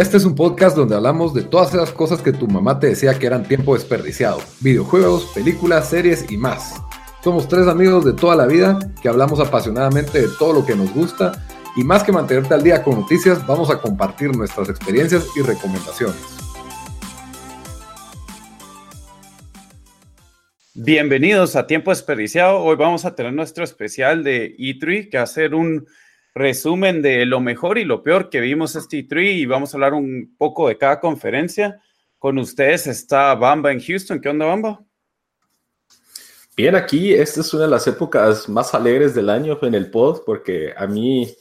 Este es un podcast donde hablamos de todas esas cosas que tu mamá te decía que eran tiempo desperdiciado. Videojuegos, películas, series y más. Somos tres amigos de toda la vida que hablamos apasionadamente de todo lo que nos gusta y más que mantenerte al día con noticias, vamos a compartir nuestras experiencias y recomendaciones. Bienvenidos a Tiempo Desperdiciado. Hoy vamos a tener nuestro especial de E3, que va a ser un resumen de lo mejor y lo peor que vimos este E3 y vamos a hablar un poco de cada conferencia. Con ustedes está Bamba en Houston. ¿Qué onda, Bamba? Bien, aquí esta es una de las épocas más alegres del año en el pod, porque a mí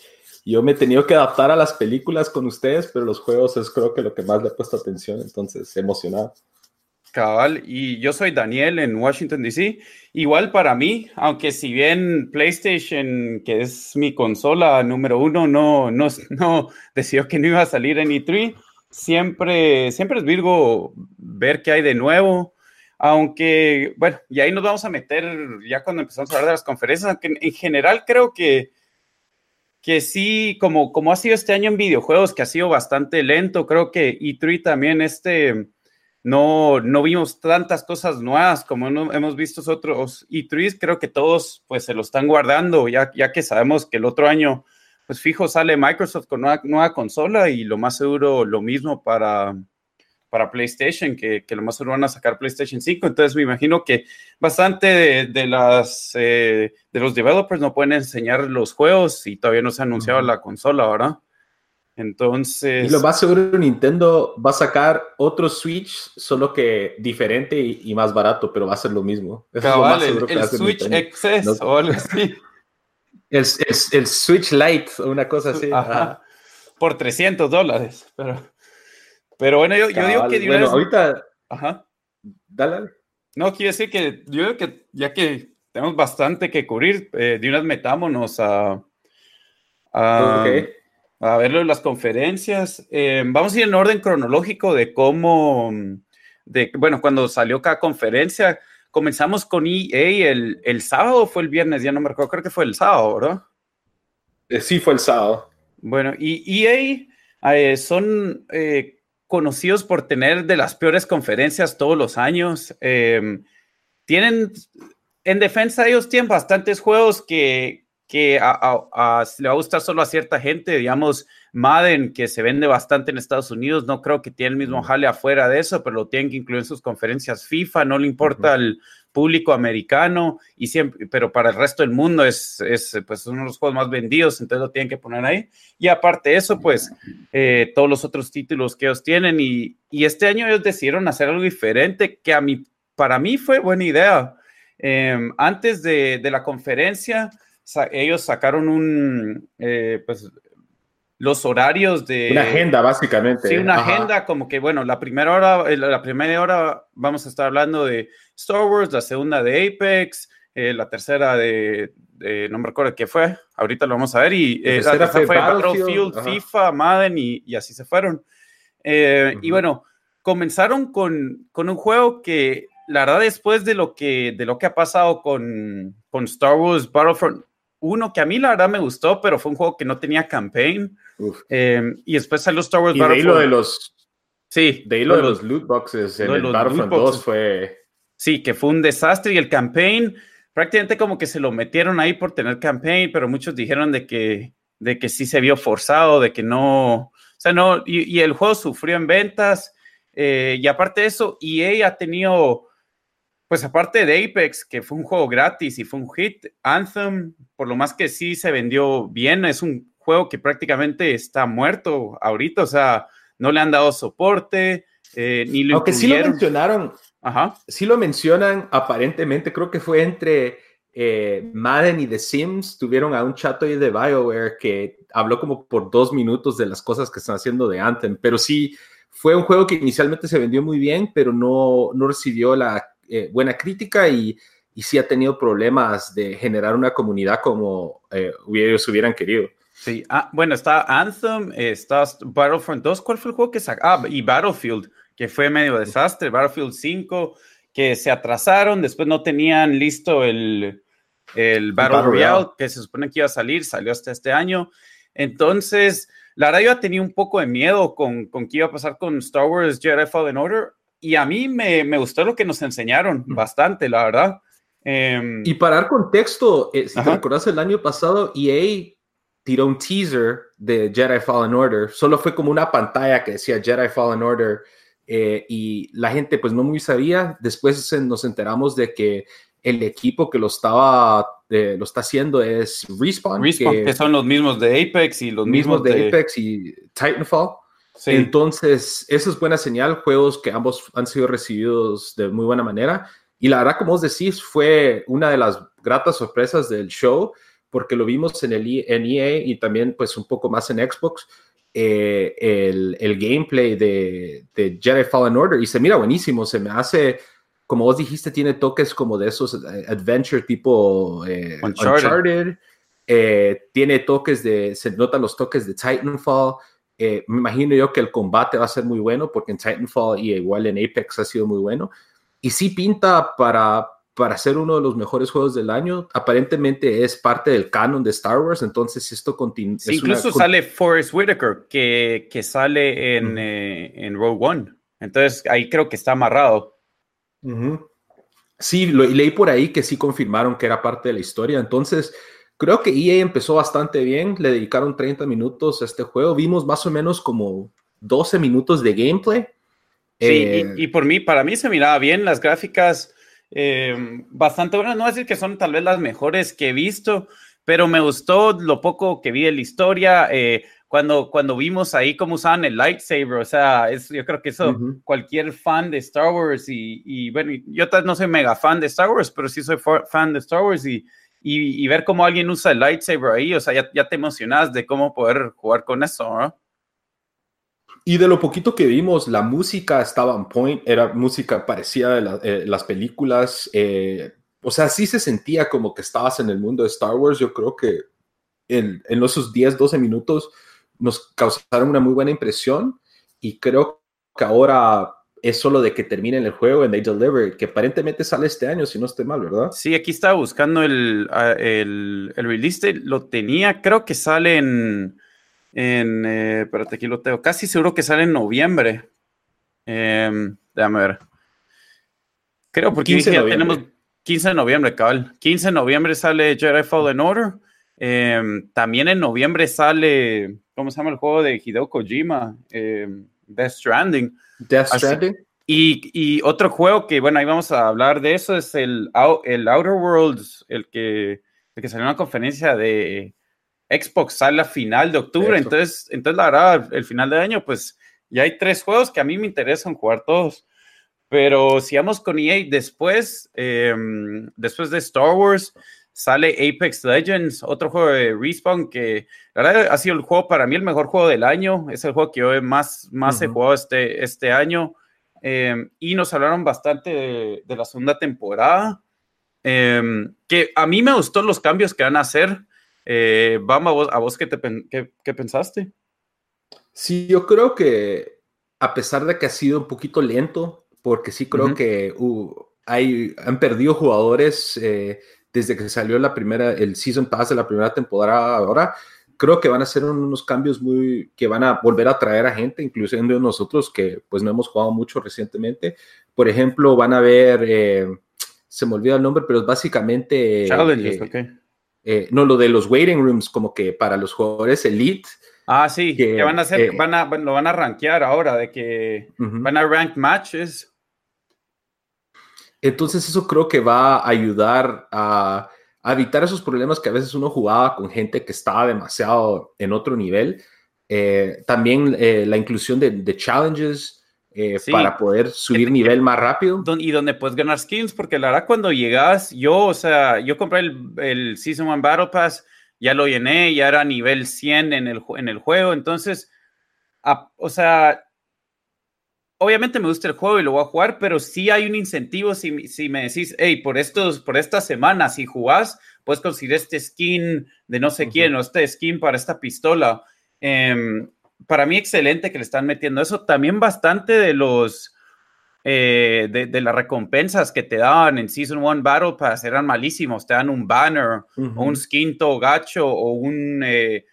yo me he tenido que adaptar a las películas con ustedes, pero los juegos es creo que lo que más le he puesto atención, entonces emocionado. Cabal, y yo soy Daniel en Washington, D.C. Igual para mí, aunque si bien PlayStation, que es mi consola número uno, no, no, no decidió que no iba a salir en E3, siempre, siempre es Virgo ver qué hay de nuevo. Aunque, bueno, y ahí nos vamos a meter ya cuando empezamos a hablar de las conferencias, aunque en general creo que, que sí, como, como ha sido este año en videojuegos, que ha sido bastante lento, creo que E3 también este no, no vimos tantas cosas nuevas como no, hemos visto otros E3. Creo que todos pues se lo están guardando, ya, ya que sabemos que el otro año, pues fijo, sale Microsoft con una nueva consola y lo más seguro lo mismo para, para PlayStation, que, que lo más seguro van a sacar PlayStation 5. Entonces me imagino que bastante de, de las, eh, de los developers no pueden enseñar los juegos y todavía no se ha anunciado la consola, ¿verdad? Entonces. Y lo más seguro, Nintendo va a sacar otro Switch, solo que diferente y, más barato, pero va a ser lo mismo. Cabal, es el, el Switch XS no, o algo así. El, el, el, Switch Lite o una cosa así. Ajá. Por 300 dólares. Pero, pero bueno, yo, yo digo que. Bueno, ahorita. Ajá. Dale. No, quiero decir que yo digo que ya que tenemos bastante que cubrir, eh, de unas metámonos a. a okay a verlo en las conferencias. Eh, vamos a ir en orden cronológico de cómo, de, bueno, cuando salió cada conferencia, comenzamos con EA el, el sábado, fue el viernes, ya no me recuerdo, creo que fue el sábado, ¿verdad? Eh, sí, fue el sábado. Bueno, y EA eh, son conocidos por tener de las peores conferencias todos los años. Tienen, en defensa ellos tienen bastantes juegos que, que a, a, a, le va a gustar solo a cierta gente, digamos, Madden, que se vende bastante en Estados Unidos, no creo que tiene el mismo jale afuera de eso, pero lo tienen que incluir en sus conferencias FIFA, no le importa al público americano, y siempre, pero para el resto del mundo es, es pues, uno de los juegos más vendidos, entonces lo tienen que poner ahí. Y aparte de eso, pues, eh, todos los otros títulos que ellos tienen, y, y, este año ellos decidieron hacer algo diferente, que a mí, para mí fue buena idea. Eh, antes de, de la conferencia, ellos sacaron un, eh, pues, los horarios de... Una agenda, básicamente. Sí, una Ajá. agenda como que, bueno, la primera hora, la primera hora vamos a estar hablando de Star Wars, la segunda de Apex, eh, la tercera de, de, no me recuerdo qué fue, ahorita lo vamos a ver, y eh, la tercera fue Battlefield, Battlefield FIFA, Madden, y, y, así se fueron. Eh, uh -huh. Y bueno, comenzaron con, con un juego que, la verdad, después de lo que, de lo que ha pasado con, con Star Wars Battlefront uno que a mí la verdad me gustó, pero fue un juego que no tenía campaign. Eh, y después salió Star Wars y Battlefront. De lo de los. Sí. De ahí lo de los loot boxes en el Battlefront 2 fue. Sí, que fue un desastre. Y el campaign, prácticamente como que se lo metieron ahí por tener campaign, pero muchos dijeron de que, de que sí se vio forzado, de que no. O sea, no. Y, y el juego sufrió en ventas. Eh, y aparte de eso, EA ha tenido pues aparte de Apex, que fue un juego gratis y fue un hit, Anthem, por lo más que sí se vendió bien, es un juego que prácticamente está muerto ahorita, o sea, no le han dado soporte, eh, ni lo Aunque sí lo mencionaron, Ajá. sí lo mencionan aparentemente, creo que fue entre eh, Madden y The Sims tuvieron a un chato ahí de BioWare que habló como por dos minutos de las cosas que están haciendo de Anthem, pero sí fue un juego que inicialmente se vendió muy bien, pero no, no recibió la eh, buena crítica y, y, sí ha tenido problemas de generar una comunidad como eh, ellos hubieran querido. Sí, ah, bueno, está Anthem, está Battlefront 2, ¿cuál fue el juego que sacó? Ah, y Battlefield, que fue medio desastre, Battlefield 5, que se atrasaron, después no tenían listo el, el Battle, Royale, que se supone que iba a salir, salió hasta este año. Entonces, la verdad yo tenía un poco de miedo con, con qué iba a pasar con Star Wars Jedi Fallen Order, y a mí me, me gustó lo que nos enseñaron bastante, la verdad. Em, y para dar contexto, eh, si te recuerdas el año pasado, EA tiró un teaser de Jedi Fallen Order. Solo fue como una pantalla que decía Jedi Fallen Order eh, y la gente pues no muy sabía. Después nos enteramos de que el equipo que lo estaba eh, lo está haciendo es Respawn. Respawn, que, son los mismos de Apex y los mismos, de, Apex y Titanfall. Entonces, eso es buena señal, juegos que ambos han sido recibidos de muy buena manera. Y la verdad, como vos decís, fue una de las gratas sorpresas del show porque lo vimos en el en EA y también pues un poco más en Xbox, eh, el, el, gameplay de, de, Jedi Fallen Order y se mira buenísimo, se me hace, como vos dijiste, tiene toques como de esos eh, adventure tipo eh, Uncharted, tiene toques de, se notan los toques de Titanfall. Me imagino yo que el combate va a ser muy bueno porque en Titanfall y igual en Apex ha sido muy bueno. Y sí pinta para, para ser uno de los mejores juegos del año. Aparentemente es parte del canon de Star Wars, entonces esto continúa. incluso sale Forrest Whitaker, que, que sale en, eh, en, Rogue One. Entonces ahí creo que está amarrado. Sí, lo, leí por ahí que sí confirmaron que era parte de la historia. Entonces, creo que EA empezó bastante bien. Le dedicaron 30 minutos a este juego. Vimos más o menos como 12 minutos de gameplay. Sí, y, eh, y, por mí, para mí se miraba bien las gráficas eh, bastante buenas. No voy a decir que son tal vez las mejores que he visto, pero me gustó lo poco que vi de la historia. Eh, cuando, cuando vimos ahí cómo usaban el lightsaber, o sea, es, yo creo que eso cualquier fan de Star Wars y, y bueno, yo no soy mega fan de Star Wars, pero sí soy fan de Star Wars y, y, ver cómo alguien usa el lightsaber ahí, o sea, ya, ya te emocionas de cómo poder jugar con eso, ¿no? Y de lo poquito que vimos, la música estaba on point, era música parecida de eh, las películas. Eh, o sea, sí se sentía como que estabas en el mundo de Star Wars. Yo creo que en, en esos 10, 12 minutos nos causaron una muy buena impresión y creo que ahora es solo de que terminen el juego en They Deliver, que aparentemente sale este año, si no estoy mal, ¿verdad? Sí, aquí estaba buscando el, el, el release, lo tenía, creo que sale en en, eh, espérate, aquí lo tengo, casi seguro que sale en noviembre. Eh, déjame ver. Creo porque 15 ya tenemos 15 de noviembre, cabal. 15 de noviembre sale Jedi Fallen Order. Em, también en noviembre sale, ¿cómo se llama el juego de Hideo Kojima? Em, Death Stranding. Death Stranding. y, y, otro juego que, bueno, ahí vamos a hablar de eso, es el, el Outer Worlds, el que, el que salió en una conferencia de, Xbox sale a final de octubre, entonces, entonces la verdad, el final de año, pues ya hay tres juegos que a mí me interesan jugar todos. Pero si vamos con EA después, em, después de Star Wars, sale Apex Legends, otro juego de Respawn que la verdad ha sido el juego para mí el mejor juego del año, es el juego que yo más, más he jugado este, este año. Em, y nos hablaron bastante de, la segunda temporada, em, que a mí me gustó los cambios que van a hacer. Eh, vamos, a vos, a vos ¿qué, te, qué, pensaste? Sí, yo creo que a pesar de que ha sido un poquito lento, porque sí creo que uh, hay, han perdido jugadores eh, desde que salió la primera, el Season Pass de la primera temporada ahora, creo que van a ser unos cambios muy, que van a volver a traer a gente, incluyendo nosotros que pues no hemos jugado mucho recientemente. Por ejemplo, van a ver, eh, se me olvida el nombre, pero es básicamente... Challenges, eh, eh, no, lo de los waiting rooms, como que para los jugadores elite. Ah, sí, que, van a hacer, eh, van a, lo van a rankear ahora, de que van a rank matches. Entonces eso creo que va a ayudar a, evitar esos problemas que a veces uno jugaba con gente que estaba demasiado en otro nivel. Eh, también la inclusión de, challenges, eh, para poder subir nivel más rápido. Y donde puedes ganar skins, porque la verdad cuando llegas, yo, o sea, yo compré el, el Season 1 Battle Pass, ya lo llené, ya era nivel 100 en el, en el juego, entonces, o sea, obviamente me gusta el juego y lo voy a jugar, pero sí hay un incentivo si, si me decís, hey, por, estos, por esta semana, si jugás, puedes conseguir este skin de no sé quién o este skin para esta pistola. Em, para mí excelente que le están metiendo eso. También bastante de los eh, de, las recompensas que te daban en Season 1 Battle Pass eran malísimos. Te dan un banner o un skin todo gacho o un, eh,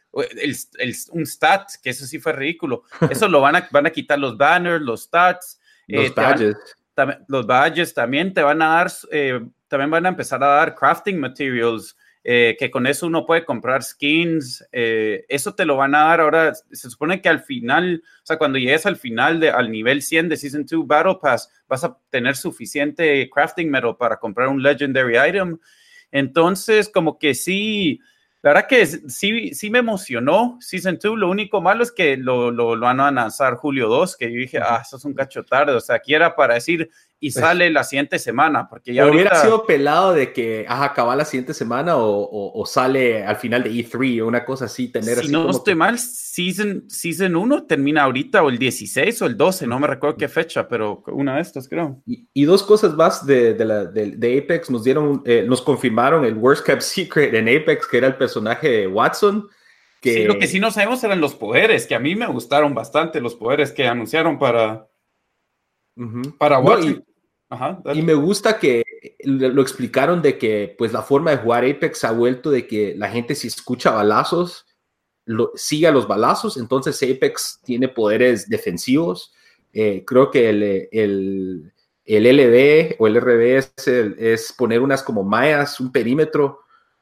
un stat, que eso sí fue ridículo. Eso lo van a, van a quitar los banners, los stats. Eh, los badges. los badges también te van a dar, también van a empezar a dar crafting materials eh, que con eso uno puede comprar skins, eh, eso te lo van a dar ahora, se supone que al final, o sea, cuando llegues al final, de, al nivel 100 de Season 2 Battle Pass, vas a tener suficiente crafting metal para comprar un legendary item. Entonces, como que sí, la verdad que sí, sí me emocionó Season 2. Lo único malo es que lo, lo, van a lanzar julio 2, que yo dije, ah, eso es un cacho tarde. O sea, aquí era para decir, y pues sale la siguiente semana, porque ya hubiera sido pelado de que ah, acaba la siguiente semana o, o, sale al final de E3 o una cosa así, tener si no estoy mal, season, season 1 termina ahorita o el 16 o el 12, no me recuerdo qué fecha, pero una de estas creo. Y, dos cosas más de, de, la, de, Apex, nos dieron, eh, nos confirmaron el Worst Kept Secret en Apex, que era el personaje de Watson. Que... Sí, lo que sí no sabemos eran los poderes, que a mí me gustaron bastante los poderes que anunciaron para, para Watson. y, me gusta que lo explicaron de que pues la forma de jugar Apex ha vuelto de que la gente si escucha balazos, lo, siga los balazos, entonces Apex tiene poderes defensivos. Eh, creo que el, el, el, LD o el RD es, es, poner unas como mallas, un perímetro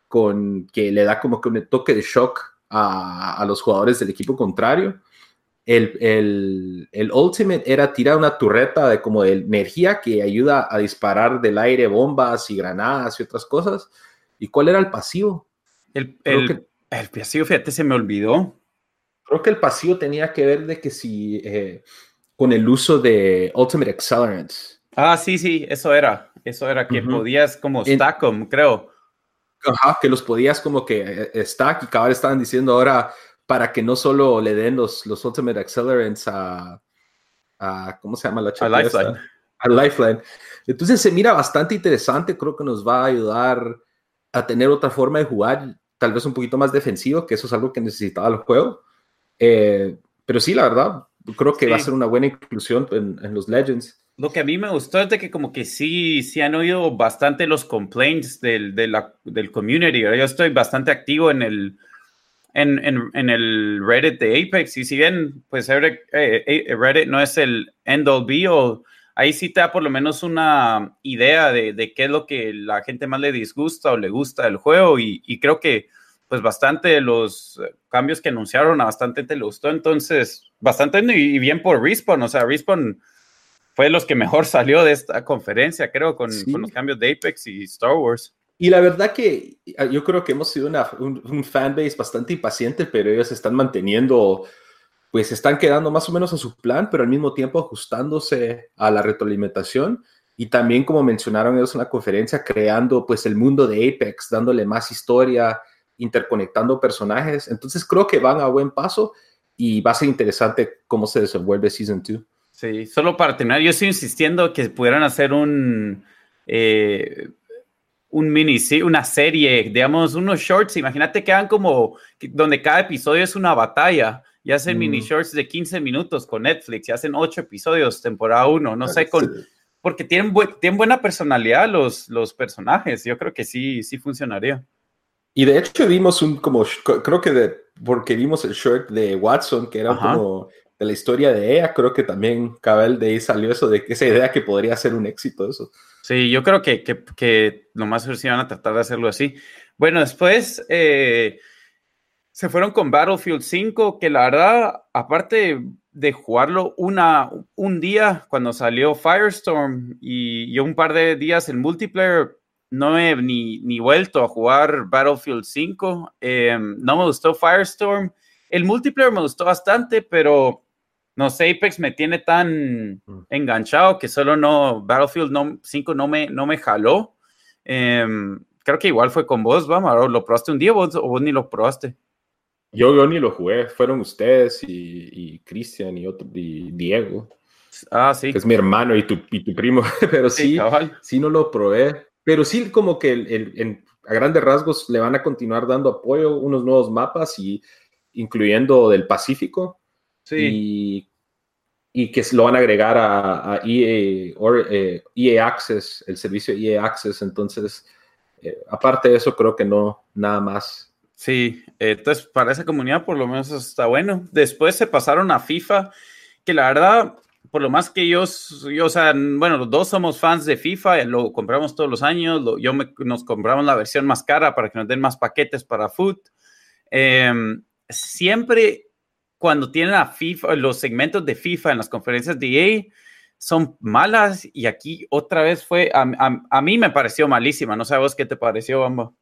con que le da como que un toque de shock a, a los jugadores del equipo contrario el, el, el, Ultimate era tirar una turreta de como de energía que ayuda a disparar del aire bombas y granadas y otras cosas. ¿Y cuál era el pasivo? El, el, el pasivo, fíjate, se me olvidó. Creo que el pasivo tenía que ver de que si eh, con el uso de Ultimate Accelerants. Ah, sí, sí, eso era. Eso era que podías como stack em, creo. Ajá, que los podías como que eh, stack y cada vez estaban diciendo ahora para que no solo le den los, los Ultimate Accelerants a, a ¿cómo se llama la A Lifeline. A Lifeline. Entonces se mira bastante interesante, creo que nos va a ayudar a tener otra forma de jugar, tal vez un poquito más defensivo, que eso es algo que necesitaba el juego. Eh, pero sí, la verdad, creo que va a ser una buena inclusión en, en, los Legends. Lo que a mí me gustó es de que como que sí, sí han oído bastante los complaints del, de la, del community. Yo estoy bastante activo en el, en, en, el Reddit de Apex. Y si bien, pues Reddit, eh, eh, no es el end all be all, ahí sí te da por lo menos una idea de, de, qué es lo que la gente más le disgusta o le gusta del juego. Y, y creo que, pues, bastante de los cambios que anunciaron a bastante te le gustó. Entonces, bastante y bien por Respawn. O sea, Respawn fue de los que mejor salió de esta conferencia, creo, con, con los cambios de Apex y Star Wars. Y la verdad que ah, yo creo que hemos sido una, un, fanbase bastante impaciente, pero ellos están manteniendo, pues están quedando más o menos en su plan, pero al mismo tiempo ajustándose a la retroalimentación. Y también, como mencionaron ellos en la conferencia, creando pues el mundo de Apex, dándole más historia, interconectando personajes. Entonces creo que van a buen paso y va a ser interesante cómo se desenvuelve Season 2. Sí, solo para terminar, yo estoy insistiendo que pudieran hacer un... Eh, un mini, sí, una serie, digamos, unos shorts, imagínate que hagan como, donde cada episodio es una batalla, y hacen mini mm. shorts de 15 minutos con Netflix, y hacen 8 episodios, temporada 1, no sé, con, porque tienen, tienen buena personalidad los, los personajes, yo creo que sí, sí funcionaría. Y de hecho vimos un, como, creo que de, porque vimos el short de Watson, que era como de la historia de ella, creo que también cabal de ahí salió eso, de esa idea que podría ser un éxito eso. Sí, yo creo que, que, que lo más sí van a tratar de hacerlo así. Bueno, después eh, se fueron con Battlefield 5, que la verdad, aparte de jugarlo una, un día cuando salió Firestorm y, un par de días en multiplayer, no he ni, ni vuelto a jugar Battlefield 5. Em, no me gustó Firestorm. El multiplayer me gustó bastante, pero no sé, Apex me tiene tan mm. enganchado que solo no, Battlefield no, 5 no me, no me jaló. Em, creo que igual fue con vos, vamos, ¿lo probaste un día vos, o vos ni lo probaste? Yo, yo ni lo jugué, fueron ustedes y, Cristian y, otro, y Diego. Ah, sí. es mi hermano y tu, y tu primo, pero sí, sí, no lo probé. Pero sí, como que el, a grandes rasgos le van a continuar dando apoyo, unos nuevos mapas y incluyendo del Pacífico. Sí. Y, que lo van a agregar a, EA, EA, eh, Access, el servicio EA Access. Entonces, eh, aparte de eso, creo que no, nada más. Sí, entonces para esa comunidad por lo menos está bueno. Después se pasaron a FIFA, que la verdad, por lo más que yo, yo o sea, bueno, los dos somos fans de FIFA, lo compramos todos los años, yo nos compramos la versión más cara para que nos den más paquetes para foot. Em, siempre cuando tienen a FIFA, los segmentos de FIFA en las conferencias de EA son malas y aquí otra vez fue, a, mí me pareció malísima, no sé vos qué te pareció, Bamba.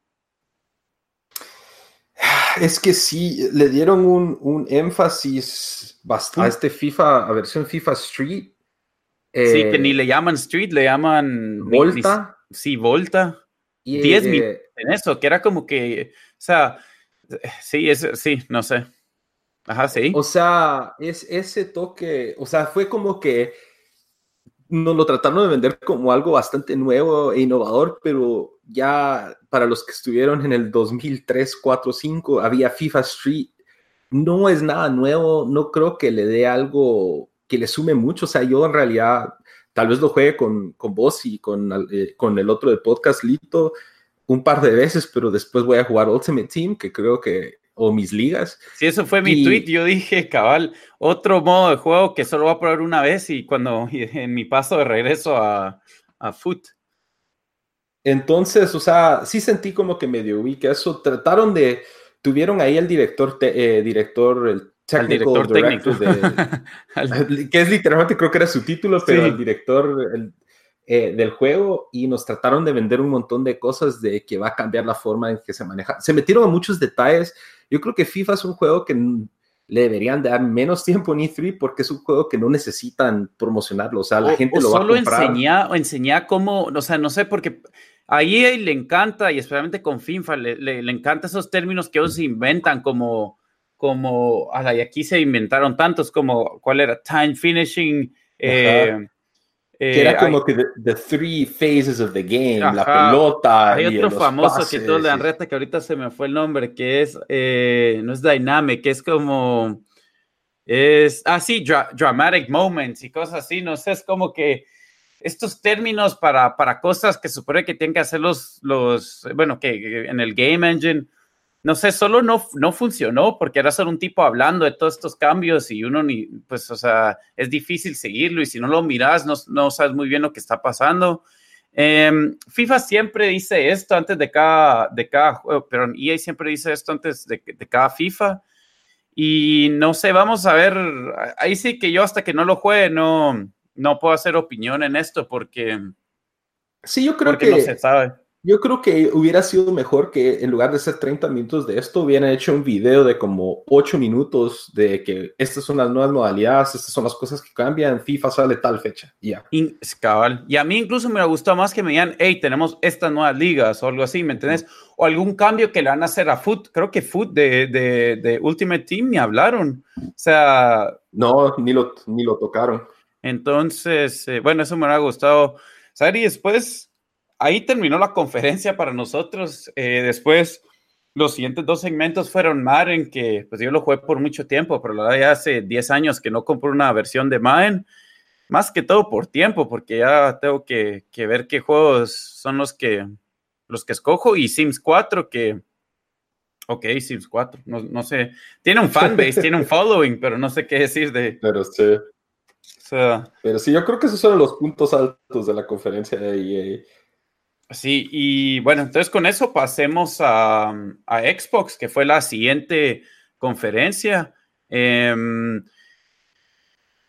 Es que sí, le dieron un, énfasis bastante a este FIFA, a versión FIFA Street. sí, que ni le llaman Street, le llaman... Volta. sí, Volta. Y, 10 minutos en eso, que era como que, o sea, sí, es, sí, no sé. Ajá, sí. O sea, es ese toque, o sea, fue como que nos lo trataron de vender como algo bastante nuevo e innovador, pero ya para los que estuvieron en el 2003, 4, 5, había FIFA Street. No es nada nuevo, no creo que le dé algo que le sume mucho. O sea, yo en realidad tal vez lo juegue con, con vos y con, eh, con el otro de podcast, Lito, un par de veces, pero después voy a jugar Ultimate Team, que creo que o mis ligas. Sí, eso fue mi tweet. Yo dije, cabal, otro modo de juego que solo voy a probar una vez y cuando en mi paso de regreso a, a Foot. Entonces, o sea, sí sentí como que medio que eso. Trataron de, tuvieron ahí el director, eh, director, el director técnico. que es literalmente, creo que era su título, pero el director, el, eh, del juego y nos trataron de vender un montón de cosas de que va a cambiar la forma en que se maneja. Se metieron a muchos detalles. Yo creo que FIFA es un juego que le deberían dar menos tiempo en E3 porque es un juego que no necesitan promocionarlo. O sea, la gente lo va a comprar. Enseñar, o enseñar cómo, o sea, no sé, porque a EA le encanta, y especialmente con FIFA, le, le, encanta esos términos que ellos inventan como, como, y aquí se inventaron tantos como, ¿cuál era? Time finishing, eh, que era eh, como que the, three phases of the game, la pelota. Hay otro famoso que todos le dan reta que ahorita se me fue el nombre, que es, eh, no es Dynamic, que es como, es, ah, sí, dramatic moments y cosas así, no sé, es como que estos términos para, para cosas que supone que tienen que hacer los, los, bueno, que en el Game Engine no sé, solo no, no funcionó porque era solo un tipo hablando de todos estos cambios y uno ni, pues, o sea, es difícil seguirlo y si no lo miras, no, no sabes muy bien lo que está pasando. Em, FIFA siempre dice esto antes de cada, de cada juego, pero EA siempre dice esto antes de, de cada FIFA. Y no sé, vamos a ver, ahí sí que yo hasta que no lo juegue no, no puedo hacer opinión en esto porque... Sí, yo creo que... No se sabe yo creo que hubiera sido mejor que en lugar de hacer 30 minutos de esto, hubieran hecho un video de como 8 minutos de que estas son las nuevas modalidades, estas son las cosas que cambian, FIFA sale tal fecha. Ya. Cabal. Y a mí incluso me gustado más que me digan, hey, tenemos estas nuevas ligas o algo así, ¿me entiendes? O algún cambio que le van a hacer a Foot. Creo que Foot de, de, de Ultimate Team ni hablaron. O sea. No, ni lo, ni lo tocaron. Entonces, eh, bueno, eso me ha gustado. Y después ahí terminó la conferencia para nosotros. Eh, después, los siguientes dos segmentos fueron Madden, que pues yo lo jugué por mucho tiempo, pero la verdad ya hace 10 años que no compro una versión de Madden. Más que todo por tiempo, porque ya tengo que, ver qué juegos son los que, los que escojo. Y Sims 4, que Ok, Sims 4, no, sé. Tiene un fanbase, tiene un following, pero no sé qué decir de. Pero sí. pero sí, yo creo que esos son los puntos altos de la conferencia de EA. Sí, y bueno, entonces con eso pasemos a, Xbox, que fue la siguiente conferencia. Em,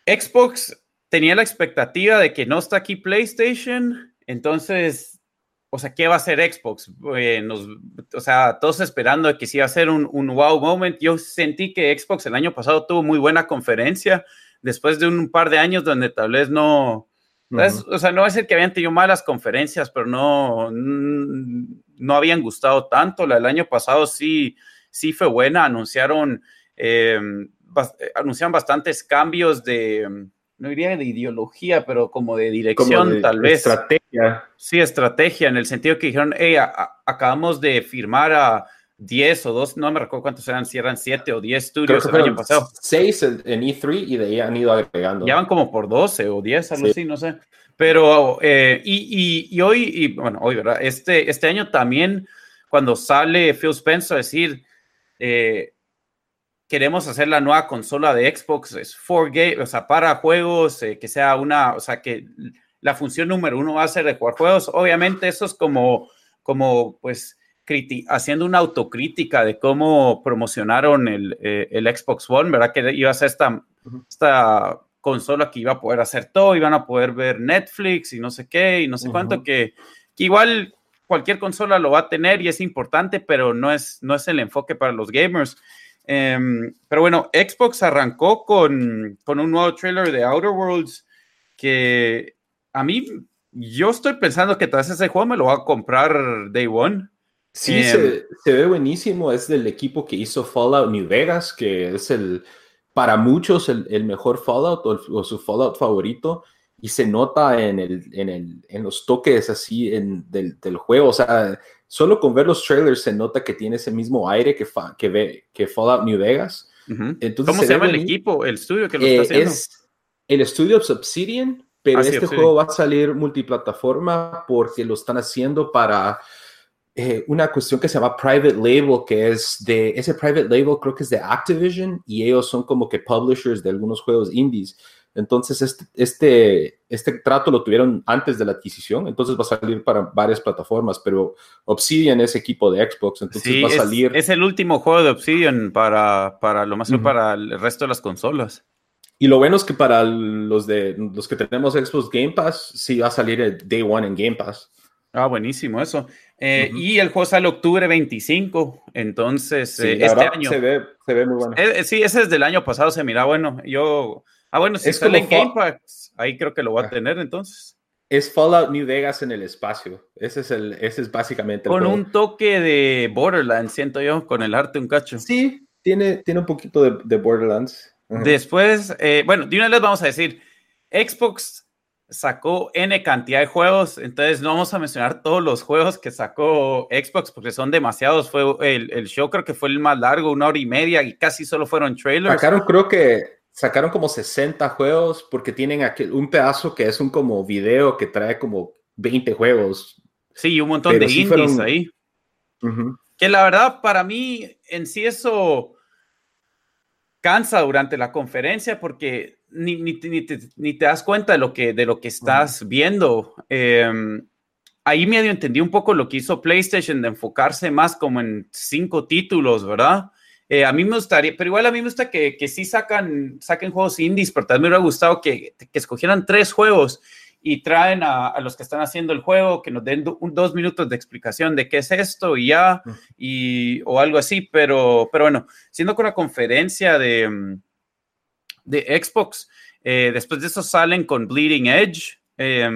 Xbox tenía la expectativa de que no está aquí PlayStation, entonces, o sea, ¿qué va a hacer Xbox? Eh, o sea, todos esperando que sí iba a ser un, un, wow moment. Yo sentí que Xbox el año pasado tuvo muy buena conferencia, después de un par de años donde tal vez no, o sea, no va a ser que habían tenido malas conferencias, pero no, no habían gustado tanto. La del año pasado sí, sí fue buena, anunciaron, eh, anunciaron bastantes cambios de, no diría de ideología, pero como de dirección, tal vez. Estrategia. Sí, estrategia, en el sentido que dijeron, hey, acabamos de firmar a 10 o 2, no me recuerdo cuántos eran, si eran 7 o 10 estudios el año pasado. 6 en, E3 y de ahí han ido agregando. Ya van como por 12 o 10, algo así, no sé. Pero, eh, y, y, hoy, y bueno, hoy, ¿verdad? Este, este año también, cuando sale Phil Spencer a decir, eh, queremos hacer la nueva consola de Xbox, es for game, o sea, para juegos, eh, que sea una, o sea, que la función número uno va a ser de jugar juegos. Obviamente eso es como, como pues, haciendo una autocrítica de cómo promocionaron el, eh, el, Xbox One, ¿verdad? Que iba a ser esta, esta consola que iba a poder hacer todo, iban a poder ver Netflix y no sé qué, y no sé cuánto, que, que igual cualquier consola lo va a tener y es importante, pero no es, no es el enfoque para los gamers. Em, pero bueno, Xbox arrancó con, con, un nuevo trailer de Outer Worlds que a mí, yo estoy pensando que tras ese juego me lo va a comprar Day One. Sí, se, em, se, ve buenísimo. Es del equipo que hizo Fallout New Vegas, que es el, para muchos, el, el mejor Fallout o, su Fallout favorito. Y se nota en, el, en, el, en los toques así en, del, del juego. O sea, solo con ver los trailers se nota que tiene ese mismo aire que, que, ve, que Fallout New Vegas. Entonces, ¿Cómo se, llama el equipo, el estudio que lo está eh, haciendo? Es el estudio Obsidian, pero ah, este juego va a salir multiplataforma porque lo están haciendo para eh, una cuestión que se llama Private Label, que es de ese Private Label creo que es de Activision y ellos son como que publishers de algunos juegos indies. Entonces, este, este, este trato lo tuvieron antes de la adquisición, entonces va a salir para varias plataformas, pero Obsidian es equipo de Xbox, entonces va a salir. Es, el último juego de Obsidian para, para lo más para el resto de las consolas. Y lo bueno es que para los, de, los que tenemos Xbox Game Pass, sí va a salir el Day One en Game Pass. Ah, buenísimo eso. Eh, y el juego sale octubre 25, entonces eh, este año. Se ve, se ve muy bueno. Eh, sí, ese es del año pasado, se mira bueno. Yo Ah, bueno, si es sale en Game Pass, ahí creo que lo va a ah. tener entonces. Es Fallout New Vegas en el espacio. Ese es, el, ese es básicamente. Con un toque de Borderlands, siento yo, con el arte un cacho. Sí, tiene, tiene un poquito de, Borderlands. Después, eh, bueno, de una vez vamos a decir, Xbox sacó N cantidad de juegos, entonces no vamos a mencionar todos los juegos que sacó Xbox porque son demasiados. Fue el, el show creo que fue el más largo, una hora y media y casi solo fueron trailers. Sacaron creo que sacaron como 60 juegos porque tienen aquel, un pedazo que es un como video que trae como 20 juegos. Sí, un montón de indies ahí. Que la verdad, para mí, en sí eso cansa durante la conferencia porque ni, ni, te, das cuenta de lo que, de lo que estás viendo. Em, ahí medio entendí un poco lo que hizo PlayStation de enfocarse más como en cinco títulos, ¿verdad? Eh, a mí me gustaría, pero igual a mí me gusta que, que sí sacan, saquen juegos indies, pero también me hubiera gustado que, que escogieran tres juegos y traen a, a, los que están haciendo el juego, que nos den dos minutos de explicación de qué es esto y ya, y, o algo así, pero, pero bueno, siendo con la conferencia de, de Xbox, eh, después de eso salen con Bleeding Edge. Eh,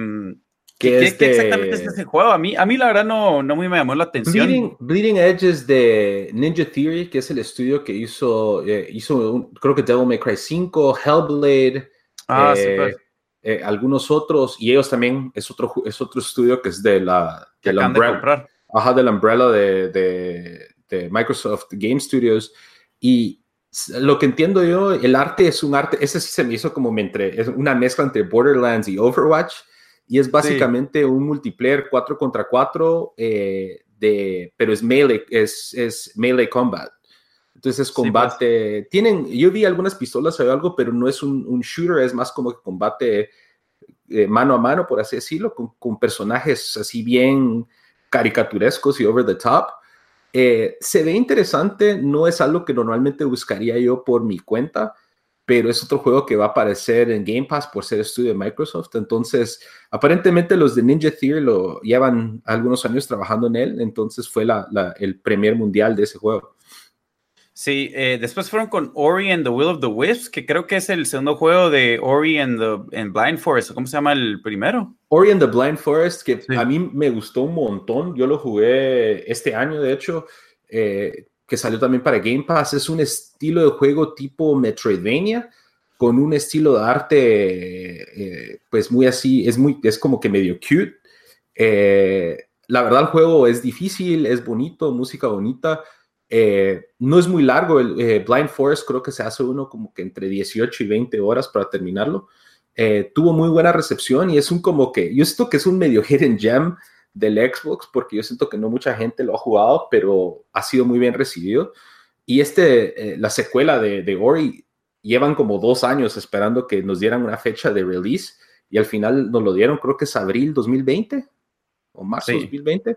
¿Qué, exactamente es ese juego? A mí, a mí la verdad no, no muy me llamó la atención. Bleeding, Edge es de Ninja Theory, que es el estudio que hizo, eh, hizo creo que Devil May Cry 5, Hellblade, ah, eh, eh, algunos otros, y ellos también es otro, es otro estudio que es de la, de la umbrella, ajá, de la umbrella de, de, de Microsoft Game Studios. Y lo que entiendo yo, el arte es un arte, ese sí se me hizo como entre, es una mezcla entre Borderlands y Overwatch y es básicamente un multiplayer 4 contra 4, eh, de, pero es melee, es, es melee combat. Entonces es pues. combate. Tienen, yo vi algunas pistolas o algo, pero no es un, un shooter, es más como combate eh, mano a mano, por así decirlo, con, con, personajes así bien caricaturescos y over the top. Eh, se ve interesante, no es algo que normalmente buscaría yo por mi cuenta, pero es otro juego que va a aparecer en Game Pass por ser estudio de Microsoft. Entonces, aparentemente los de Ninja Theory lo llevan algunos años trabajando en él, entonces fue el premier mundial de ese juego. Sí, eh, después fueron con Ori and the Will of the Wisps, que creo que es el segundo juego de Ori and the Blind Forest. ¿Cómo se llama el primero? Ori and the Blind Forest, que a mí me gustó un montón. Yo lo jugué este año, de hecho, eh, que salió también para Game Pass. Es un estilo de juego tipo Metroidvania, con un estilo de arte, eh, pues muy así, es, muy, es como que medio cute. la verdad, el juego es difícil, es bonito, música bonita eh, no es muy largo, el eh, Blind Forest creo que se hace uno como que entre 18 y 20 horas para terminarlo. Eh, tuvo muy buena recepción y es un como que, yo siento que es un medio hidden gem del Xbox porque yo siento que no mucha gente lo ha jugado, pero ha sido muy bien recibido. Y este, la secuela de, de Ori, llevan como dos años esperando que nos dieran una fecha de release y al final nos lo dieron, creo que es abril 2020 o marzo 2020,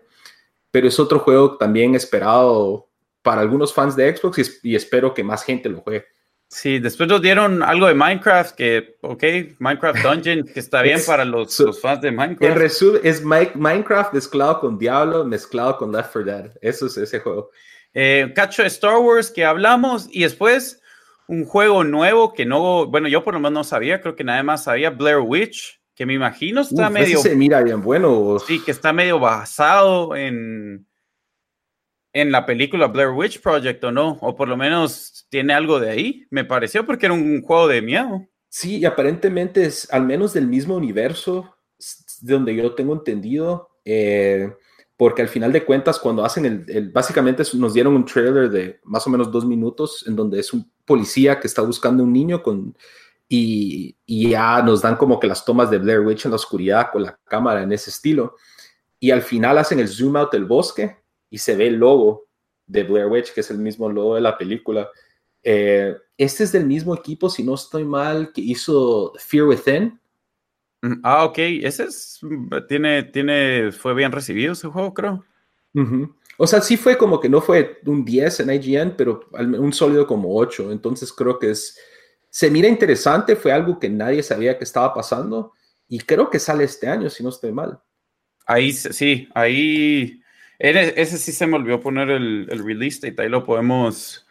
pero es otro juego también esperado para algunos fans de Xbox y, espero que más gente lo juegue. Sí, después nos dieron algo de Minecraft, que, ok, Minecraft Dungeon, que está bien para los, fans de Minecraft. En resumen, es Minecraft mezclado con Diablo, mezclado con Left 4 Dead. Eso es ese juego. Eh, cacho de Star Wars que hablamos y después un juego nuevo que no, bueno, yo por lo menos no sabía, creo que nada más sabía, Blair Witch, que me imagino está medio... se mira bien bueno. Sí, que está medio basado en en la película Blair Witch Project o no, o por lo menos tiene algo de ahí, me pareció porque era un juego de miedo. Sí, y aparentemente es al menos del mismo universo, de donde yo tengo entendido, eh, porque al final de cuentas cuando hacen el, básicamente nos dieron un trailer de más o menos dos minutos en donde es un policía que está buscando un niño con, y, y ya nos dan como que las tomas de Blair Witch en la oscuridad con la cámara en ese estilo, y al final hacen el zoom out del bosque y se ve el logo de Blair Witch, que es el mismo logo de la película. Eh, este es del mismo equipo, si no estoy mal, que hizo Fear Within. Mm, ah, ok. Ese es, tiene, tiene, fue bien recibido ese juego, creo. O sea, sí fue como que no fue un 10 en IGN, pero un sólido como 8. Entonces creo que es, se mira interesante, fue algo que nadie sabía que estaba pasando y creo que sale este año, si no estoy mal. Ahí sí, ahí ese sí se me olvidó poner el, el release date, ahí lo podemos,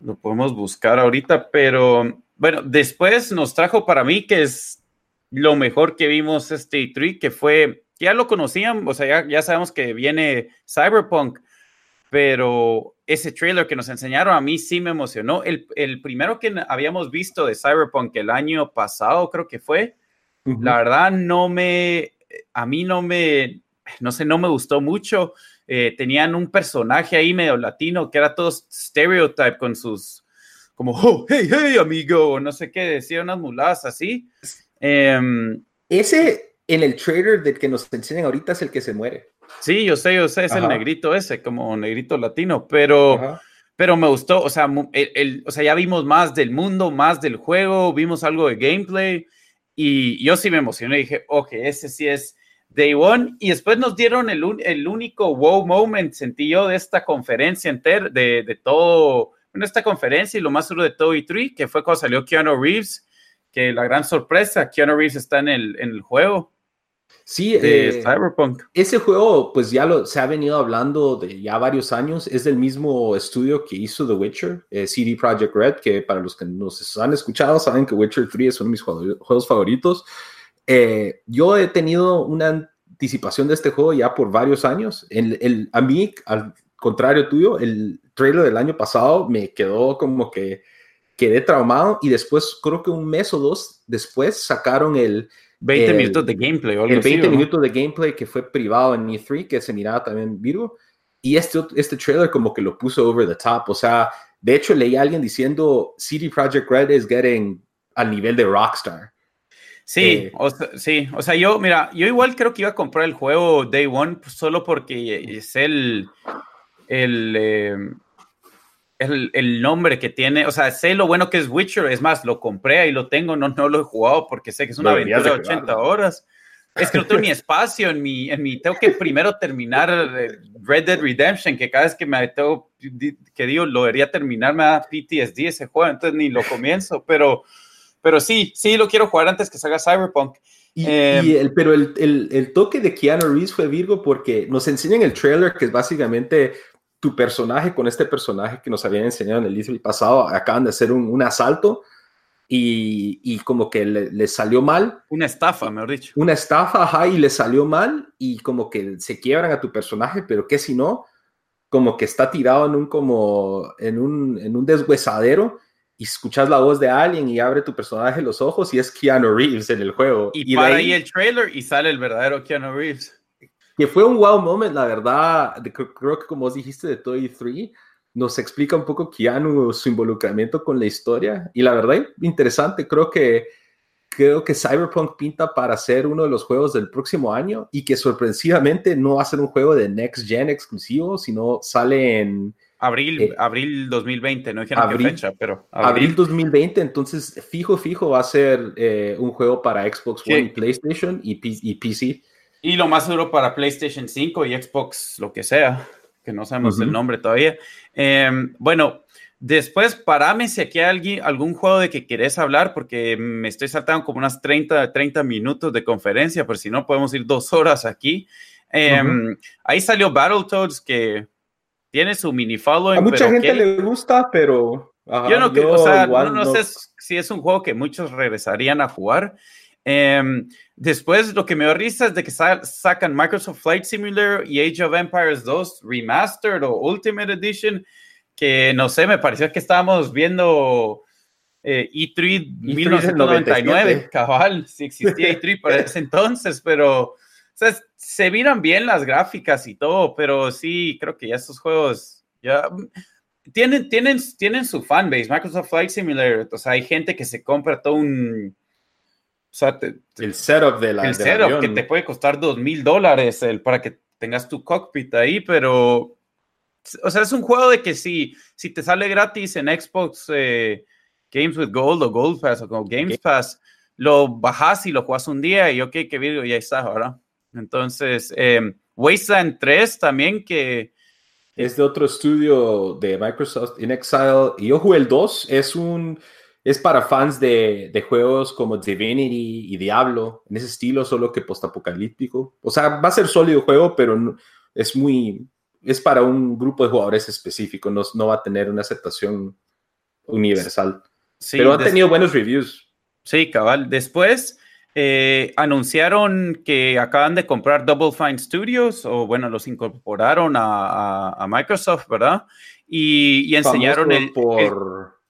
lo podemos buscar ahorita, pero bueno, después nos trajo para mí que es lo mejor que vimos este E3, que fue, ya lo conocían, o sea, ya, ya sabemos que viene Cyberpunk, pero ese trailer que nos enseñaron a mí sí me emocionó. El, el primero que habíamos visto de Cyberpunk el año pasado, creo que fue, la verdad no me, a mí no me, no sé, no me gustó mucho. Eh, tenían un personaje ahí medio latino que era todo stereotype con sus, como, oh, hey, hey, amigo, no sé qué, decía unas muladas así. Em, ese en el trailer del que nos enseñan ahorita es el que se muere. Sí, yo sé, yo sé, es el negrito ese, como negrito latino, pero, pero me gustó, o sea, el, o sea, ya vimos más del mundo, más del juego, vimos algo de gameplay y yo sí me emocioné, dije, ok, ese sí es Day One, y después nos dieron el, el, único wow moment, sentí yo, de esta conferencia entera, de, de todo, bueno, esta conferencia y lo más duro de todo E3, que fue cuando salió Keanu Reeves, que la gran sorpresa, Keanu Reeves está en el, en el juego. Sí, de eh, Cyberpunk. Ese juego, pues ya lo, se ha venido hablando de ya varios años. Es del mismo estudio que hizo The Witcher, eh, CD Projekt Red, que para los que nos han escuchado saben que Witcher 3 es uno de mis juegos favoritos. Eh, yo he tenido una anticipación de este juego ya por varios años. El, el, a mí, al contrario tuyo, el trailer del año pasado me quedó como que quedé traumado y después, creo que un mes o dos después, sacaron el... 20 minutos de gameplay. El 20 minutos de gameplay que fue privado en E3, que se miraba también Virgo. Y este, este trailer como que lo puso over the top. O sea, de hecho leí a alguien diciendo CD Projekt Red is getting al nivel de Rockstar. Sí, eh, o sea, sí, o sea, yo, mira, yo igual creo que iba a comprar el juego Day One pues, solo porque es el, eh, el, el, nombre que tiene, o sea, sé lo bueno que es Witcher, es más, lo compré y lo tengo, no, no lo he jugado porque sé que es una aventura de 80 horas. Es que no tengo ni espacio en mi, en mi, tengo que primero terminar eh, Red Dead Redemption, que cada vez que me tengo, que digo, lo debería terminar, me da PTSD ese juego, entonces ni lo comienzo, pero pero sí, sí lo quiero jugar antes que salga Cyberpunk. Y, em, el, pero el, el, el, toque de Keanu Reeves fue Virgo porque nos enseñan el trailer que es básicamente tu personaje con este personaje que nos habían enseñado en el libro pasado, acaban de hacer un, asalto y, y, como que le, salió mal. Una estafa, mejor dicho. Una estafa, ajá, y le salió mal y como que se quiebran a tu personaje, pero que si no, como que está tirado en un como en un, en un deshuesadero y escuchas la voz de alguien y abre tu personaje los ojos y es Keanu Reeves en el juego. Y, y para ahí, el trailer y sale el verdadero Keanu Reeves. Que fue un wow moment, la verdad. Creo, que como vos dijiste de Toy 3, nos explica un poco Keanu su involucramiento con la historia. Y la verdad, interesante. Creo que creo que Cyberpunk pinta para ser uno de los juegos del próximo año y que sorpresivamente no va a ser un juego de Next Gen exclusivo, sino sale en Abril, eh, abril 2020, no dijeron abril, qué fecha, pero. Abril. 2020, entonces fijo, fijo va a ser eh, un juego para Xbox One, PlayStation y, y, PC. Y lo más seguro para PlayStation 5 y Xbox, lo que sea, que no sabemos el nombre todavía. Em, bueno, después parame si aquí hay algún juego de que querés hablar, porque me estoy saltando como unas 30, 30 minutos de conferencia, por si no podemos ir dos horas aquí. Em, ahí salió Battletoads, que tiene su mini following. A mucha gente le gusta, pero. yo no, o sea, no, sé si es un juego que muchos regresarían a jugar. Em, después, lo que me da risa es de que sacan Microsoft Flight Simulator y Age of Empires 2 Remastered o Ultimate Edition, que no sé, me pareció que estábamos viendo eh, E3, 1999, cabal, si existía E3 para ese entonces, pero o sea, se miran bien las gráficas y todo, pero sí, creo que ya estos juegos ya tienen, tienen, tienen su fanbase. Microsoft Flight Simulator, o sea, hay gente que se compra todo un. O sea, el setup de la. El setup que te puede costar dos mil dólares para que tengas tu cockpit ahí, pero. O sea, es un juego de que si, si te sale gratis en Xbox eh, Games with Gold o Gold Pass o como Games Pass, lo bajas y lo juegas un día y ok, que video ya está, ¿verdad? Entonces, eh, Wasteland 3 también que... Es de otro estudio de Microsoft, In Exile. Y yo jugué el 2. Es un... Es para fans de, de juegos como Divinity y Diablo, en ese estilo, solo que postapocalíptico. O sea, va a ser sólido juego, pero es muy... Es para un grupo de jugadores específico, no, no va a tener una aceptación universal. Sí, pero ha tenido buenos reviews. Sí, cabal. Después, eh, anunciaron que acaban de comprar Double Fine Studios, o bueno, los incorporaron a, Microsoft, ¿verdad? Y, enseñaron el,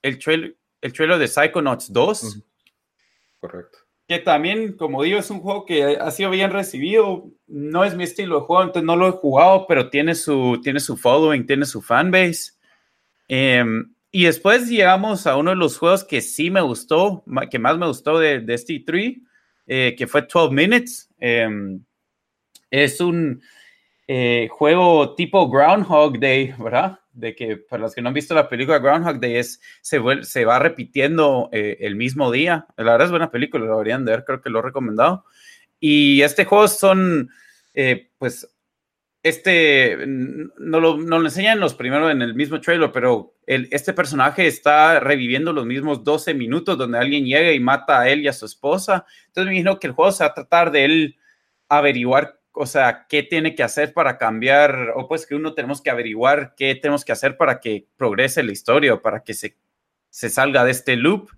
el, trailer, el trailer de Psychonauts 2. Correcto. Que también, como digo, es un juego que ha sido bien recibido. No es mi estilo de juego, entonces no lo he jugado, pero tiene su, tiene su following, tiene su fanbase. Em, y después llegamos a uno de los juegos que sí me gustó, que más me gustó de, de este 3 eh, que fue 12 Minutes. Em, es un eh, juego tipo Groundhog Day, ¿verdad? De que para los que no han visto la película Groundhog Day es, se, se va repitiendo eh, el mismo día. La verdad es buena película, lo deberían de ver, creo que lo he recomendado. Y este juego son, pues, este, no lo, no lo enseñan los primeros en el mismo trailer, pero el, este personaje está reviviendo los mismos 12 minutos donde alguien llega y mata a él y a su esposa. Entonces me imagino que el juego se va a tratar de él averiguar, o sea, qué tiene que hacer para cambiar, o pues que uno tenemos que averiguar qué tenemos que hacer para que progrese la historia o para que se, se salga de este loop.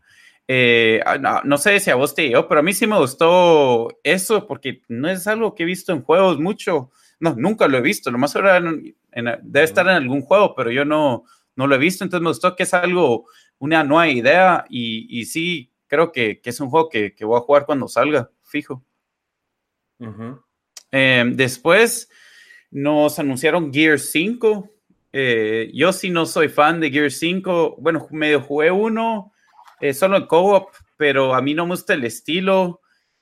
Eh, no, no, sé si a vos te dio, pero a mí sí me gustó eso porque no es algo que he visto en juegos mucho. No, nunca lo he visto. Lo más ahora debe estar en algún juego, pero yo no, no lo he visto. Entonces me gustó que es algo, una nueva idea y, y sí, creo que, que, es un juego que, que, voy a jugar cuando salga, fijo. eh, después nos anunciaron Gear 5. Eh, yo sí no soy fan de Gear 5. Bueno, medio jugué uno, eh, solo en co-op, pero a mí no me gusta el estilo.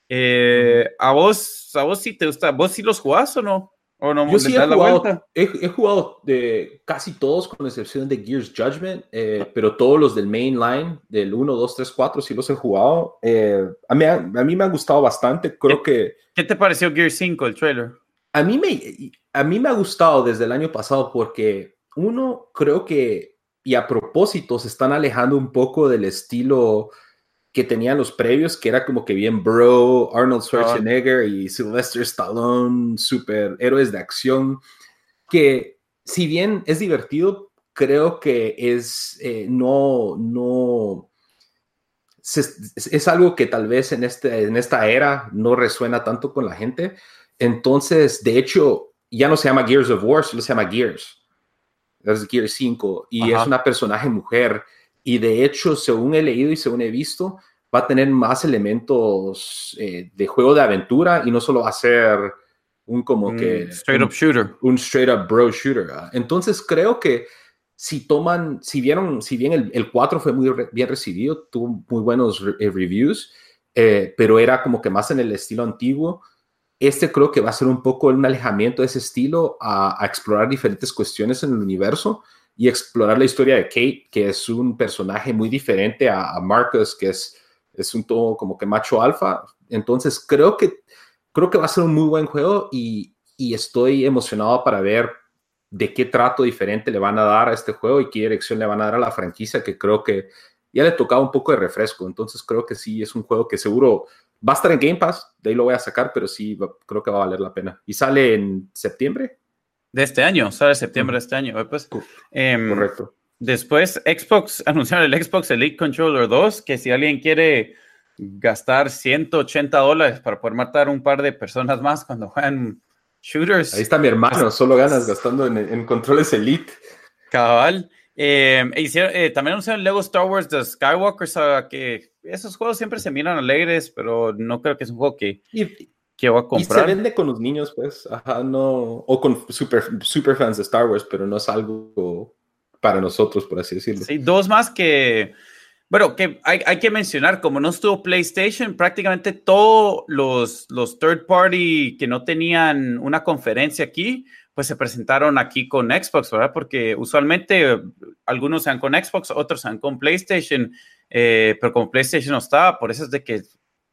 Eh, ¿A vos, a vos sí te gusta? ¿Vos sí los jugás o no? Yo sí he jugado, he, jugado, de casi todos, con excepción de Gears Judgment, eh, pero todos los del main line, del 1, 2, 3, 4, sí los he jugado. Eh, a, mí, a, mí me han gustado bastante. Creo ¿Qué, que. ¿Qué te pareció Gears 5, el trailer? A mí, me, a mí me ha gustado desde el año pasado porque, uno, creo que, y a propósito, se están alejando un poco del estilo que tenían los previos, que era como que bien bro, Arnold Schwarzenegger y Sylvester Stallone, super héroes de acción, que si bien es divertido, creo que es eh, no, no, es, algo que tal vez en, este, en esta era no resuena tanto con la gente. Entonces, de hecho, ya no se llama Gears of War, solo se llama Gears. Es Gears 5 y es una personaje mujer. Y de hecho, según he leído y según he visto, va a tener más elementos eh, de juego de aventura y no solo va a ser un como que... Straight up shooter. Un straight up bro shooter. Entonces creo que si toman, si vieron, si bien el, el 4 fue muy bien recibido, tuvo muy buenos eh, reviews, eh, pero era como que más en el estilo antiguo, este creo que va a ser un poco un alejamiento de ese estilo a, a explorar diferentes cuestiones en el universo y explorar la historia de Kate, que es un personaje muy diferente a, a Marcus, que es, es un todo como que macho alfa. Entonces creo que, creo que va a ser un muy buen juego y, y estoy emocionado para ver de qué trato diferente le van a dar a este juego y qué dirección le van a dar a la franquicia, que creo que ya le tocaba un poco de refresco. Entonces creo que sí, es un juego que seguro va a estar en Game Pass, de ahí lo voy a sacar, pero sí creo que va a valer la pena. ¿Y sale en septiembre? De este año, sale en septiembre de este año. Pues, em, Correcto. Después, Xbox anunciaron el Xbox Elite Controller 2, que si alguien quiere gastar 180 dólares para poder matar un par de personas más cuando juegan shooters. Ahí está mi hermano, solo ganas gastando en, controles Elite. Cabal. Eh, hicieron, eh, también anunciaron Lego Star Wars The Skywalker, que esos juegos siempre se miran alegres, pero no creo que es un juego que, que voy a comprar. Y se vende con los niños, pues, ajá, no, o con super, super fans de Star Wars, pero no es algo para nosotros, por así decirlo. Sí, dos más que bueno, que hay, hay, que mencionar, como no estuvo PlayStation, prácticamente todos los, los third party que no tenían una conferencia aquí, pues se presentaron aquí con Xbox, ¿verdad? Porque usualmente algunos sean con Xbox, otros sean con PlayStation, eh, pero como PlayStation no estaba, por eso es de que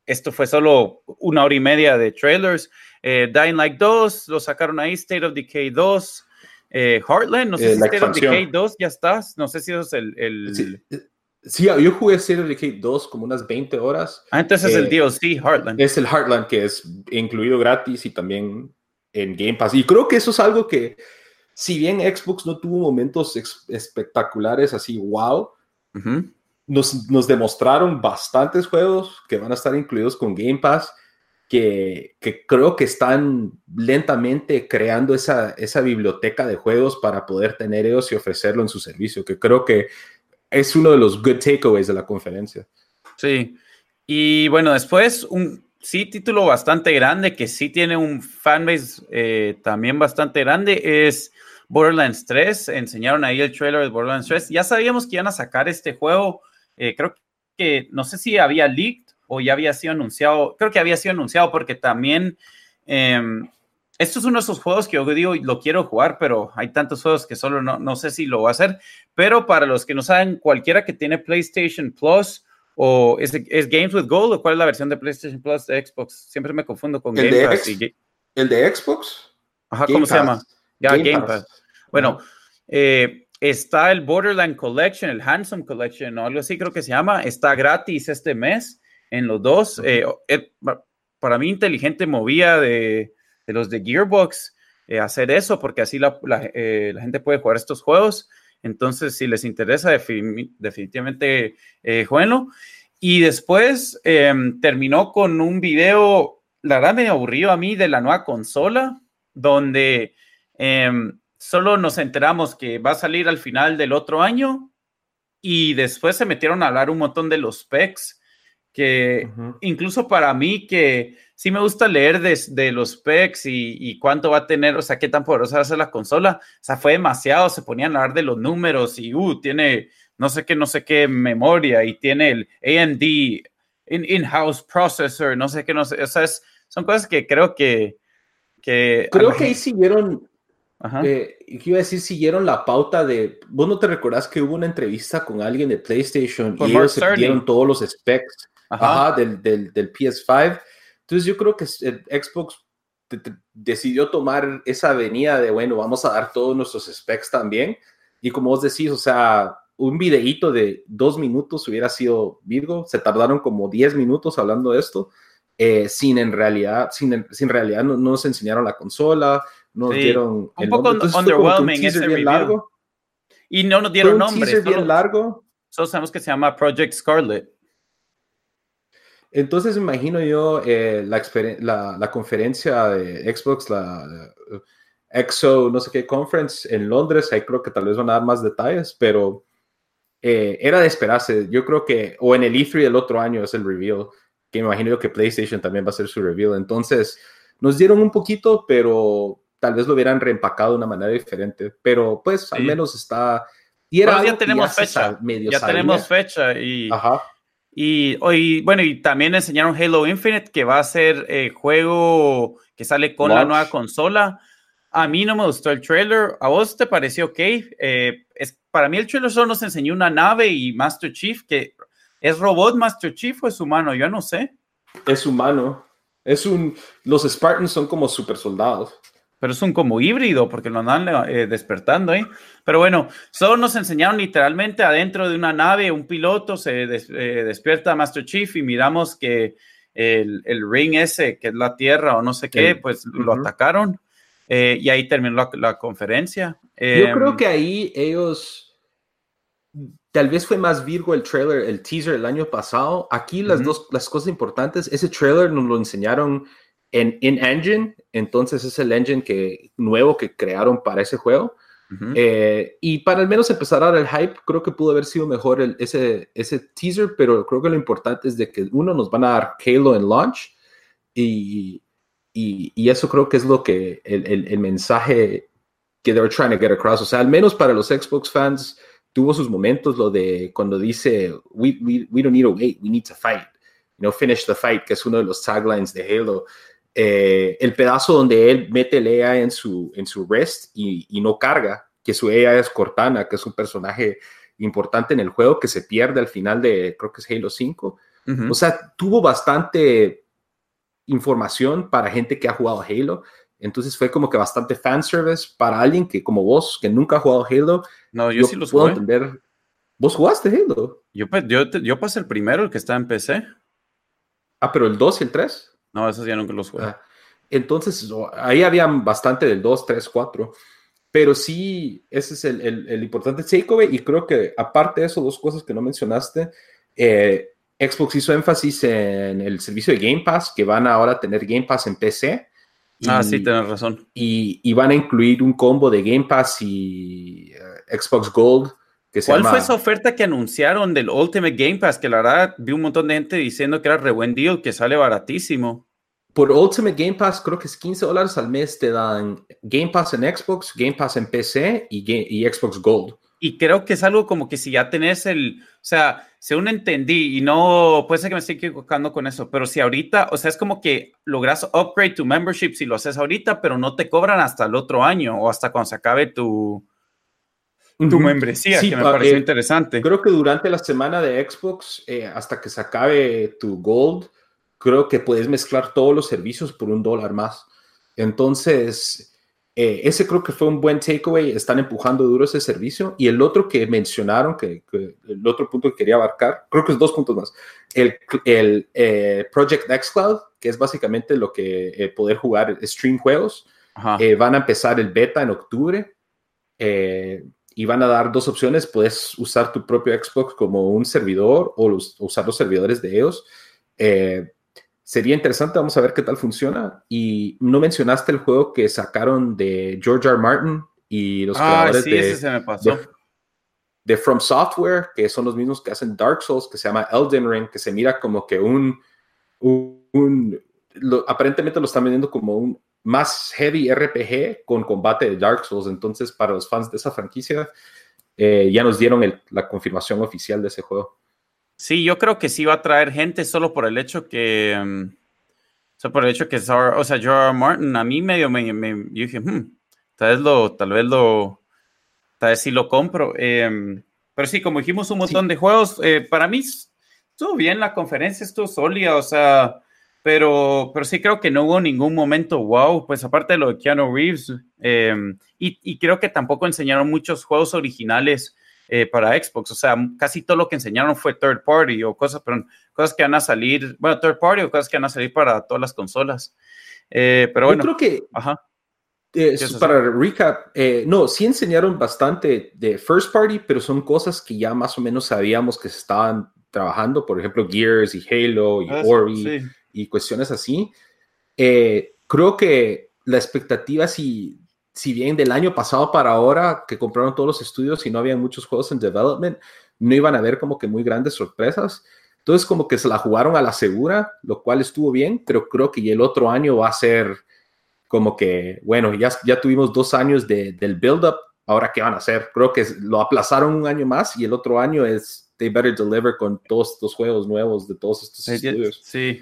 esto fue solo una hora y media de trailers. Eh, Dying Light 2, lo sacaron ahí, State of Decay 2, eh, Heartland, no sé si State of Decay 2 ya estás, no sé si eso es el... el... Sí, yo jugué State of Decay 2 como unas 20 horas. Ah, entonces es el eh, DLC, Heartland. Es el Heartland que es incluido gratis y también en Game Pass. Y creo que eso es algo que, si bien Xbox no tuvo momentos espectaculares así, wow, nos, nos, demostraron bastantes juegos que van a estar incluidos con Game Pass, que, que creo que están lentamente creando esa, esa biblioteca de juegos para poder tener ellos y ofrecerlo en su servicio, que creo que es uno de los good takeaways de la conferencia. Sí. Y bueno, después un sí título bastante grande que sí tiene un fanbase eh, también bastante grande es Borderlands 3. Enseñaron ahí el trailer de Borderlands 3. Ya sabíamos que iban a sacar este juego. Eh, creo que no sé si había leaked o ya había sido anunciado. Creo que había sido anunciado porque también em, esto es uno de esos juegos que yo digo, lo quiero jugar, pero hay tantos juegos que solo no, no sé si lo va a hacer. Pero para los que no saben, cualquiera que tiene PlayStation Plus o es, es Games with Gold o cuál es la versión de PlayStation Plus de Xbox, siempre me confundo con ¿El Game Pass. ¿El de Xbox? Ajá, ¿cómo se llama? Ya, Game, Pass. Bueno, eh, está el Borderland Collection, el Handsome Collection o algo así creo que se llama. Está gratis este mes en los dos. Eh, eh, para mí, inteligente movía de de los de Gearbox eh, hacer eso, porque así la, eh, la, gente puede jugar estos juegos. Entonces, si les interesa, definitivamente eh, jueguenlo. Y después em, terminó con un video, la verdad me aburrido a mí, de la nueva consola, donde em, solo nos enteramos que va a salir al final del otro año y después se metieron a hablar un montón de los specs que incluso para mí que sí me gusta leer de, los specs y, cuánto va a tener, o sea, qué tan poderosa va a ser la consola, o sea, fue demasiado, se ponían a hablar de los números y, uh, tiene no sé qué, no sé qué memoria y tiene el AMD in-house processor, no sé qué, no sé, o sea, son cosas que creo que... que creo que ahí siguieron, eh, iba a decir, siguieron la pauta de. Vos no te recordás que hubo una entrevista con alguien de PlayStation y ellos se dieron todos los specs Ajá. del, del, del, PS5. Entonces yo creo que Xbox decidió tomar esa avenida de, bueno, vamos a dar todos nuestros specs también. Y como vos decís, o sea, un videíto de dos minutos hubiera sido Virgo. Se tardaron como 10 minutos hablando de esto. Eh, sin en realidad, sin, sin realidad no, nos enseñaron la consola, nos dieron un poco underwhelming ese bien largo. Y no nos dieron nombre. Un bien largo. Solo sabemos que se llama Project Scarlet. Entonces imagino yo eh, la, la, conferencia de Xbox, la, EXO, no sé qué conference en Londres, ahí creo que tal vez van a dar más detalles, pero eh, era de esperarse. Yo creo que, o en el E3 el otro año es el reveal, que imagino yo que PlayStation también va a hacer su reveal. Entonces, nos dieron un poquito, pero tal vez lo hubieran reempacado de una manera diferente. Pero pues al menos está... Y era ya tenemos fecha. ya tenemos fecha y... Ajá. Y hoy, bueno, y también enseñaron Halo Infinite, que va a ser el juego que sale con la nueva consola. A mí no me gustó el trailer. ¿A vos te pareció ok? Eh, es, para mí el trailer solo nos enseñó una nave y Master Chief, que es robot Master Chief o es humano, yo no sé. Es humano. Es un. Los Spartans son como super soldados. Pero es un como híbrido, porque lo andan eh, despertando, ¿eh? Pero bueno, solo nos enseñaron literalmente adentro de una nave, un piloto se eh, despierta Master Chief y miramos que el, ring ese, que es la Tierra o no sé qué, pues lo atacaron. Eh, y ahí terminó la, conferencia. Yo creo em, que ahí ellos, tal vez fue más Virgo el trailer, el teaser el año pasado. Aquí las dos, las cosas importantes, ese trailer nos lo enseñaron en in-engine, entonces es el engine que, nuevo que crearon para ese juego. Eh, y para al menos empezar a dar el hype, creo que pudo haber sido mejor el, ese, ese teaser, pero creo que lo importante es de que uno nos van a dar Halo en launch y, y, y eso creo que es lo que el, el, el mensaje que they're trying to get across. O sea, al menos para los Xbox fans tuvo sus momentos lo de cuando dice we, we, we don't need to wait, we need to fight. You know, finish the fight, que es uno de los taglines de Halo. Eh, el pedazo donde él mete el AI en su, en su rest y, y, no carga, que su AI es Cortana, que es un personaje importante en el juego que se pierde al final de, creo que es Halo 5. O sea, tuvo bastante información para gente que ha jugado Halo. Entonces fue como que bastante fanservice para alguien que, como vos, que nunca ha jugado Halo. No, yo, sí los puedo entender. ¿Vos jugaste Halo? Yo, yo, yo pasé el primero, el que está en PC. Ah, pero el 2 y el 3. No, esos ya nunca los jugué. Ah, entonces, ahí había bastante del 2, 3, 4. Pero sí, ese es el, el, el, importante takeaway. Y creo que, aparte de eso, dos cosas que no mencionaste. Eh, Xbox hizo énfasis en el servicio de Game Pass, que van a ahora tener Game Pass en PC. ah, sí, tienes razón. Y, y, van a incluir un combo de Game Pass y uh, Xbox Gold. Que ¿Cuál fue esa oferta que anunciaron del Ultimate Game Pass? Que la verdad vi un montón de gente diciendo que era re buen deal, que sale baratísimo. Por Ultimate Game Pass creo que es 15 dólares al mes. Te dan Game Pass en Xbox, Game Pass en PC y, y Xbox Gold. Y creo que es algo como que si ya tenés el, o sea, según entendí, y no, puede ser que me esté equivocando con eso, pero si ahorita, o sea, es como que logras upgrade tu membership si lo haces ahorita, pero no te cobran hasta el otro año o hasta cuando se acabe tu, tu membresía, que me pareció eh, interesante. Creo que durante la semana de Xbox, eh, hasta que se acabe tu Gold, creo que puedes mezclar todos los servicios por un dólar más. Entonces, eh, ese creo que fue un buen takeaway. Están empujando duro ese servicio. Y el otro que mencionaron, que, el otro punto que quería abarcar, creo que es dos puntos más. El, el Project Xcloud, que es básicamente lo que poder jugar stream juegos. van a empezar el beta en octubre. Eh, y van a dar dos opciones. Puedes usar tu propio Xbox como un servidor o, usar los servidores de ellos. Eh, sería interesante, vamos a ver qué tal funciona. Y no mencionaste el juego que sacaron de George R. Martin y los ah, creadores de, de, From Software, que son los mismos que hacen Dark Souls, que se llama Elden Ring, que se mira como que un, un, aparentemente lo están vendiendo como un más heavy RPG con combate de Dark Souls. Entonces, para los fans de esa franquicia, eh, ya nos dieron la confirmación oficial de ese juego. Sí, yo creo que sí va a traer gente solo por el hecho que. Um, o sea, por el hecho que. O sea, George Martin, a mí medio me. me yo dije, hmm, tal vez lo. Tal vez lo. Tal vez sí lo compro. Em, pero sí, como dijimos, un montón de juegos. Eh, para mí estuvo bien la conferencia, estuvo sólida. O sea pero, pero sí creo que no hubo ningún momento wow, pues aparte de lo de Keanu Reeves, em, y, y, creo que tampoco enseñaron muchos juegos originales eh, para Xbox, o sea, casi todo lo que enseñaron fue third party o cosas, pero cosas que van a salir, bueno, third party o cosas que van a salir para todas las consolas. Eh, pero bueno. Yo creo que, ajá. Eh, para recap, eh, no, sí enseñaron bastante de first party, pero son cosas que ya más o menos sabíamos que se estaban trabajando, por ejemplo, Gears y Halo y ah, Ori y cuestiones así. Eh, creo que la expectativa, si, si bien del año pasado para ahora, que compraron todos los estudios y no había muchos juegos en development, no iban a haber como que muy grandes sorpresas. Entonces como que se la jugaron a la segura, lo cual estuvo bien, pero creo que el otro año va a ser como que, bueno, ya, ya tuvimos dos años de, del build-up, ahora qué van a hacer. Creo que lo aplazaron un año más y el otro año es they better deliver con todos estos juegos nuevos de todos estos estudios. Sí,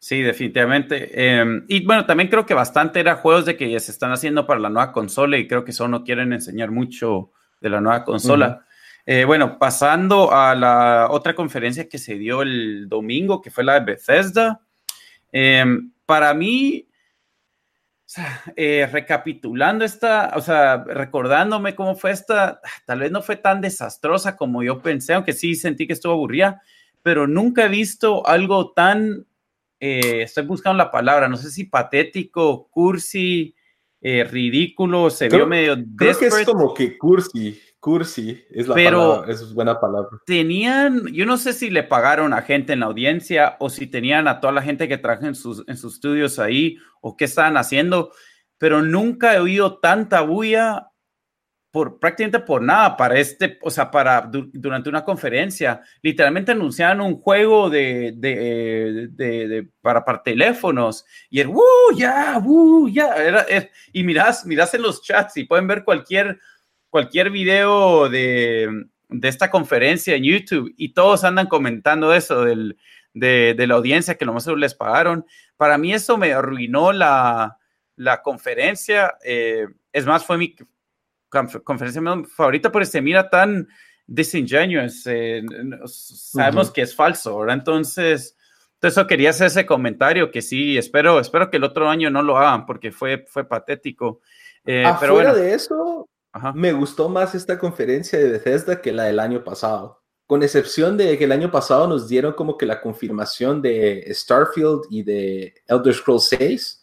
sí, definitivamente. Em, y bueno, también creo que bastante era juegos de que ya se están haciendo para la nueva consola y creo que eso no quieren enseñar mucho de la nueva consola. Eh, bueno, pasando a la otra conferencia que se dio el domingo, que fue la de Bethesda. Em, para mí, eh, recapitulando esta, o sea, recordándome cómo fue esta, tal vez no fue tan desastrosa como yo pensé, aunque sí sentí que estuvo aburrida, pero nunca he visto algo tan, eh, estoy buscando la palabra, no sé si patético, cursi, ridículo, se vio medio... Creo que es como que cursi. Cursi es la Pero palabra, es buena palabra. Tenían, yo no sé si le pagaron a gente en la audiencia o si tenían a toda la gente que traje en sus, en sus estudios ahí o qué estaban haciendo, pero nunca he oído tanta bulla por prácticamente por nada para este, o sea, para durante una conferencia. Literalmente anunciaron un juego de, de, de, para, para teléfonos y el ¡Woo! ¡Ya! ¡Woo! ¡Ya! Era, y mirás, mirás en los chats y pueden ver cualquier cualquier video de, esta conferencia en YouTube y todos andan comentando eso del, de, la audiencia que lo más les pagaron. Para mí eso me arruinó la, conferencia. Eh, es más, fue mi conferencia favorita porque se mira tan disingenuous. Eh, sabemos que es falso, ¿verdad? Entonces, eso quería hacer ese comentario que sí, espero, espero que el otro año no lo hagan porque fue, fue patético. Eh, pero bueno. de eso, me gustó más esta conferencia de Bethesda que la del año pasado. Con excepción de que el año pasado nos dieron como que la confirmación de Starfield y de Elder Scrolls 6.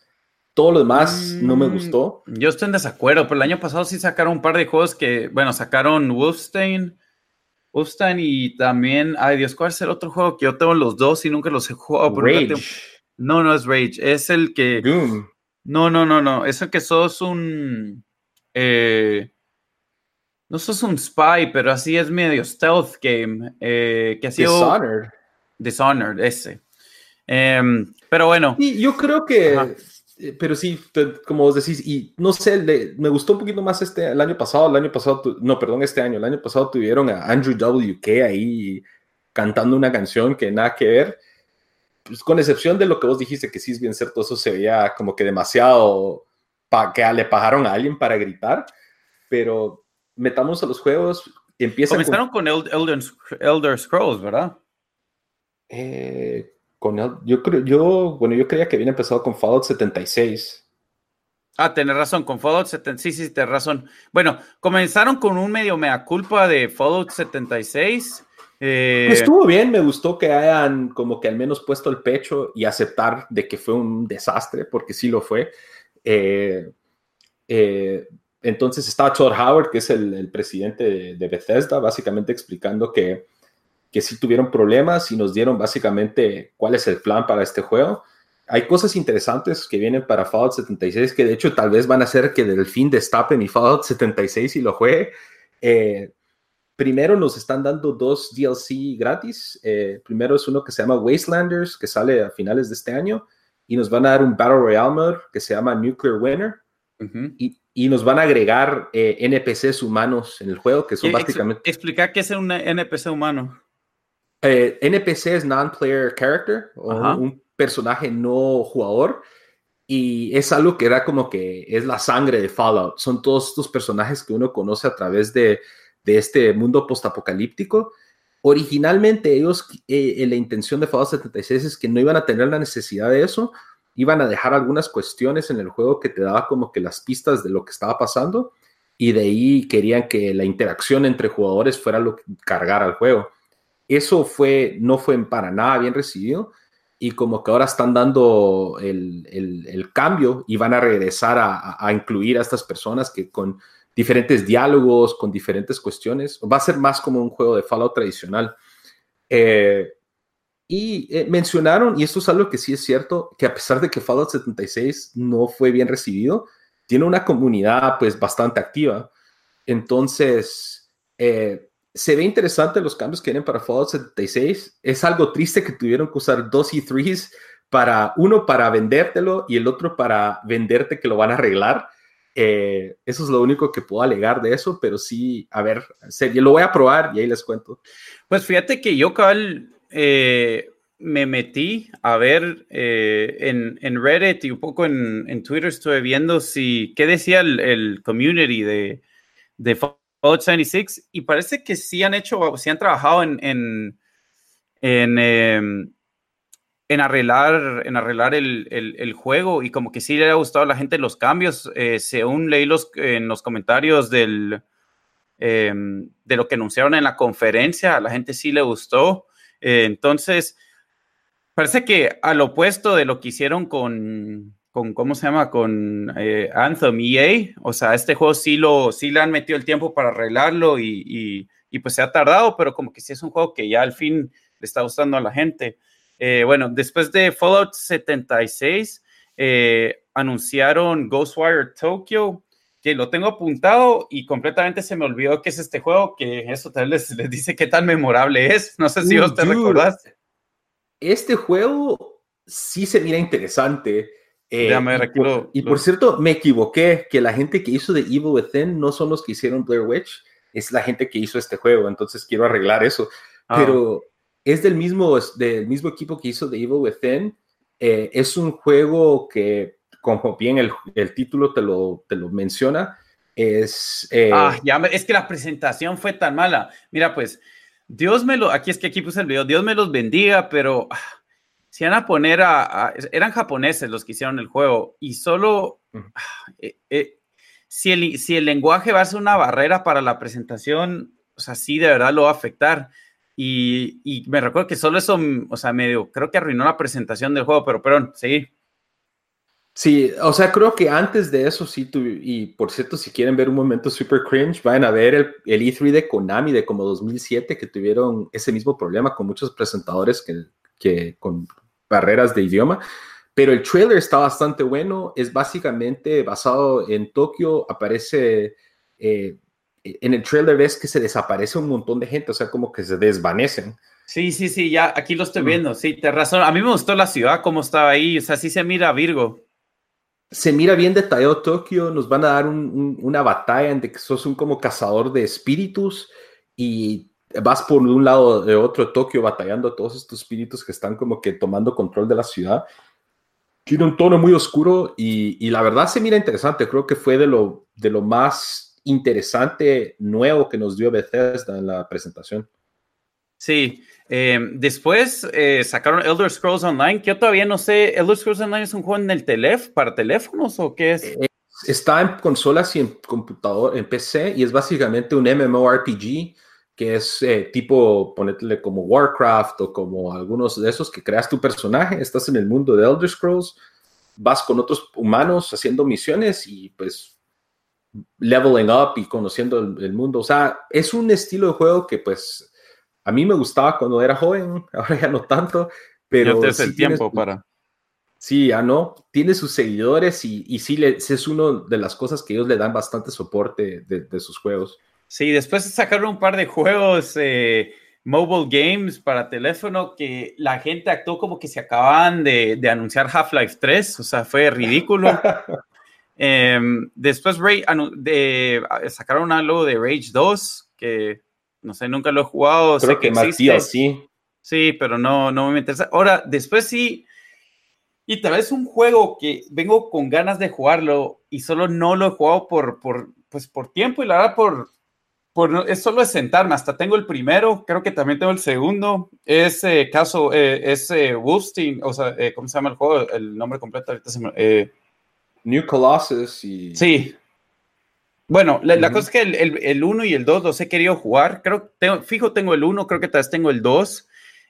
Todo lo demás no me mm, gustó. Yo estoy en desacuerdo, pero el año pasado sí sacaron un par de juegos que, bueno, sacaron Wolfenstein, Wolfenstein y también, ay Dios, ¿cuál es el otro juego que yo tengo los dos y nunca los he jugado? Rage. No, no es Rage, es el que... Doom. No, no, no, no, es el que sos un... Eh, no sos un spy, pero así es medio stealth game. Eh, que ha sido Dishonored. Dishonored, ese. Em, pero bueno. Y yo creo que, pero sí, como vos decís, y no sé, me gustó un poquito más este, el año pasado, el año pasado, no, perdón, este año, el año pasado tuvieron a Andrew WK ahí cantando una canción que nada que ver. Pues, con excepción de lo que vos dijiste, que sí es bien cierto, eso se veía como que demasiado, para que le pagaron a alguien para gritar, pero metamos a los juegos. Empieza Comenzaron con, Elder, Scrolls, ¿verdad? Eh, con yo creo, yo, bueno, yo creía que había empezado con Fallout 76. Ah, tenés razón, con Fallout 76, sí, sí, tenés razón. Bueno, comenzaron con un medio mea culpa de Fallout 76. Eh... Estuvo bien, me gustó que hayan como que al menos puesto el pecho y aceptar de que fue un desastre, porque sí lo fue. Eh, eh, entonces estaba Todd Howard, que es el, presidente de, Bethesda, básicamente explicando que, que sí tuvieron problemas y nos dieron básicamente cuál es el plan para este juego. Hay cosas interesantes que vienen para Fallout 76 que de hecho tal vez van a hacer que del fin destape mi Fallout 76 y lo juegue. Eh, primero nos están dando dos DLC gratis. Eh, primero es uno que se llama Wastelanders, que sale a finales de este año, y nos van a dar un Battle Royale mode que se llama Nuclear Winner. y, y nos van a agregar eh, NPCs humanos en el juego, que son básicamente... Explicar qué es un NPC humano. Eh, NPC es non-player character, o un personaje no jugador, y es algo que era como que es la sangre de Fallout. Son todos estos personajes que uno conoce a través de, de este mundo postapocalíptico. Originalmente ellos, eh, la intención de Fallout 76 es que no iban a tener la necesidad de eso, iban a dejar algunas cuestiones en el juego que te daba como que las pistas de lo que estaba pasando y de ahí querían que la interacción entre jugadores fuera lo que cargara al juego. Eso fue, no fue para nada bien recibido y como que ahora están dando el, cambio y van a regresar a, incluir a estas personas que con diferentes diálogos, con diferentes cuestiones, va a ser más como un juego de Fallout tradicional. Eh, y eh, mencionaron, y esto es algo que sí es cierto, que a pesar de que Fallout 76 no fue bien recibido, tiene una comunidad pues bastante activa. Entonces, eh, se ve interesante los cambios que vienen para Fallout 76. Es algo triste que tuvieron que usar dos y threes para uno para vendértelo y el otro para venderte que lo van a arreglar. Eh, eso es lo único que puedo alegar de eso, pero sí, a ver, yo lo voy a probar y ahí les cuento. Pues fíjate que yo, Cal, eh, me metí a ver eh, en, en, Reddit y un poco en, en, Twitter estuve viendo si qué decía el, el community de, de Fallout 76 y parece que sí han hecho, sí han trabajado en, en, en, em, en arreglar, en arreglar el, el, el, juego y como que sí le ha gustado a la gente los cambios. Eh, según leí los, en los comentarios del, em, de lo que anunciaron en la conferencia, a la gente sí le gustó. Eh, entonces, parece que al opuesto de lo que hicieron con, con ¿cómo se llama? Con eh, Anthem EA, o sea, este juego sí, lo, sí le han metido el tiempo para arreglarlo y, y, pues se ha tardado, pero como que sí es un juego que ya al fin le está gustando a la gente. Eh, bueno, después de Fallout 76, anunciaron Ghostwire Tokyo, que lo tengo apuntado y completamente se me olvidó que es este juego, que eso tal vez les, dice qué tan memorable es. No sé si vos te recordaste. Este juego sí se mira interesante. Eh, y, por, y, por, cierto, me equivoqué, que la gente que hizo de Evil Within no son los que hicieron Blair Witch, es la gente que hizo este juego, entonces quiero arreglar eso. Ah. Pero es del mismo, del mismo equipo que hizo de Evil Within. Eh, es un juego que como bien el, el título te lo, te lo menciona, es... Eh, ah, ya, es que la presentación fue tan mala. Mira, pues, Dios me lo, aquí es que aquí puse el video, Dios me los bendiga, pero ah, si van a poner a, eran japoneses los que hicieron el juego y solo, ah, eh, eh, si, el, si el lenguaje va a ser una barrera para la presentación, o sea, sí, de verdad lo va a afectar. Y, y me recuerdo que solo eso, o sea, medio, creo que arruinó la presentación del juego, pero perdón, seguí. Sí, o sea, creo que antes de eso sí, tu, y por cierto, si quieren ver un momento super cringe, vayan a ver el, el, E3 de Konami de como 2007 que tuvieron ese mismo problema con muchos presentadores que, que con barreras de idioma, pero el trailer está bastante bueno, es básicamente basado en Tokio, aparece, eh, en el trailer ves que se desaparece un montón de gente, o sea, como que se desvanecen. Sí, sí, sí, ya aquí lo estoy viendo, sí, te razón, a mí me gustó la ciudad, cómo estaba ahí, o sea, sí se mira Virgo se mira bien detallado Tokio, nos van a dar una batalla en de que sos un como cazador de espíritus y vas por un lado de otro Tokio batallando a todos estos espíritus que están como que tomando control de la ciudad. Tiene un tono muy oscuro y, la verdad se mira interesante. Creo que fue de lo, de lo más interesante nuevo que nos dio Bethesda en la presentación. Sí, Em, después eh, sacaron Elder Scrolls Online, que yo todavía no sé, ¿Elder Scrolls Online es un juego en el teléfono, para teléfonos o qué es? Eh, está en consolas y en computador, en PC, y es básicamente un MMORPG que es eh, tipo, ponértele como Warcraft o como algunos de esos que creas tu personaje, estás en el mundo de Elder Scrolls, vas con otros humanos haciendo misiones y pues leveling up y conociendo el, el mundo. O sea, es un estilo de juego que pues a mí me gustaba cuando era joven, ahora ya no tanto, pero... Ya el tiempo para... Sí, ya no, tiene sus seguidores y, y sí le, es una de las cosas que ellos le dan bastante soporte de, sus juegos. Sí, después sacaron un par de juegos eh, mobile games para teléfono que la gente actuó como que se acababan de, de anunciar Half-Life 3, o sea, fue ridículo. Em, después de, sacaron algo de Rage 2, que no sé, nunca lo he jugado. Creo sé que, que sí. Sí, pero no, no me interesa. Ahora, después sí. Y tal vez un juego que vengo con ganas de jugarlo y solo no lo he jugado por, por, pues por tiempo y la verdad por, por es solo es sentarme. Hasta tengo el primero, creo que también tengo el segundo. Ese caso, eh, es eh, Wolfstein, o sea, eh, ¿cómo se llama el juego? El nombre completo ahorita se me... Eh, New Colossus y... Sí, bueno, la, cosa es que el 1 y el 2 los he querido jugar. Creo, tengo, fijo, tengo el 1, creo que tal vez tengo el 2.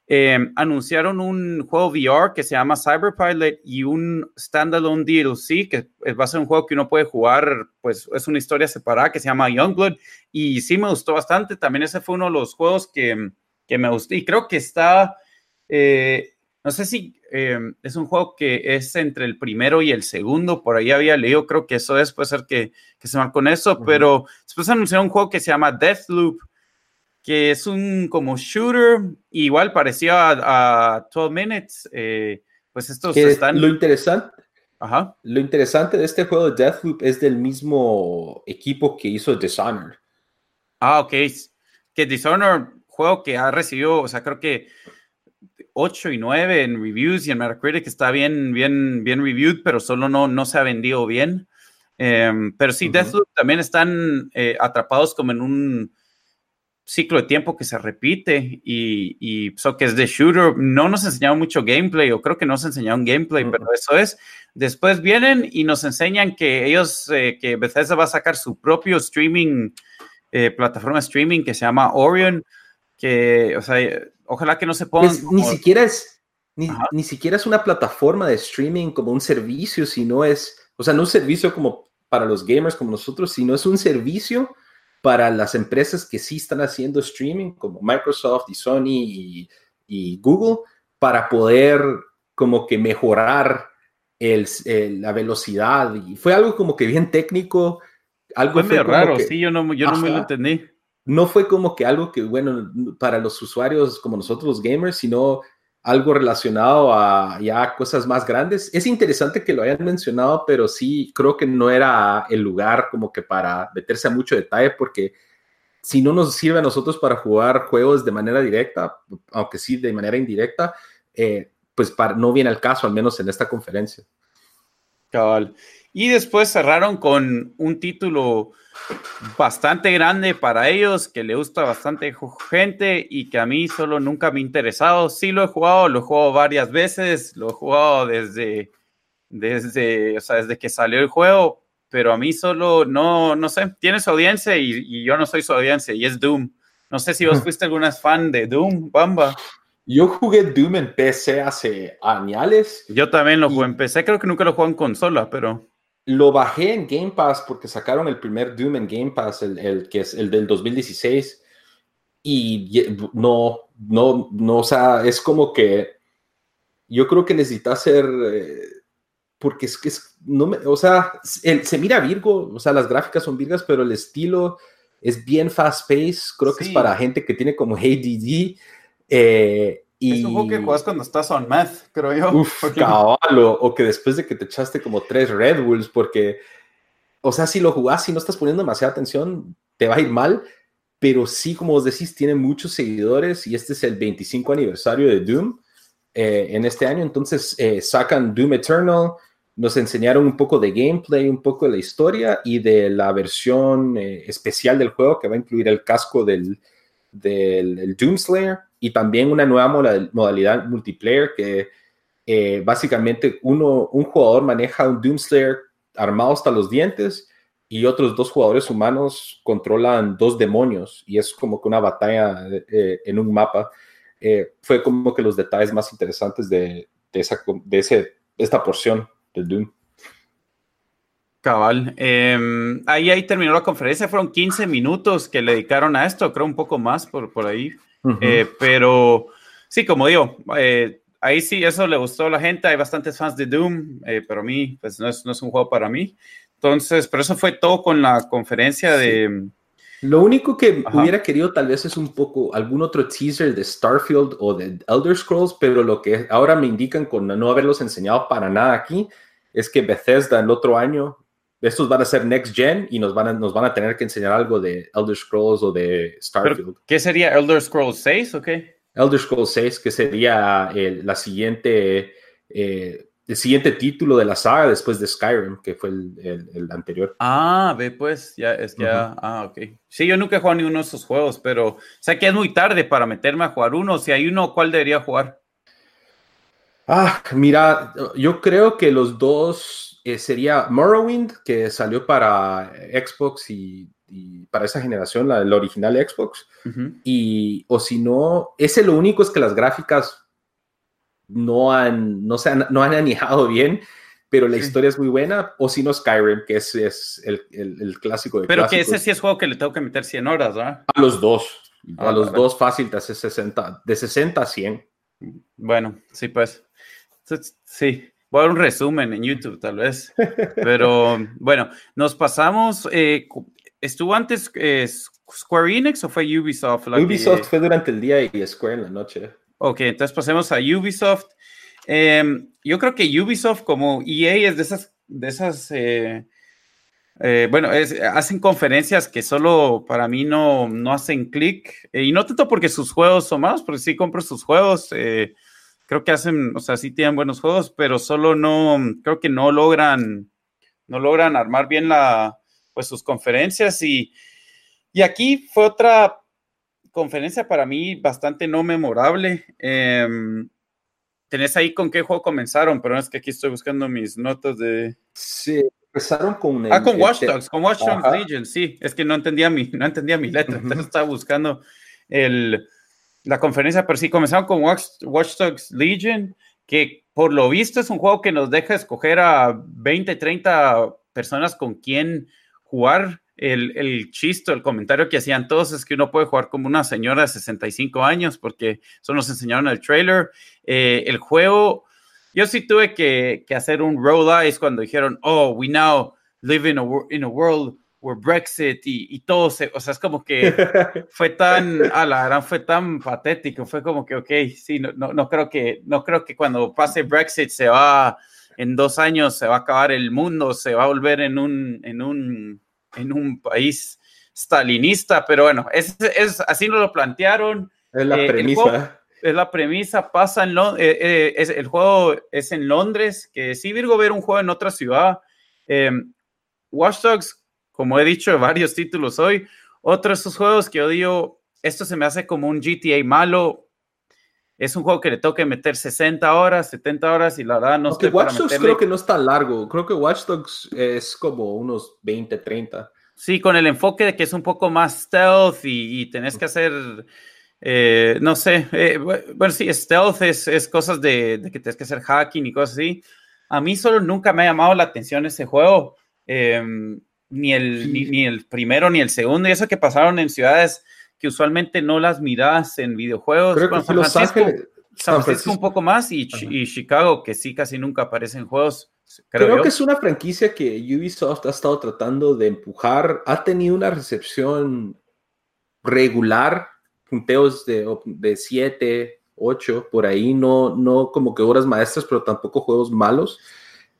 Em, anunciaron un juego VR que se llama Cyberpilot y un standalone DLC que va a ser un juego que uno puede jugar, pues es una historia separada que se llama Youngblood. Y sí me gustó bastante. También ese fue uno de los juegos que, que me gustó. Y creo que está, eh, no sé si em, es un juego que es entre el primero y el segundo, por ahí había leído, creo que eso es, puede ser que, que se marcó con eso, pero después anunciaron un juego que se llama Deathloop que es un como shooter, igual parecido a, 12 Minutes. Eh, pues estos están... Lo interesante, lo interesante de este juego de Deathloop es del mismo equipo que hizo Dishonored. Ah, ok. Que Dishonored, juego que ha recibido, o sea, creo que 8 y 9 en reviews y en Metacritic está bien, bien, bien reviewed, pero solo no, no se ha vendido bien. Em, pero sí, Deathloop también están eh, atrapados como en un ciclo de tiempo que se repite y, y so que es de shooter. No nos enseñaron mucho gameplay, o creo que no nos enseñaron gameplay, pero eso es. Después vienen y nos enseñan que ellos, eh, que Bethesda va a sacar su propio streaming, eh, plataforma streaming que se llama Orion, que, o sea, ojalá que no se pongan. ni siquiera es. Ni, ni, siquiera es una plataforma de streaming como un servicio, sino es, o sea, no un servicio como para los gamers como nosotros, sino es un servicio para las empresas que sí están haciendo streaming, como Microsoft y Sony y, Google, para poder como que mejorar el, la velocidad. Y fue algo como que bien técnico. Algo fue, raro, sí, yo no, yo no me lo entendí. No fue como que algo que, bueno, para los usuarios como nosotros los gamers, sino algo relacionado a ya cosas más grandes. Es interesante que lo hayan mencionado, pero sí creo que no era el lugar como que para meterse a mucho detalle, porque si no nos sirve a nosotros para jugar juegos de manera directa, aunque sí de manera indirecta, eh, pues para, no viene al caso, al menos en esta conferencia. Cabal. Y después cerraron con un título bastante grande para ellos, que le gusta bastante gente y que a mí solo nunca me ha interesado. Sí lo he jugado, lo he jugado varias veces, lo he jugado desde, desde, o sea, desde que salió el juego, pero a mí solo no, no sé, tiene su audiencia y, yo no soy su audiencia y es Doom. No sé si vos fuiste alguna fan de Doom, Bamba. Yo jugué Doom en PC hace años. Yo también lo jugué en PC, creo que nunca lo jugué en consola, pero lo bajé en Game Pass porque sacaron el primer Doom en Game Pass, el, que es el del 2016. Y no, no, no, o sea, es como que yo creo que necesita ser, eh, porque es que es, no me, o sea, se mira Virgo, o sea, las gráficas son virgas, pero el estilo es bien fast paced, creo que es para gente que tiene como ADD. Eh, es un juego que juegas cuando estás on math, creo yo. Uf, caballo. O que después de que te echaste como tres Red Bulls, porque, o sea, si lo jugás y no estás poniendo demasiada atención, te va a ir mal. Pero sí, como vos decís, tiene muchos seguidores y este es el 25 aniversario de Doom eh, en este año. Entonces eh, sacan Doom Eternal, nos enseñaron un poco de gameplay, un poco de la historia y de la versión eh, especial del juego que va a incluir el casco del, del Doom Slayer y también una nueva modalidad multiplayer que eh, básicamente uno, un jugador maneja un Doomslayer armado hasta los dientes y otros dos jugadores humanos controlan dos demonios y es como que una batalla eh, en un mapa. Eh, fue como que los detalles más interesantes de, de, esa, de ese, esta porción del Doom. Cabal. Em, ahí, ahí terminó la conferencia. Fueron 15 minutos que le dedicaron a esto, creo un poco más por, por ahí. Eh, pero sí, como digo, eh, ahí sí, eso le gustó a la gente. Hay bastantes fans de Doom, eh, pero a mí, pues no es, no es, un juego para mí. Entonces, pero eso fue todo con la conferencia de. Lo único que hubiera querido tal vez es un poco algún otro teaser de Starfield o de Elder Scrolls, pero lo que ahora me indican con no haberlos enseñado para nada aquí es que Bethesda el otro año estos van a ser next gen y nos van a, nos van a tener que enseñar algo de Elder Scrolls o de Starfield. ¿Qué sería Elder Scrolls 6 o qué? Elder Scrolls 6, que sería el, la siguiente, eh, el siguiente título de la saga después de Skyrim, que fue el, el, anterior. Ah, ve pues, ya es ya, ah, ok. Sí, yo nunca he jugado ninguno de esos juegos, pero sé que es muy tarde para meterme a jugar uno. Si hay uno, ¿cuál debería jugar? Ah, mira, yo creo que los dos eh, sería Morrowind, que salió para Xbox y para esa generación, la, original Xbox. Y, o si no, ese lo único es que las gráficas no han, no se han, no han anijado bien, pero la historia es muy buena. O si no, Skyrim, que es, es el, el, clásico de Pero que ese sí es juego que le tengo que meter 100 horas, ¿verdad? A los dos. a ah, los dos fácil te hace 60, de 60 a 100. Bueno, sí, pues. Sí, voy a dar un resumen en YouTube, tal vez. Pero bueno, nos pasamos. Eh, ¿Estuvo antes eh, Square Enix o fue Ubisoft? Ubisoft fue durante el día y Square en la noche. Ok, entonces pasemos a Ubisoft. Em, yo creo que Ubisoft, como EA, es de esas, de esas eh, eh, bueno, hacen conferencias que solo para mí no, no hacen clic. y no tanto porque sus juegos son malos, porque sí compro sus juegos. Creo que hacen, o sea, sí tienen buenos juegos, pero solo no, creo que no logran, no logran armar bien la, pues sus conferencias. Y, y aquí fue otra conferencia para mí bastante no memorable. Em, tenés ahí con qué juego comenzaron, pero es que aquí estoy buscando mis notas de... Sí, empezaron con... ah, con Watch Dogs, con Watch Dogs Legion, sí, es que no entendía mi, no entendía mi letra, entonces estaba buscando el, la conferencia, pero sí, comenzaron con Watch, Dogs Legion, que por lo visto es un juego que nos deja escoger a 20, 30 personas con quien jugar. El, el chiste, el comentario que hacían todos es que uno puede jugar como una señora de 65 años porque eso nos enseñaron el trailer. Eh, el juego, yo sí tuve que, que, hacer un roll eyes cuando dijeron, oh, we now live in a, in a world where Brexit y, y todo se, o sea, es como que fue tan, a la gran, fue tan patético, fue como que, ok, sí, no, no, no creo que, no creo que cuando pase Brexit se va en dos años se va a acabar el mundo, se va a volver en un, en un, en un país stalinista, pero bueno, es, es así nos lo plantearon. Es la eh, premisa. es la premisa, pasa en eh, eh, es, el juego es en Londres, que sí, Virgo, ver un juego en otra ciudad. Watch Dogs, como he dicho, varios títulos hoy, otro de esos juegos que yo digo, esto se me hace como un GTA malo, es un juego que le toca meter 60 horas, 70 horas y la verdad no sé. Watch Dogs creo que no es tan largo. Creo que Watch Dogs es como unos 20, 30. Sí, con el enfoque de que es un poco más stealth y, tenés que hacer, eh, no sé, eh, bueno, sí, stealth es, es cosas de, que tienes que hacer hacking y cosas así. A mí solo nunca me ha llamado la atención ese juego, em, ni, el, ni, el primero ni el segundo, y eso que pasaron en ciudades que usualmente no las miras en videojuegos. Creo que San Francisco, San Francisco, un poco más y, Chicago, que sí casi nunca aparecen en juegos. Creo, que es una franquicia que Ubisoft ha estado tratando de empujar. Ha tenido una recepción regular, punteos de 7, 8, por ahí, no, no como que obras maestras, pero tampoco juegos malos.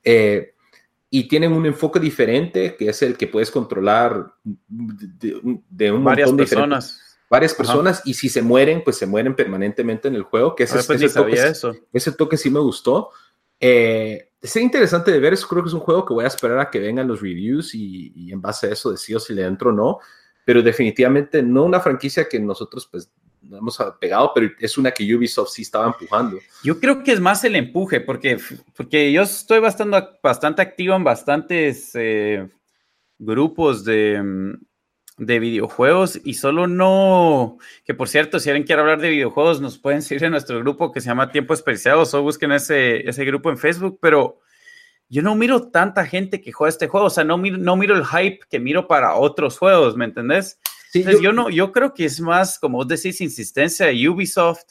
Eh, y tienen un enfoque diferente, que es el que puedes controlar de, un Varias personas varias personas y si se mueren, pues se mueren permanentemente en el juego, que ese, pues ese, toque, eso. ese toque sí me gustó. Eh, es interesante de ver, eso creo que es un juego que voy a esperar a que vengan los reviews y, en base a eso decido si le entro o no, pero definitivamente no una franquicia que nosotros pues no hemos pegado, pero es una que Ubisoft sí estaba empujando. Yo creo que es más el empuje, porque, porque yo estoy bastante, bastante activo en bastantes eh, grupos de, de videojuegos y solo no, que por cierto, si alguien quiere hablar de videojuegos, nos pueden seguir en nuestro grupo que se llama Tiempo Especiados o busquen ese, ese grupo en Facebook, pero yo no miro tanta gente que juega este juego, o sea, no miro, no miro el hype que miro para otros juegos, ¿me entendés? Yo, no, yo creo que es más, como vos decís, insistencia de Ubisoft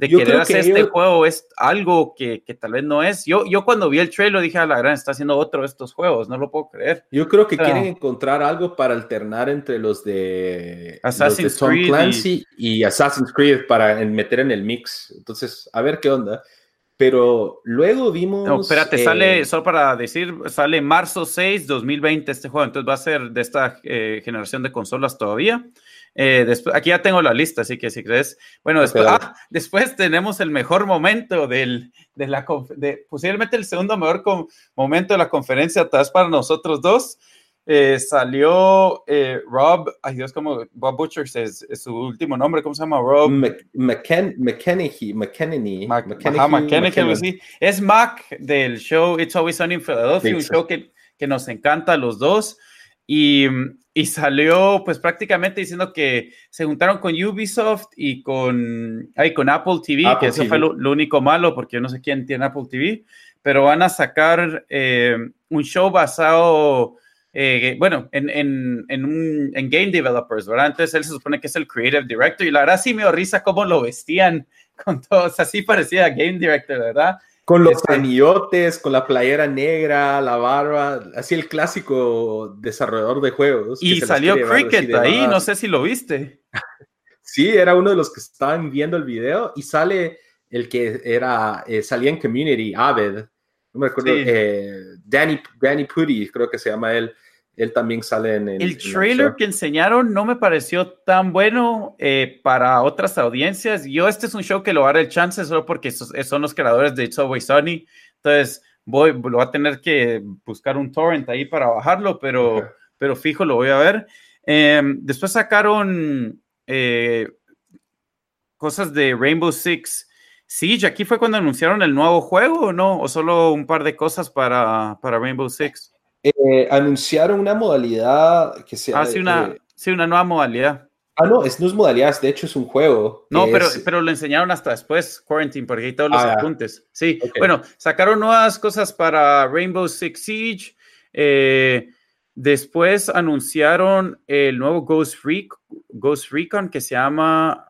de querer hacer este juego es algo que, que, tal vez no es. Yo, yo cuando vi el trailer dije, a la gran, está haciendo otro de estos juegos, no lo puedo creer. Yo creo que quieren encontrar algo para alternar entre los de, Assassin's Tom Creed Clancy y... Assassin's Creed para meter en el mix. Entonces, a ver qué onda. Pero luego vimos... No, espérate, sale, eh, solo para decir, sale marzo 6, 2020 este juego, entonces va a ser de esta eh, generación de consolas todavía. Eh, después, aquí ya tengo la lista, así que si crees. Bueno, después, ah, después tenemos el mejor momento del, de la de, posiblemente el segundo mejor momento de la conferencia, atrás para nosotros dos. Eh, salió eh, Rob, ay Dios, como Bob Butcher es, su último nombre, ¿cómo se llama? Rob McKennedy, Es Mac del show It's Always Sunny in Philadelphia, un show que, que nos encanta a los dos. y, y, salió pues prácticamente diciendo que se juntaron con Ubisoft y con, ay, con Apple TV, que eso fue lo, único malo porque yo no sé quién tiene Apple TV, pero van a sacar eh, un show basado, eh, bueno, en, en, en, un, en, game developers, ¿verdad? Entonces él se supone que es el creative director y la verdad sí me dio risa cómo lo vestían con todos, así parecía game director, ¿verdad? Con los anillotes, con la playera negra, la barba, así el clásico desarrollador de juegos. Y salió Cricket ahí, no sé si lo viste. sí, era uno de los que estaban viendo el video y sale el que era, eh, salía en Community, Aved, no me acuerdo, eh, Danny, Danny Putty, creo que se llama él él también sale en el... El trailer que enseñaron no me pareció tan bueno eh, para otras audiencias. Yo este es un show que lo haré el chance solo porque son los creadores de Subway Sony. Entonces voy, lo voy a tener que buscar un torrent ahí para bajarlo, pero, pero fijo, lo voy a ver. Em, después sacaron eh, cosas de Rainbow Six Siege. ¿Aquí fue cuando anunciaron el nuevo juego o no? ¿O solo un par de cosas para, para Rainbow Six? Eh, anunciaron una modalidad que se Ah, sí, una, eh, sí, una nueva modalidad. Ah, no, es, no es modalidad, de hecho es un juego. No, pero, pero lo enseñaron hasta después, Quarantine, porque hay todos los ah, apuntes. Sí, bueno, sacaron nuevas cosas para Rainbow Six Siege. Eh, después anunciaron el nuevo Ghost, Ghost Recon que se llama.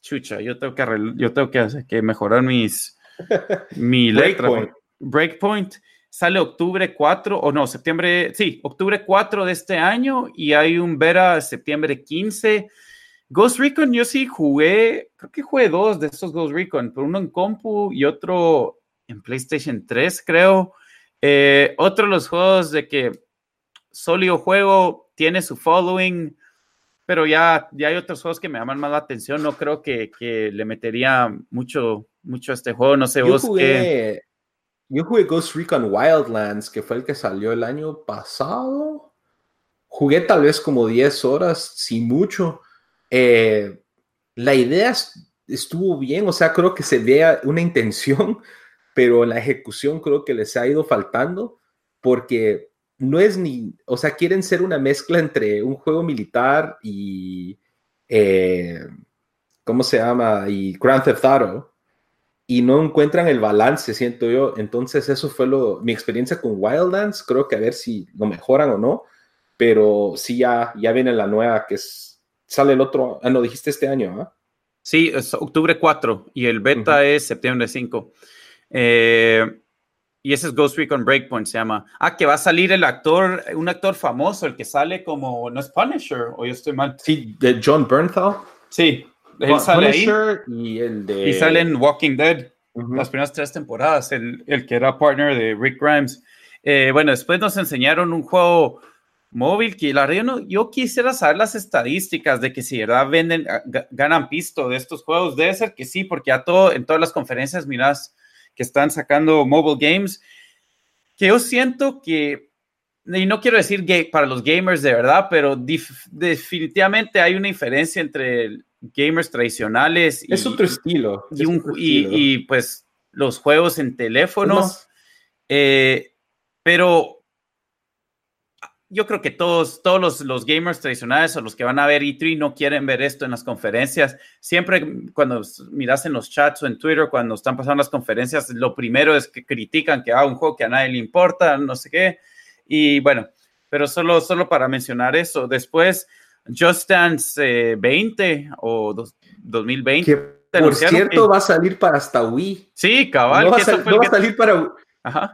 Chucha, yo tengo que, yo tengo que, que mejorar mis. mi letra. Breakpoint. Breakpoint sale octubre 4, o no, septiembre, sí, octubre 4 de este año y hay un beta septiembre 15. Ghost Recon, yo sí jugué, creo que jugué dos de estos Ghost Recon, pero uno en compu y otro en PlayStation 3, creo. Eh, otro de los juegos de que sólido juego, tiene su following, pero ya, ya hay otros juegos que me llaman más la atención. No creo que, que le metería mucho, mucho a este juego. No sé vos qué yo jugué Ghost Recon Wildlands, que fue el que salió el año pasado. Jugué tal vez como 10 horas, sin mucho. Eh, la idea estuvo bien, o sea, creo que se vea una intención, pero la ejecución creo que les ha ido faltando porque no es ni, o sea, quieren ser una mezcla entre un juego militar y, eh, ¿cómo se llama? Y Grand Theft Auto y no encuentran el balance, siento yo. Entonces, eso fue lo, mi experiencia con Wildlands. Creo que a ver si lo mejoran o no. Pero sí, ya, ya viene la nueva que es, sale el otro. Ah, no, dijiste este año, ¿ah? Sí, es octubre 4 y el beta es septiembre 5. Eh, y ese es Ghost Recon Breakpoint, se llama. Ah, que va a salir el actor, un actor famoso, el que sale como, ¿no es Punisher? ¿O yo estoy mal? Sí, de John Bernthal. Sí, él sale ahí. Y el de. Y sale en Walking Dead, las primeras tres temporadas, el, el, que era partner de Rick Grimes. Eh, bueno, después nos enseñaron un juego móvil que la verdad yo, yo, quisiera saber las estadísticas de que si verdad venden, ah, ganan pisto de estos juegos. Debe ser que sí, porque a todo, en todas las conferencias miras que están sacando mobile games, que yo siento que, y no quiero decir para los gamers de verdad, pero definitivamente hay una diferencia entre gamers tradicionales. Es otro estilo. Y, pues los juegos en teléfonos. Eh, pero yo creo que todos, todos los, gamers tradicionales o los que van a ver E3 no quieren ver esto en las conferencias. Siempre cuando miras en los chats o en Twitter, cuando están pasando las conferencias, lo primero es que critican que haga un juego que a nadie le importa, no sé qué. Y bueno, pero solo, solo para mencionar eso. Después, Just Dance 20 eh, o 2020. Que, por cierto, va a salir para hasta Wii. Sí, cabal. No va, a, salir para.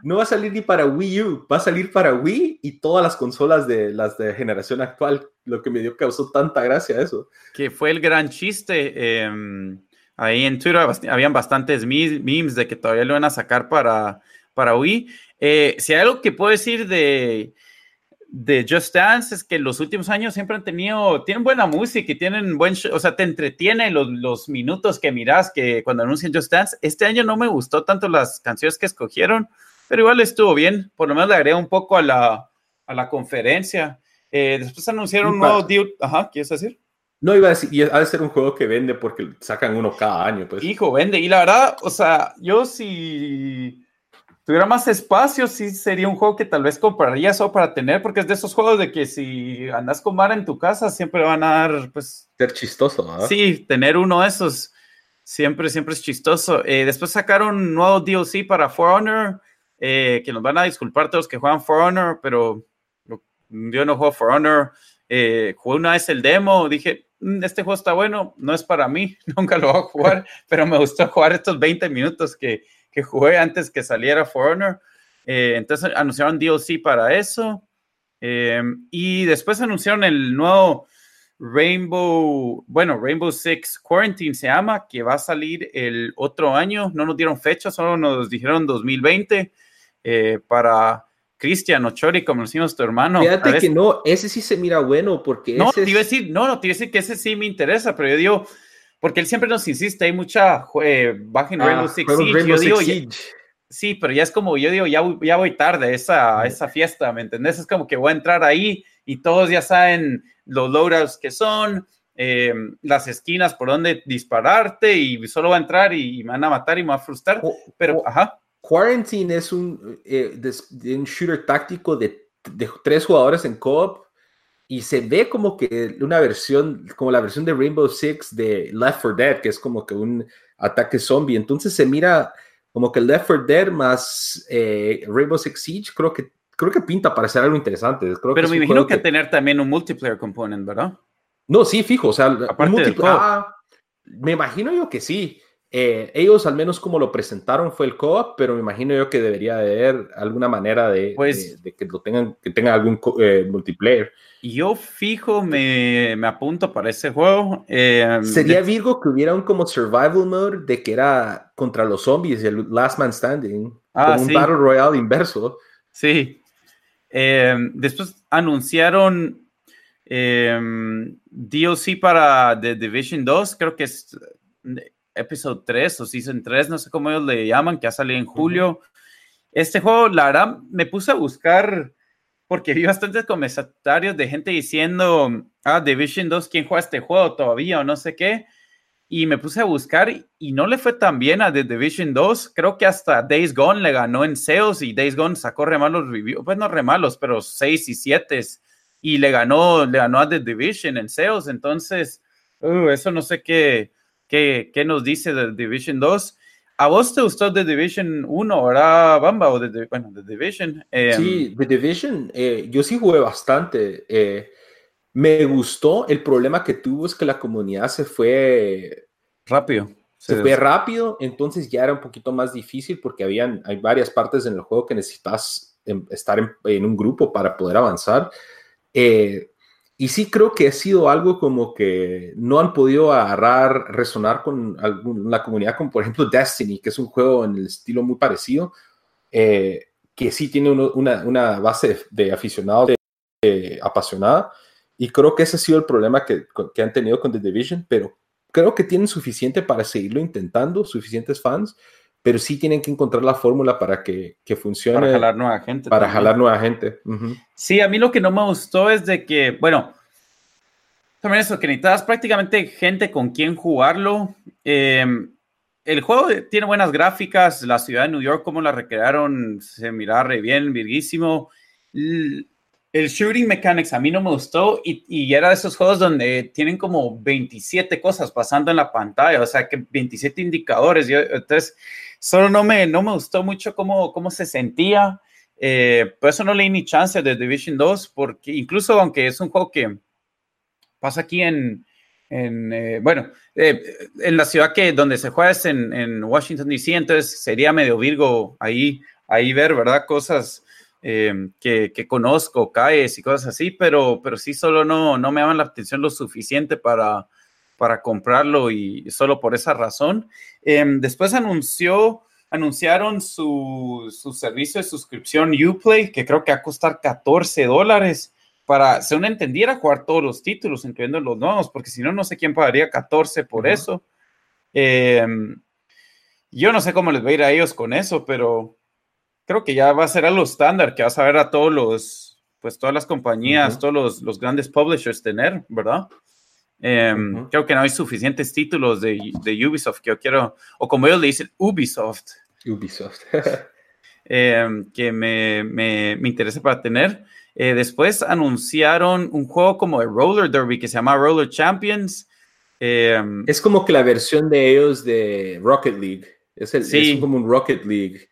No va a salir ni para Wii U, va a salir para Wii y todas las consolas de las de generación actual, lo que me dio causó tanta gracia eso. Que fue el gran chiste. Em, ahí en Twitter habían bastantes memes de que todavía lo van a sacar para, para Wii. Eh, si hay algo que puedo decir de, de Just Dance es que los últimos años siempre han tenido, tienen buena música y tienen buen, o sea, te entretiene los, los, minutos que miras que cuando anuncian Just Dance. Este año no me gustó tanto las canciones que escogieron, pero igual estuvo bien, por lo menos le agregué un poco a la, a la conferencia. Eh, después anunciaron un nuevo deal, ajá, ¿quieres decir? No, iba a decir, y ha de ser un juego que vende porque sacan uno cada año, pues. Hijo, vende, y la verdad, o sea, yo sí tuviera más espacio, sí sería un juego que tal vez compraría solo para tener, porque es de esos juegos de que si andas con Mara en tu casa, siempre van a dar, pues... Ser chistoso, ¿ah? Sí, tener uno de esos siempre, siempre es chistoso. Eh, después sacaron un nuevo DLC para For Honor, eh, que nos van a disculpar todos los que juegan For Honor, pero yo no juego For Honor. Eh, jugué una vez el demo, dije, mm, este juego está bueno, no es para mí, nunca lo voy a jugar, pero me gustó jugar estos 20 minutos que que jugué antes que saliera For Honor. Eh, entonces anunciaron DLC para eso. Eh, y después anunciaron el nuevo Rainbow, bueno, Rainbow Six Quarantine se llama, que va a salir el otro año. No nos dieron fecha, solo nos dijeron 2020 eh, para Cristian Ochori, como decimos tu hermano. Fíjate que no, ese sí se mira bueno porque. No, te iba a decir, no, no, te iba a decir que ese sí me interesa, pero yo digo, porque él siempre nos insiste, hay mucha eh, baja en Rainbow Six Siege. sí, pero ya es como, yo digo, ya, ya voy tarde a esa, esa fiesta, ¿me entendés? Es como que voy a entrar ahí y todos ya saben los loadouts que son, eh, las esquinas por donde dispararte y solo va a entrar y, me van a matar y me va a frustrar. pero, ajá. Quarantine es un, eh, un shooter táctico de, de tres jugadores en co-op y se ve como que una versión, como la versión de Rainbow Six de Left 4 Dead, que es como que un ataque zombie. Entonces se mira como que Left 4 Dead más eh, Rainbow Six Siege, creo que, creo que pinta para ser algo interesante. Pero me imagino que, tener también un multiplayer component, ¿verdad? No, sí, fijo, o sea, Aparte ah, me imagino yo que sí. Eh, ellos al menos como lo presentaron fue el co-op, pero me imagino yo que debería haber alguna manera de, pues de, que lo tengan, que tenga algún eh, multiplayer. Yo fijo me, me, apunto para ese juego. Em, Sería Virgo que hubiera un como survival mode de que era contra los zombies, el Last Man Standing, ah, como un Battle Royale inverso. Sí. Em, después anunciaron em, DLC para The Division 2, creo que es Episode 3 o Season 3, no sé cómo ellos le llaman, que ha salido en julio. Este juego, la verdad, me puse a buscar porque vi bastantes comentarios de gente diciendo, ah, Division 2, ¿quién juega este juego todavía o no sé qué? Y me puse a buscar y no le fue tan bien a The Division 2. Creo que hasta Days Gone le ganó en SEOs y Days Gone sacó re malos reviews, pues no re malos, pero 6 y 7 y le ganó, le ganó a The Division en SEOs. Entonces, uh, eso no sé qué, qué, qué nos dice The Division 2. ¿A vos te gustó The Division 1, verdad, Bamba? O The, bueno, The Division. Em, sí, The Division, eh, yo sí jugué bastante. Eh, me gustó. El problema que tuvo es que la comunidad se fue rápido. Se, fue rápido, entonces ya era un poquito más difícil porque habían, hay varias partes en el juego que necesitas em, estar en, en un grupo para poder avanzar. Eh, y sí creo que ha sido algo como que no han podido agarrar, resonar con la comunidad, como por ejemplo Destiny, que es un juego en el estilo muy parecido, eh, que sí tiene una, una, base de, aficionados apasionada. Y creo que ese ha sido el problema que, que, han tenido con The Division, pero creo que tienen suficiente para seguirlo intentando, suficientes fans, pero sí tienen que encontrar la fórmula para que, que, funcione. Para jalar nueva gente. Para jalar nueva gente. Sí, a mí lo que no me gustó es de que, bueno, también eso, que necesitas prácticamente gente con quien jugarlo. Em, el juego tiene buenas gráficas, la ciudad de New York, como la recrearon, se mira re bien, virguísimo. El shooting mechanics a mí no me gustó y, era de esos juegos donde tienen como 27 cosas pasando en la pantalla, o sea que 27 indicadores. Yo, entonces, Solo no me, no me gustó mucho cómo, cómo se sentía. Eh, por eso no leí ni chance de Division 2, porque incluso aunque es un juego que pasa aquí en, en eh, bueno, eh, en la ciudad que donde se juega es en, en, Washington, D.C., entonces sería medio Virgo ahí, ahí ver, ¿verdad? Cosas que, que, conozco, calles y cosas así, pero, pero sí solo no, no me llaman la atención lo suficiente para, para comprarlo y solo por esa razón. Em, después anunció, anunciaron su, su, servicio de suscripción Uplay, que creo que va a costar 14 dólares para, según entendiera, jugar todos los títulos, incluyendo los nuevos, porque si no, no sé quién pagaría 14 por eso. Em, yo no sé cómo les va a ir a ellos con eso, pero creo que ya va a ser algo estándar, que vas a ver a todos los, pues todas las compañías, todos los, los, grandes publishers tener, ¿verdad? Em, creo que no hay suficientes títulos de, de, Ubisoft que yo quiero, o como ellos le dicen, Ubisoft. Ubisoft. em, que me, me, me, interesa para tener. Eh, después anunciaron un juego como de Roller Derby que se llama Roller Champions. Em, es como que la versión de ellos de Rocket League. Es, el, es como un Rocket League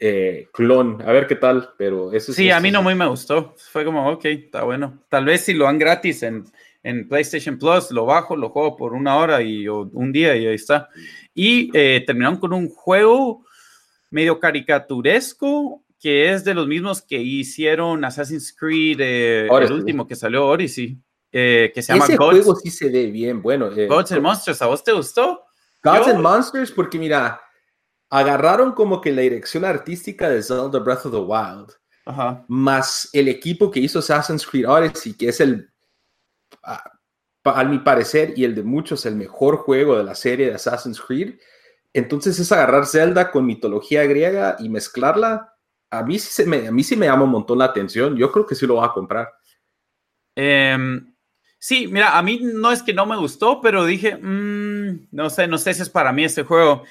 eh, clon. A ver qué tal, pero eso Sí, a mí no muy me gustó. Fue como, ok, está bueno. Tal vez si lo dan gratis en, en PlayStation Plus, lo bajo, lo juego por una hora y un día y ahí está. Y eh, terminaron con un juego medio caricaturesco que es de los mismos que hicieron Assassin's Creed, eh, el último que salió, Odyssey, eh, que se llama Ese juego sí se ve bien, bueno. Eh, Gods and Monsters, ¿a vos te gustó? Gods and Monsters, porque mira, agarraron como que la dirección artística de Zelda Breath of the Wild, más el equipo que hizo Assassin's Creed Odyssey, que es el, a, a, mi parecer, y el de muchos, el mejor juego de la serie de Assassin's Creed. Entonces es agarrar Zelda con mitología griega y mezclarla a mí, sí me, a mí sí me llama un montón la atención. Yo creo que sí lo voy a comprar. Em, sí, mira, a mí no es que no me gustó, pero dije, mm, no sé, no sé si es para mí este juego.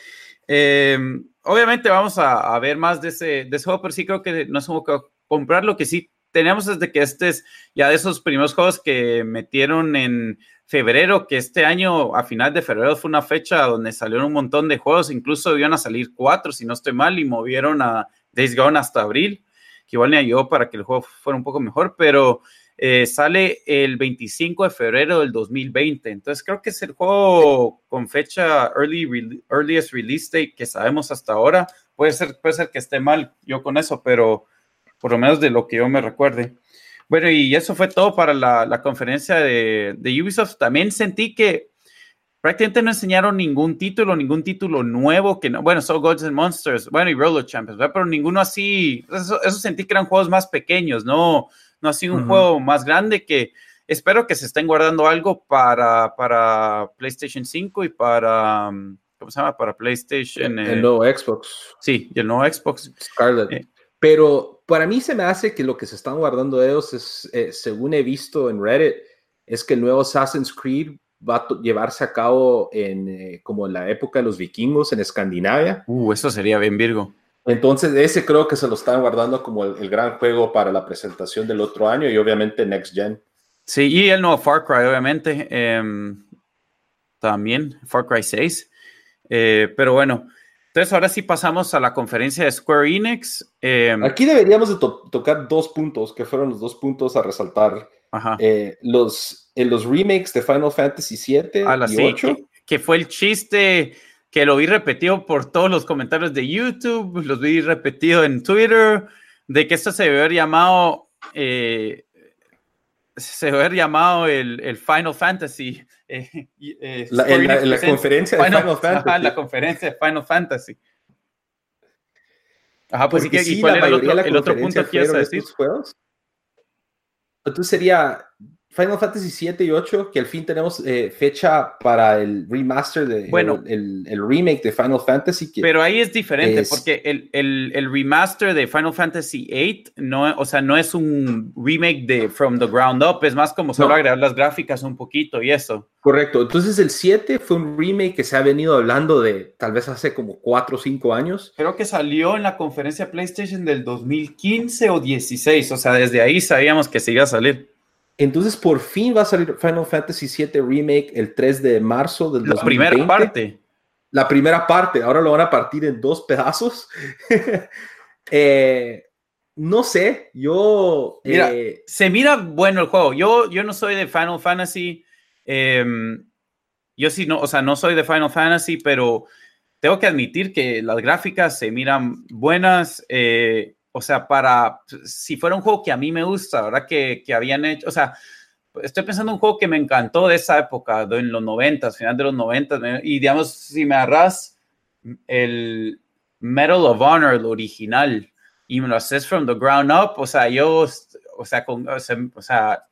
Em, obviamente vamos a, ver más de ese, de ese juego, pero sí creo que no es como que comprar. Lo que sí tenemos desde que este es ya de esos primeros juegos que metieron en febrero, que este año, a final de febrero, fue una fecha donde salieron un montón de juegos, incluso iban a salir cuatro, si no estoy mal, y movieron a Days Gone hasta abril, que igual me ayudó para que el juego fuera un poco mejor, pero eh, sale el 25 de febrero del 2020. Entonces creo que es el juego con fecha early, earliest release date que sabemos hasta ahora. Puede ser, puede ser que esté mal yo con eso, pero por lo menos de lo que yo me recuerde. Bueno, y eso fue todo para la, conferencia de, de Ubisoft. También sentí que prácticamente no enseñaron ningún título, ningún título nuevo que no, bueno, son Gods and Monsters, bueno, y Roller Champions, pero ninguno así, eso, sentí que eran juegos más pequeños, no, no así un juego más grande que espero que se estén guardando algo para, para PlayStation 5 y para, um, ¿cómo se llama? Para PlayStation. el, eh, nuevo Xbox. Sí, y el nuevo Xbox. Scarlet. Eh, pero para mí se me hace que lo que se están guardando de ellos es, eh, según he visto en Reddit, es que el nuevo Assassin's Creed va a llevarse a cabo en eh, como en la época de los vikingos en Escandinavia. Uh, eso sería bien Virgo. Entonces, ese creo que se lo están guardando como el, gran juego para la presentación del otro año y obviamente Next Gen. Sí, y el nuevo Far Cry, obviamente. Em, también, Far Cry 6. Eh, pero bueno, entonces ahora sí pasamos a la conferencia de Square Enix. Em, Aquí deberíamos de tocar dos puntos, que fueron los dos puntos a resaltar. Eh, los en los remakes de Final Fantasy VII ah, y 8. Que, fue el chiste que lo vi repetido por todos los comentarios de YouTube, los vi repetido en Twitter, de que esto se debe haber llamado, eh, se debe haber llamado el, el Final Fantasy. Eh, eh, la, en, la, conferencia de Final, Fantasy. Ajá, la conferencia de Final Fantasy. Ajá, pues sí, que, ¿y cuál era el otro, el otro punto que ibas a decir? Juegos? Entonces sería Final Fantasy 7 y 8, que al fin tenemos eh, fecha para el remaster, de, bueno, el, el, remake de Final Fantasy. pero ahí es diferente, porque el, el, el, remaster de Final Fantasy 8, no, o sea, no es un remake de From the Ground Up, es más como solo agregar las gráficas un poquito y eso. Correcto, entonces el 7 fue un remake que se ha venido hablando de tal vez hace como 4 o 5 años. Creo que salió en la conferencia PlayStation del 2015 o 16, o sea, desde ahí sabíamos que se iba a salir. Entonces, por fin va a salir Final Fantasy VII Remake el 3 de marzo del La primera parte. La primera parte. Ahora lo van a partir en dos pedazos. Eh, no sé, yo... Mira, eh, se mira bueno el juego. Yo, yo no soy de Final Fantasy. Em, yo sí, no, o sea, no soy de Final Fantasy, pero tengo que admitir que las gráficas se miran buenas. Eh, o sea, para, si fuera un juego que a mí me gusta, ¿verdad? Que, que habían hecho, o sea, estoy pensando en un juego que me encantó de esa época, de, en los 90, final de los 90, y digamos, si me agarras el Medal of Honor, el original, y me lo haces from the ground up, o sea, yo, o sea, con, o sea, o sea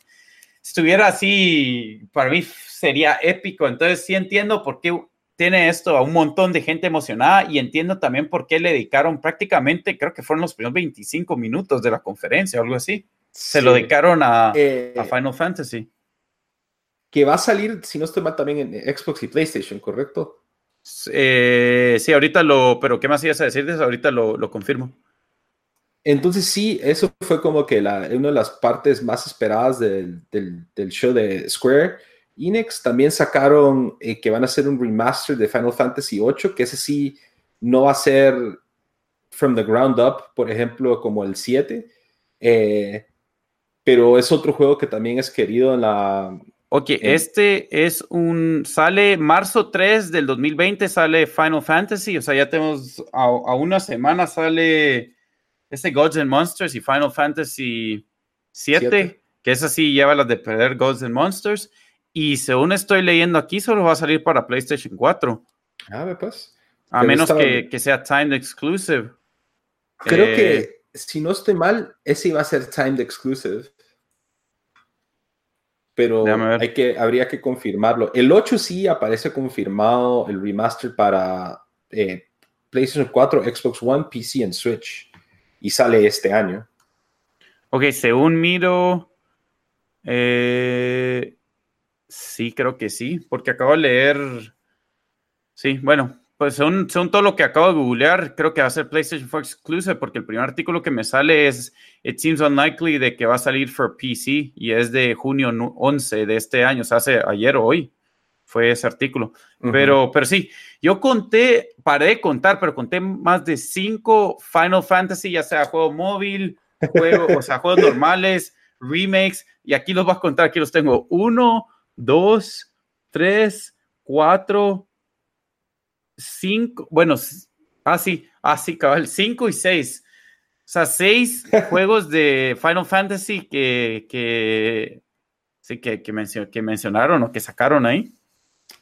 estuviera así, para mí sería épico, entonces sí entiendo por qué tiene esto a un montón de gente emocionada y entiendo también por qué le dedicaron prácticamente, creo que fueron los primeros 25 minutos de la conferencia o algo así. Se lo dedicaron a, eh, a, Final Fantasy. Que va a salir, si no estoy mal, también en Xbox y PlayStation, ¿correcto? Eh, sí, ahorita lo, pero ¿qué más ibas a decir de eso? Ahorita lo, lo confirmo. entonces sí, eso fue como que la, una de las partes más esperadas del, del, show de Square Enix. También sacaron eh, que van a hacer un remaster de Final Fantasy VIII, que ese sí no va a ser from the ground up, por ejemplo, como el 7. Eh, pero es otro juego que también es querido en la... Ok, este es un... Sale marzo 3 del 2020, sale Final Fantasy, o sea, ya tenemos a, a una semana sale este Gods and Monsters y Final Fantasy 7, que es así, lleva las de perder Gods and Monsters. Y según estoy leyendo aquí, solo va a salir para PlayStation 4. Ah, pues. A menos que, que, sea timed exclusive. Creo que, eh, si no estoy mal, ese iba a ser timed exclusive. Pero hay que, habría que confirmarlo. El 8 sí aparece confirmado el remaster para eh, PlayStation 4, Xbox One, PC y Switch y sale este año. Ok, según miro, eh, sí, creo que sí, porque acabo de leer, sí, bueno, pues según, todo lo que acabo de googlear, creo que va a ser PlayStation 4 exclusive, porque el primer artículo que me sale es, it seems unlikely de que va a salir for PC y es de junio 11 de este año, o sea, hace ayer o hoy fue ese artículo. pero, pero sí, yo conté, paré de contar, pero conté más de cinco Final Fantasy, ya sea juego móvil, juego, o sea, juegos normales, remakes, y aquí los voy a contar, aquí los tengo. Uno, dos, tres, cuatro, cinco, bueno, así, así, cabal, cinco y seis. O sea, seis juegos de Final Fantasy que, que, sí, que, que mencionaron o que sacaron ahí.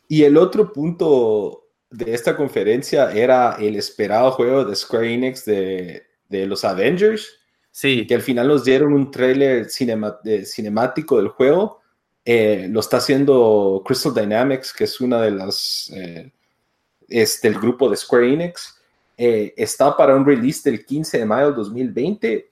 Y el otro punto de esta conferencia era el esperado juego de Square Enix de, de los Avengers. Sí. Que al final nos dieron un trailer cinemático del juego. Eh, lo está haciendo Crystal Dynamics, que es una de las. Eh, es del grupo de Square Enix. Eh, está para un release del 15 de mayo de 2020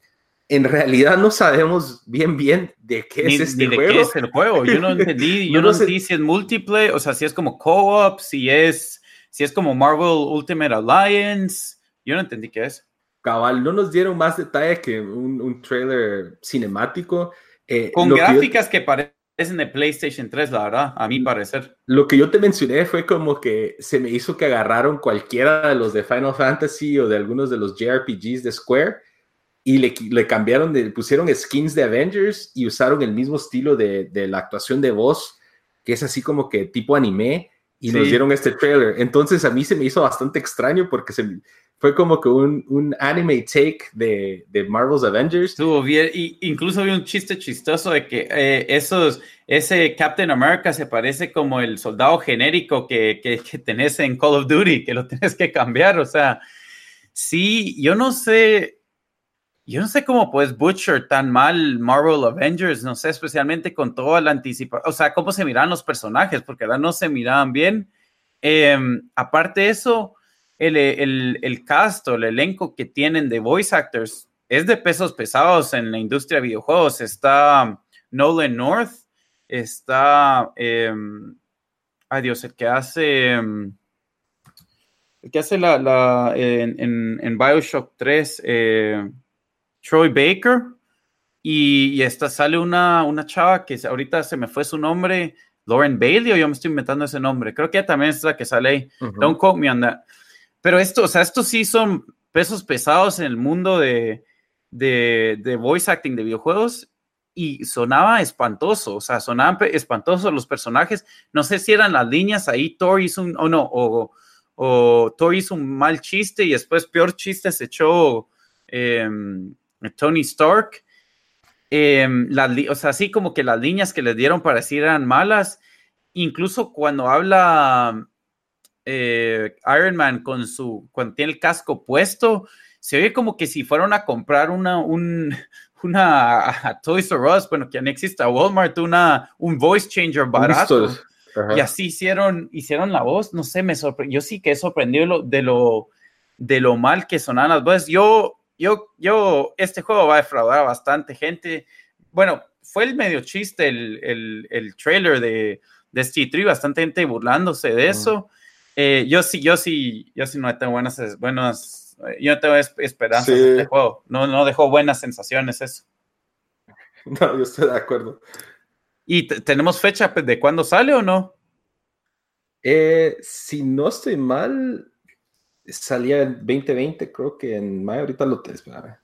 en realidad no sabemos bien bien de qué es este de juego. Qué es el juego. Yo no entendí, yo, no, entendí si es multiplayer, o sea, si es como co-op, si es, si es como Marvel Ultimate Alliance. Yo no entendí qué es. Cabal, no nos dieron más detalle que un, un trailer cinemático. Eh, Con gráficas que, parecen de PlayStation 3, la verdad, a mi parecer. Lo que yo te mencioné fue como que se me hizo que agarraron cualquiera de los de Final Fantasy o de algunos de los JRPGs de Square y le, le cambiaron, le pusieron skins de Avengers y usaron el mismo estilo de, de, la actuación de voz, que es así como que tipo anime, y nos dieron este trailer. Entonces a mí se me hizo bastante extraño porque se, fue como que un, un anime take de, de, Marvel's Avengers. Estuvo bien, y incluso había un chiste chistoso de que eh, esos, ese Captain America se parece como el soldado genérico que, que, que tenés en Call of Duty, que lo tienes que cambiar, o sea, sí, yo no sé yo no sé cómo puedes butcher tan mal Marvel Avengers, no sé, especialmente con toda la anticipación, o sea, cómo se miran los personajes, porque ahora no se miraban bien. Em, aparte de eso, el, el, el, cast o el elenco que tienen de voice actors es de pesos pesados en la industria de videojuegos. Está Nolan North, está, eh, ay Dios, el que hace, em, el que hace la, la en, en, en Bioshock 3, eh, Troy Baker. Y, esta sale una, una chava que ahorita se me fue su nombre, Lauren Bailey, o yo me estoy inventando ese nombre. Creo que ella también es la que sale ahí. Don't quote me on that. Pero esto, o sea, estos sí son pesos pesados en el mundo de, de, voice acting de videojuegos y sonaba espantoso, o sea, sonaban espantosos los personajes. No sé si eran las líneas ahí, Thor hizo un, o no, o, o hizo un mal chiste y después peor chiste se echó eh, Tony Stark. Em, o sea, así como que las líneas que le dieron para decir eran malas. Incluso cuando habla eh, Iron Man con su, cuando tiene el casco puesto, se oye como que si fueron a comprar una, un, una a Toys R Us, bueno, que no existe a Walmart, una, un voice changer barato. Y así hicieron, hicieron la voz, no sé, me sorprendió, yo sí que he sorprendido de lo, de lo mal que sonaban las voces. Yo, yo, yo, este juego va a defraudar a bastante gente. Bueno, fue el medio chiste el, el, el trailer de, de este bastante gente burlándose de eso. Eh, yo sí, yo sí, yo sí no tengo buenas, buenas yo no tengo esperanza en este juego. No, no dejó buenas sensaciones eso. No, yo estoy de acuerdo. ¿Y tenemos fecha de cuándo sale o no? Eh, si no estoy mal, salía en 2020, creo que en mayo, ahorita lo tengo,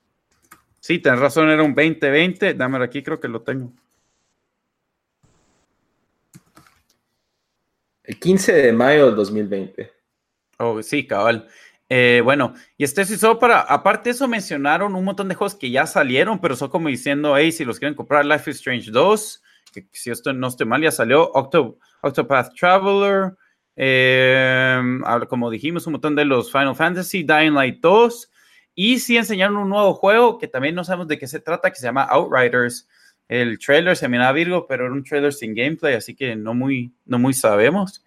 Sí, tenés razón, era un 2020, dámelo aquí, creo que lo tengo. El 15 de mayo del 2020. Oh, sí, cabal. Eh, bueno, y este sí solo para, aparte de eso mencionaron un montón de juegos que ya salieron, pero son como diciendo, hey, si los quieren comprar, Life is Strange 2, que si esto no estoy mal, ya salió, Octopath Traveler, eh, como dijimos, un montón de los Final Fantasy, Dying Light 2, y sí enseñaron un nuevo juego que también no sabemos de qué se trata, que se llama Outriders. El trailer se miraba Virgo, pero era un trailer sin gameplay, así que no muy, no muy sabemos.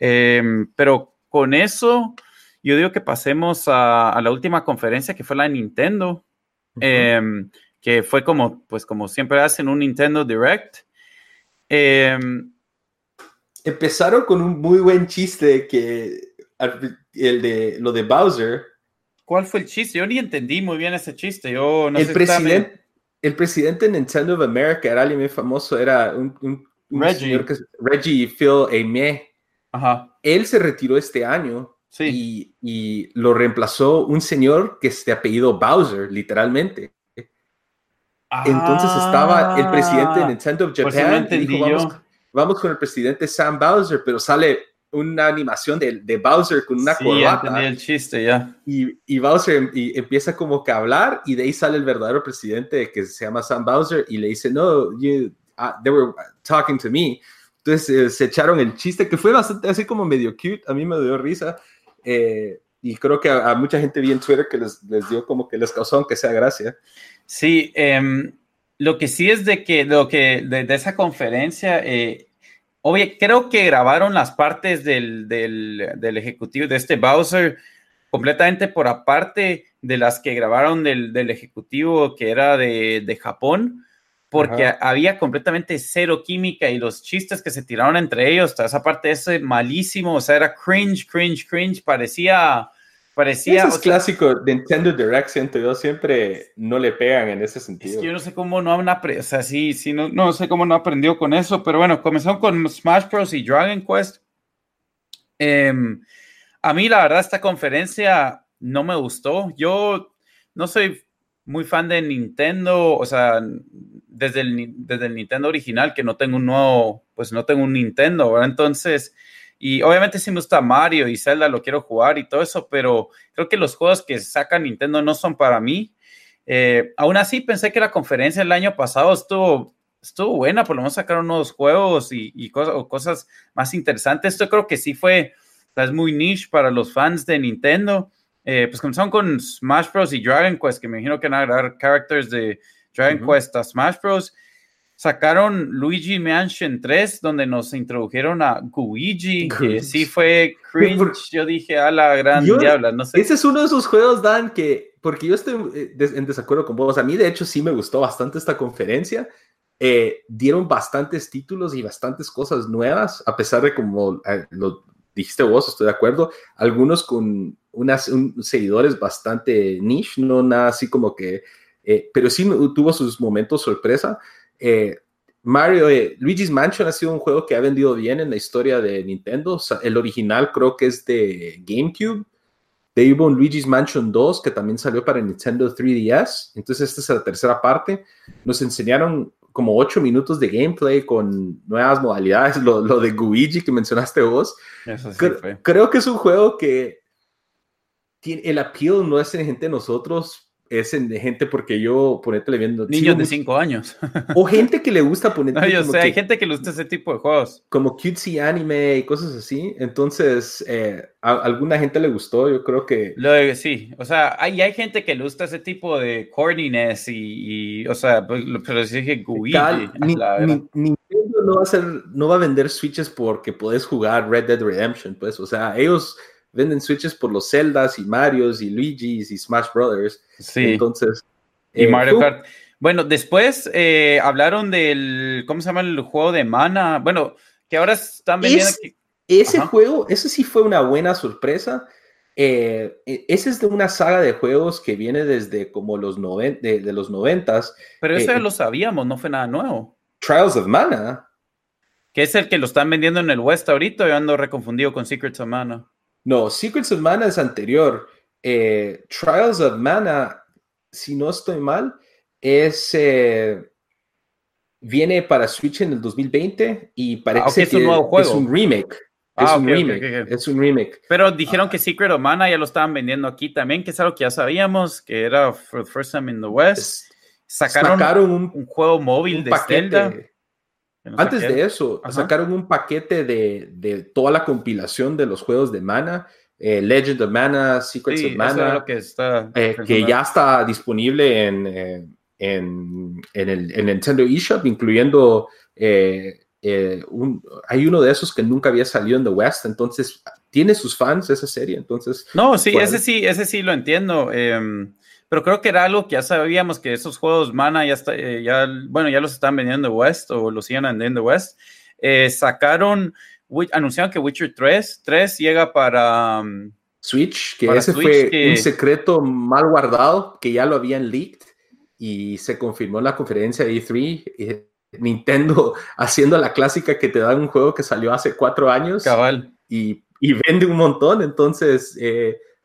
Em, pero con eso, yo digo que pasemos a, la última conferencia que fue la de Nintendo, em, que fue como, pues como siempre hacen un Nintendo Direct. Em, Empezaron con un muy buen chiste que el de lo de Bowser. ¿Cuál fue el chiste? Yo ni entendí muy bien ese chiste. Yo no el presidente, el presidente de Nintendo of America era alguien muy famoso, era un, Reggie. Reggie Phil Aimé. Ajá. Él se retiró este año y, y, lo reemplazó un señor que es de apellido Bowser, literalmente. Entonces estaba el presidente de ah, Nintendo of Japan y dijo, vamos, vamos, con el presidente Sam Bowser, pero sale una animación de, de Bowser con una sí, corbata. el chiste ya. Y, y, Bowser y empieza como que a hablar y de ahí sale el verdadero presidente que se llama Sam Bowser y le dice, no, you, uh, they were talking to me. Entonces eh, se echaron el chiste que fue bastante así como medio cute, a mí me dio risa. Eh, y creo que a, mucha gente vi en Twitter que les, les, dio como que les causó aunque sea gracia. Sí, eh, lo que sí es de que, lo que de, de esa conferencia, eh, Oye, creo que grabaron las partes del, del, ejecutivo de este Bowser completamente por aparte de las que grabaron del, del ejecutivo que era de, de Japón, porque había completamente cero química y los chistes que se tiraron entre ellos, toda esa parte ese malísimo, o sea, era cringe, cringe, cringe, parecía Parecía. Eso es clásico de Nintendo Direct, siento yo, siempre no le pegan en ese sentido. Es que yo no sé cómo no han aprendido, o sea, sí, sí, no, no sé cómo no aprendió con eso, pero bueno, comenzaron con Smash Bros. y Dragon Quest. Em, a mí, la verdad, esta conferencia no me gustó. Yo no soy muy fan de Nintendo, o sea, desde el, desde el Nintendo original, que no tengo un nuevo, pues no tengo un Nintendo, ¿verdad? Entonces y obviamente sí me gusta Mario y Zelda, lo quiero jugar y todo eso, pero creo que los juegos que saca Nintendo no son para mí. Eh, aún así, pensé que la conferencia el año pasado estuvo, estuvo buena, por lo menos sacaron nuevos juegos y, cosas, cosas más interesantes. Esto creo que sí fue, es muy niche para los fans de Nintendo. Eh, pues comenzaron con Smash Bros. y Dragon Quest, que me imagino que van a agregar characters de Dragon Quest a Smash Bros sacaron Luigi Mansion 3, donde nos introdujeron a Luigi, que sí fue cringe. Yo dije, a la gran diabla, no sé. Ese es uno de esos juegos, Dan, que, porque yo estoy eh, en desacuerdo con vos. A mí, de hecho, sí me gustó bastante esta conferencia. Eh, dieron bastantes títulos y bastantes cosas nuevas, a pesar de como eh, lo dijiste vos, estoy de acuerdo, algunos con unas seguidores bastante niche, no nada así como que, pero sí tuvo sus momentos sorpresa. Eh, Mario, eh, Luigi's Mansion ha sido un juego que ha vendido bien en la historia de Nintendo. el original creo que es de GameCube. De hubo un Luigi's Mansion 2 que también salió para Nintendo 3DS. Entonces esta es la tercera parte. Nos enseñaron como 8 minutos de gameplay con nuevas modalidades. Lo, de Luigi que mencionaste vos. creo, que es un juego que el appeal no es en gente de nosotros es de gente porque yo ponértele viendo niños de 5 años. O gente que le gusta poner no, yo sé, hay gente que le gusta ese tipo de juegos. como cutesy anime y cosas así. Entonces eh, a, alguna gente le gustó yo creo que Lo sí o sea hay, hay gente que le gusta ese tipo de corniness y, o sea pues, pero sí dije Nintendo no va a ser no va a vender switches porque puedes jugar Red Dead Redemption pues o sea ellos venden Switches por los Zeldas y Marios y Luigi's y Smash Brothers. Sí. Entonces. Y eh, Mario Kart. Bueno, después eh, hablaron del, ¿cómo se llama el juego de Mana? Bueno, que ahora están vendiendo Ese juego, eso sí fue una buena sorpresa. Eh, e, ese es de una saga de juegos que viene desde como los, noven de, los noventas. Pero eso ya lo sabíamos, no fue nada nuevo. Trials of Mana. Que es el que lo están vendiendo en el West ahorita, yo ando reconfundido con Secrets of Mana. No, Secrets of Mana es anterior. Trials of Mana, si no estoy mal, es viene para Switch en el 2020 y parece que es un nuevo juego. Es un remake. Es, Ah, un ok, ok, remake, es un remake. Pero dijeron que Secret of Mana ya lo estaban vendiendo aquí también, que es algo que ya sabíamos, que era for the first time in the West. Es- Sacaron, sacaron un, un juego móvil un de Zelda. paquete. que no Antes saqué. de eso, Ajá. sacaron un paquete de, de toda la compilación de los juegos de Mana, eh, Legend of Mana, Secrets Sí, of Mana, que está eh, que ya está disponible en, eh, en, en el en Nintendo eShop, incluyendo eh, eh, un- hay uno de esos que nunca había salido en The West, entonces tiene sus fans esa serie, entonces No, sí, Por ese sí, ese sí lo entiendo. em, pero creo que era algo que ya sabíamos que esos juegos Mana ya está, eh, ya, bueno, ya los están vendiendo West o los siguen vendiendo West. Eh, sacaron, anunciaron que Witcher 3, 3 llega para. um, Switch, que Para ese Switch, fue que- un secreto mal guardado, que ya lo habían leaked y se confirmó en la conferencia de E3. eh, Nintendo haciendo la clásica que te dan un juego que salió hace cuatro años cabal. y, y vende un montón. Entonces,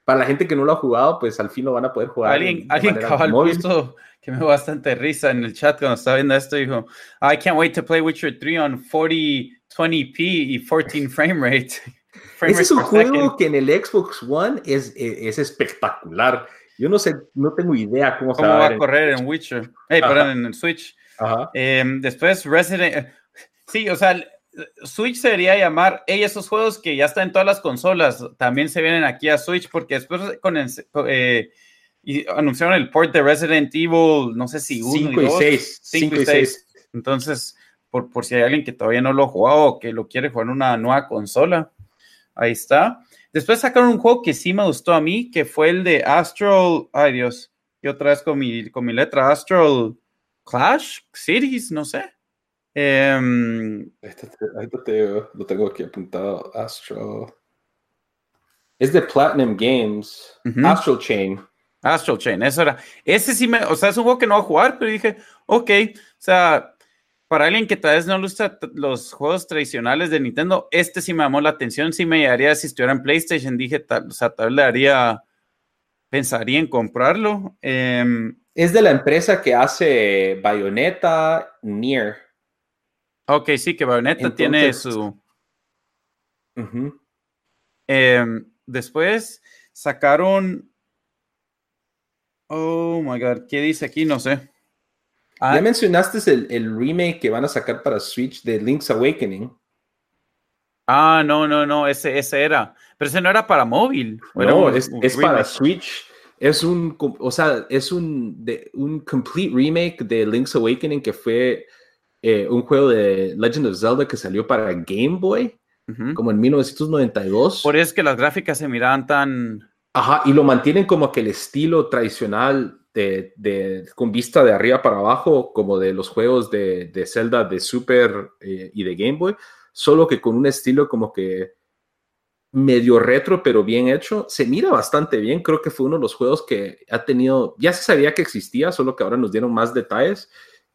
para la gente que no lo ha jugado, pues al fin lo van a poder jugar. Alguien, alguien cabal puso que me dio bastante risa en el chat cuando estaba viendo esto. Dijo: I can't wait to play Witcher 3 on 4020p y 14 frame rate. Frame Ese es un juego second. que en el Xbox One es, es, es espectacular. Yo no sé, no tengo idea cómo, se ¿Cómo va a correr en Witcher? Eh, Ajá. perdón, en el Switch. Ajá. Em, después Resident eh, Sí, o sea, Switch se debería llamar, hey, esos juegos que ya están en todas las consolas, también se vienen aquí a Switch, porque después con el- eh, y anunciaron el port de Resident Evil, no sé si uno 5 y dos, 6. cinco y seis. Entonces, por, por si hay alguien que todavía no lo ha jugado o que lo quiere jugar en una nueva consola, ahí está. Después sacaron un juego que sí me gustó a mí, que fue el de Astral, ay Dios, y otra vez con mi, con mi letra, Astral Clash Cities, no sé. Em, Ahorita te, ahorita te lo tengo aquí apuntado. Astro. Es de Platinum Games. Ujú. Astral Chain. Astral Chain, eso era. Ese sí me, o sea, es un juego que no voy a jugar, pero dije, ok, o sea, para alguien que tal vez no le gusta los juegos tradicionales de Nintendo, este sí me llamó la atención, sí me daría si estuviera en PlayStation, dije, tal, o sea, tal vez le daría, pensaría en comprarlo. Em, Es de la empresa que hace Bayonetta, Nier. Ok, sí, que Bayonetta tiene su... Em, después sacaron... Oh my god, ¿qué dice aquí? No sé. Ah, Ya mencionaste el, el remake que van a sacar para Switch de Link's Awakening. Ah, no, no, no, ese, ese era. Pero ese no era para móvil. ¿o era No, un- es, un es para? Switch. Es un, o sea, es un, de, un complete remake de Link's Awakening que fue eh, un juego de Legend of Zelda que salió para Game Boy, Ujú. como en 1992. Por eso es que las gráficas se miraban tan. Ajá, y lo mantienen como que el estilo tradicional de, de- con vista de arriba para abajo, como de los juegos de, de Zelda de Super eh, y de Game Boy, solo que con un estilo como que medio retro, pero bien hecho. Se mira bastante bien, creo que fue uno de los juegos que ha tenido, ya se sabía que existía, solo que ahora nos dieron más detalles.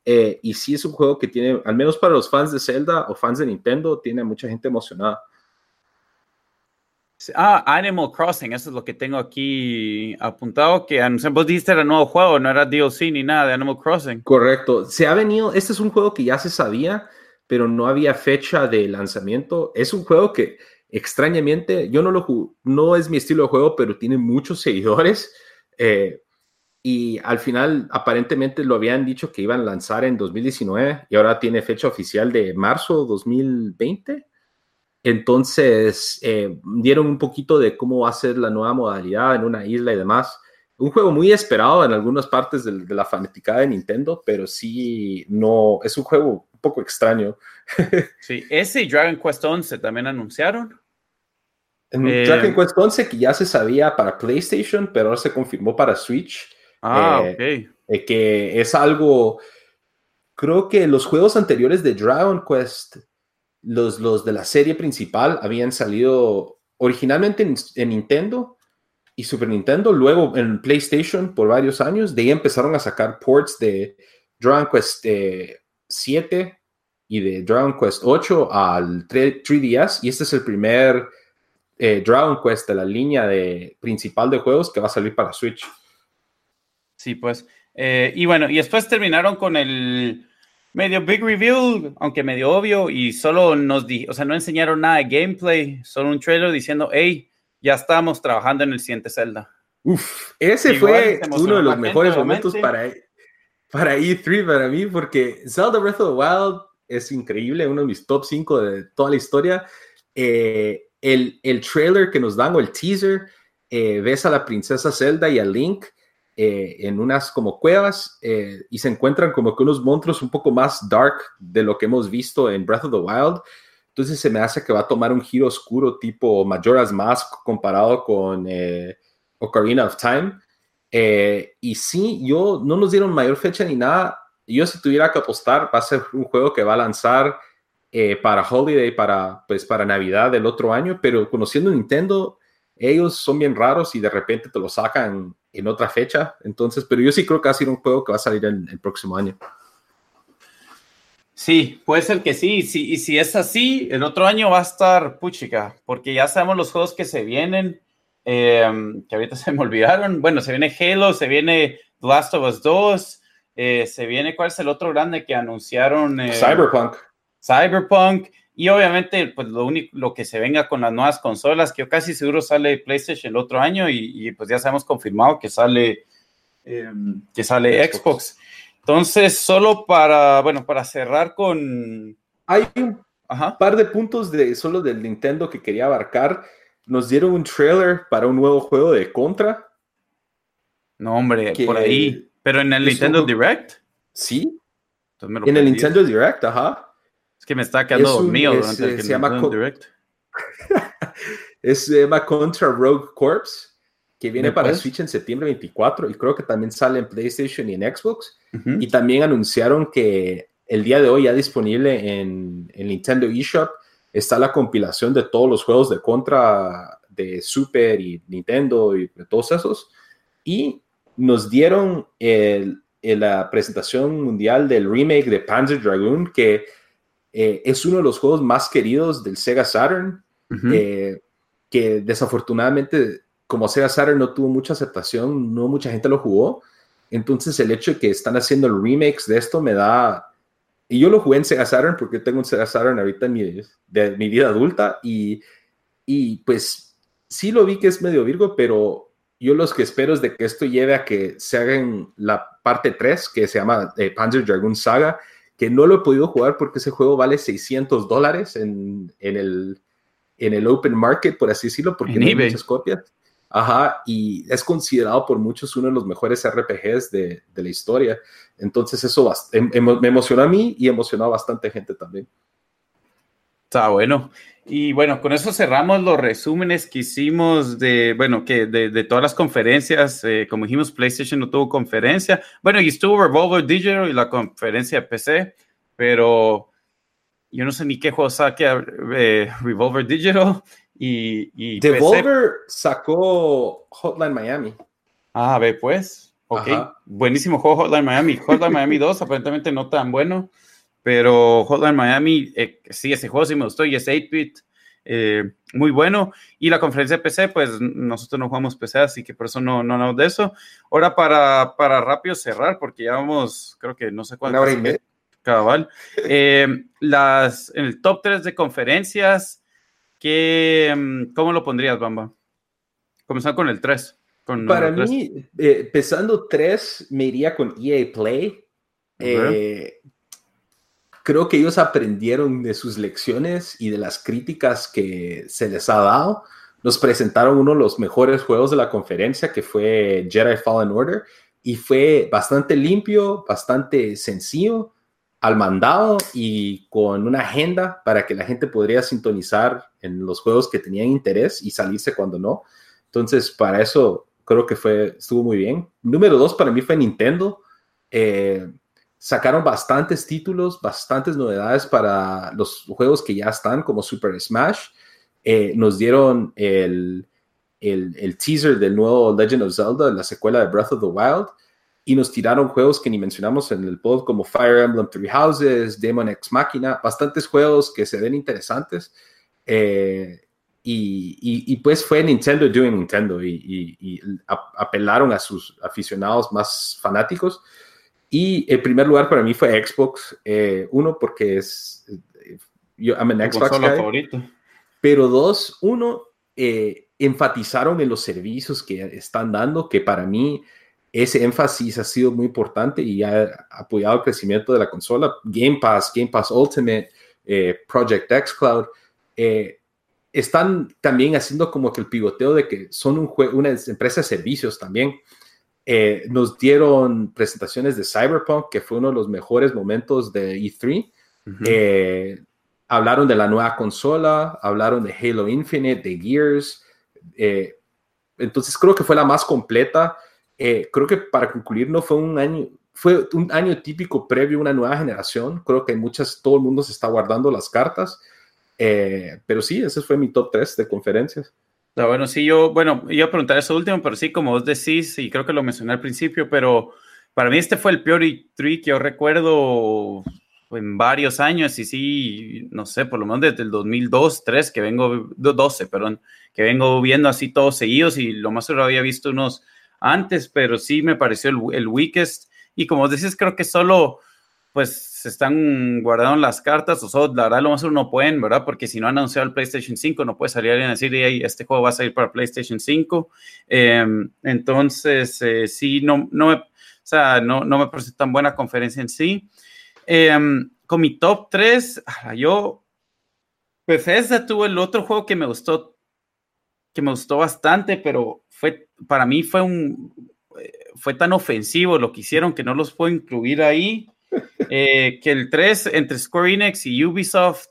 Eh, y sí es un juego que tiene, al menos para los fans de Zelda o fans de Nintendo, tiene a mucha gente emocionada. Ah, Animal Crossing, eso es lo que tengo aquí apuntado. Que vos dijiste era nuevo juego, no era DLC ni nada de Animal Crossing. Correcto. Se ha venido, este es un juego que ya se sabía, pero no había fecha de lanzamiento. Es un juego que extrañamente, yo no lo ju- no es mi estilo de juego, pero tiene muchos seguidores. eh, y al final, aparentemente lo habían dicho que iban a lanzar en 2019 y ahora tiene fecha oficial de marzo 2020. Entonces, eh, dieron un poquito de cómo va a ser la nueva modalidad en una isla y demás. Un juego muy esperado en algunas partes del- de, la fanaticada de Nintendo, pero sí, no, es un juego un poco extraño. Sí, ese y Dragon Quest 11 también anunciaron. En Eh, Dragon Quest 11, que ya se sabía para PlayStation, pero ahora se confirmó para Switch, Ah, Eh, eh, que es algo, creo que los juegos anteriores de Dragon Quest, los, los de la serie principal, habían salido originalmente en, en Nintendo, y Super Nintendo, luego en PlayStation por varios años, de ahí empezaron a sacar ports de Dragon Quest 7 eh, y de Dragon Quest 8 al 3DS, y este es el primer eh, Dragon Quest de la línea de, principal de juegos que va a salir para Switch. Sí, pues. Eh, y bueno, y después terminaron con el medio big reveal, aunque medio obvio, y solo nos di, o sea, no enseñaron nada de gameplay, solo un trailer diciendo, hey, ya estamos trabajando en el siguiente Zelda. Uf, ese fue uno de los mejores momentos para, para E3 para mí, porque Zelda Breath of the Wild es increíble, uno de mis top 5 de toda la historia. Eh, el, el, trailer que nos dan o el teaser, eh, ves a la princesa Zelda y a Link eh, en unas como cuevas y se encuentran como que unos monstruos un poco más dark de lo que hemos visto en Breath of the Wild. Entonces se me hace que va a tomar un giro oscuro tipo Majora's Mask comparado con eh, Ocarina of Time. Eh, y sí, yo no nos dieron mayor fecha ni nada. Yo si tuviera que apostar, va a ser un juego que va a lanzar eh, para Holiday, para, pues, para Navidad del otro año, pero conociendo Nintendo, ellos son bien raros y de repente te lo sacan en otra fecha. Entonces, pero yo sí creo que va a ser un juego que va a salir en el próximo año. Sí, puede ser que sí. sí. Y si es así, el otro año va a estar puchica, porque ya sabemos los juegos que se vienen, em, que ahorita se me olvidaron. Bueno, se viene Halo, se viene The Last of Us 2, eh, se viene, ¿cuál es el otro grande que anunciaron? Eh, Cyberpunk. Cyberpunk. Y obviamente, pues lo único, lo que se venga con las nuevas consolas, que yo casi seguro sale PlayStation el otro año y, pues ya sabemos confirmado que sale, em, que sale Xbox. Entonces, solo para, bueno, para cerrar con... Hay un par de puntos de solo del Nintendo que quería abarcar. Nos dieron un trailer para un nuevo juego de Contra. No, hombre, por ahí. Pero en el Nintendo Direct. Sí. en el Nintendo Direct, ajá. Es que me está quedando dormido durante el, se llama es, se llama Contra Rogue Corps que viene para Switch en septiembre 24 y creo que también sale en PlayStation y en Xbox. Y también anunciaron que el día de hoy ya disponible en el Nintendo eShop está la compilación de todos los juegos de Contra de Super y Nintendo y de todos esos. Y nos dieron la presentación mundial del remake de Panzer Dragoon, que eh, es uno de los juegos más queridos del Sega Saturn, eh, que desafortunadamente como Sega Saturn no tuvo mucha aceptación, no mucha gente lo jugó. Entonces el hecho de que están haciendo el remix de esto me da... Y yo lo jugué en Sega Saturn porque tengo un Sega Saturn ahorita en mi, de mi vida adulta y, y pues sí lo vi que es medio Virgo, pero yo lo que espero es de que esto lleve a que se hagan la parte 3 que se llama eh, Panzer Dragoon Saga, que no lo he podido jugar porque ese juego vale 600 dólares en, en, el, en el open market, por así decirlo, porque no hay muchas copias. Ajá, y es considerado por muchos uno de los mejores RPGs de, la historia. Entonces eso em, em, me emocionó a mí y emocionó a bastante gente también. Está bueno. Y bueno, con eso cerramos los resúmenes que hicimos de, bueno, que de, todas las conferencias. Eh, como dijimos, PlayStation no tuvo conferencia. Bueno, y estuvo Revolver Digital y la conferencia de PC, pero yo no sé ni qué juego saque eh, Revolver Digital. Y, Devolver sacó Hotline Miami. Ah, ve pues. Ok. Buenísimo juego Hotline Miami. Hotline Miami 2 aparentemente no tan bueno, pero Hotline Miami, eh, sí, ese juego sí me gustó y es 8-bit. Eh, muy bueno. Y la conferencia de PC, pues nosotros no jugamos PC, así que por eso no, no hablamos de eso. Ahora para, para rápido cerrar, porque ya vamos, creo que no sé cuánto. Una hora y media. Cabal. Eh, las, en el top 3 de conferencias, ¿Qué, mm, ¿Cómo lo pondrías, Bamba? Comenzar con el 3. Para mí, eh, pesando 3, me iría con EA Play. Eh, creo que ellos aprendieron de sus lecciones y de las críticas que se les ha dado. Nos presentaron uno de los mejores juegos de la conferencia, que fue Jedi Fallen Order, y fue bastante limpio, bastante sencillo al mandado y con una agenda para que la gente podría sintonizar en los juegos que tenían interés y salirse cuando no. Entonces, para eso creo que fue, estuvo muy bien. Número dos para mí fue Nintendo. Eh, sacaron bastantes títulos, bastantes novedades para los juegos que ya están, como Super Smash. Eh, nos dieron el, el, teaser del nuevo Legend of Zelda, la secuela de Breath of the Wild, y nos tiraron juegos que ni mencionamos en el pod, como Fire Emblem Three Houses, Demon X Machina, bastantes juegos que se ven interesantes. Eh, y, pues fue Nintendo doing Nintendo y, apelaron a sus aficionados más fanáticos. Y el primer lugar para mí fue Xbox. Eh, uno, porque es. Yo, I'm an Xbox favorito. Pero dos, uno, eh, enfatizaron en los servicios que están dando, que para mí ese énfasis ha sido muy importante y ha apoyado el crecimiento de la consola. Game Pass, Game Pass Ultimate, eh, Project X Cloud, eh, están también haciendo como que el pivoteo de que son un una empresa de servicios también. Eh, nos dieron presentaciones de Cyberpunk, que fue uno de los mejores momentos de E3. hablaron de la nueva consola, hablaron de Halo Infinite, de Gears. entonces creo que fue la más completa eh, creo que para concluir no fue un año, fue un año típico previo a una nueva generación. Creo que muchas, todo el mundo se está guardando las cartas. Eh, pero sí, ese fue mi top 3 de conferencias. Ah, bueno, sí, yo, bueno, iba a preguntar eso último, pero sí, como vos decís, y creo que lo mencioné al principio, pero para mí este fue el peor E3 que yo recuerdo en varios años, y sí, no sé, por lo menos desde el 2002, 3, que vengo, 12, perdón, que vengo viendo así todos seguidos, y lo más seguro había visto unos antes, pero sí me pareció el, weakest. Y como decís, creo que solo pues se están guardando las cartas, o solo, la verdad, lo más no pueden, ¿verdad? Porque si no han anunciado el PlayStation 5, no puede salir alguien a decir, hey, este juego va a salir para PlayStation 5. Em, entonces, eh, sí, no, no, me, o sea, no, no me parece tan buena conferencia en sí. Em, con mi top 3, yo, Bethesda tuvo el otro juego que me gustó, que me gustó bastante, pero fue, para mí fue un, fue tan ofensivo lo que hicieron que no los puedo incluir ahí, eh, que el 3 entre Square Enix y Ubisoft,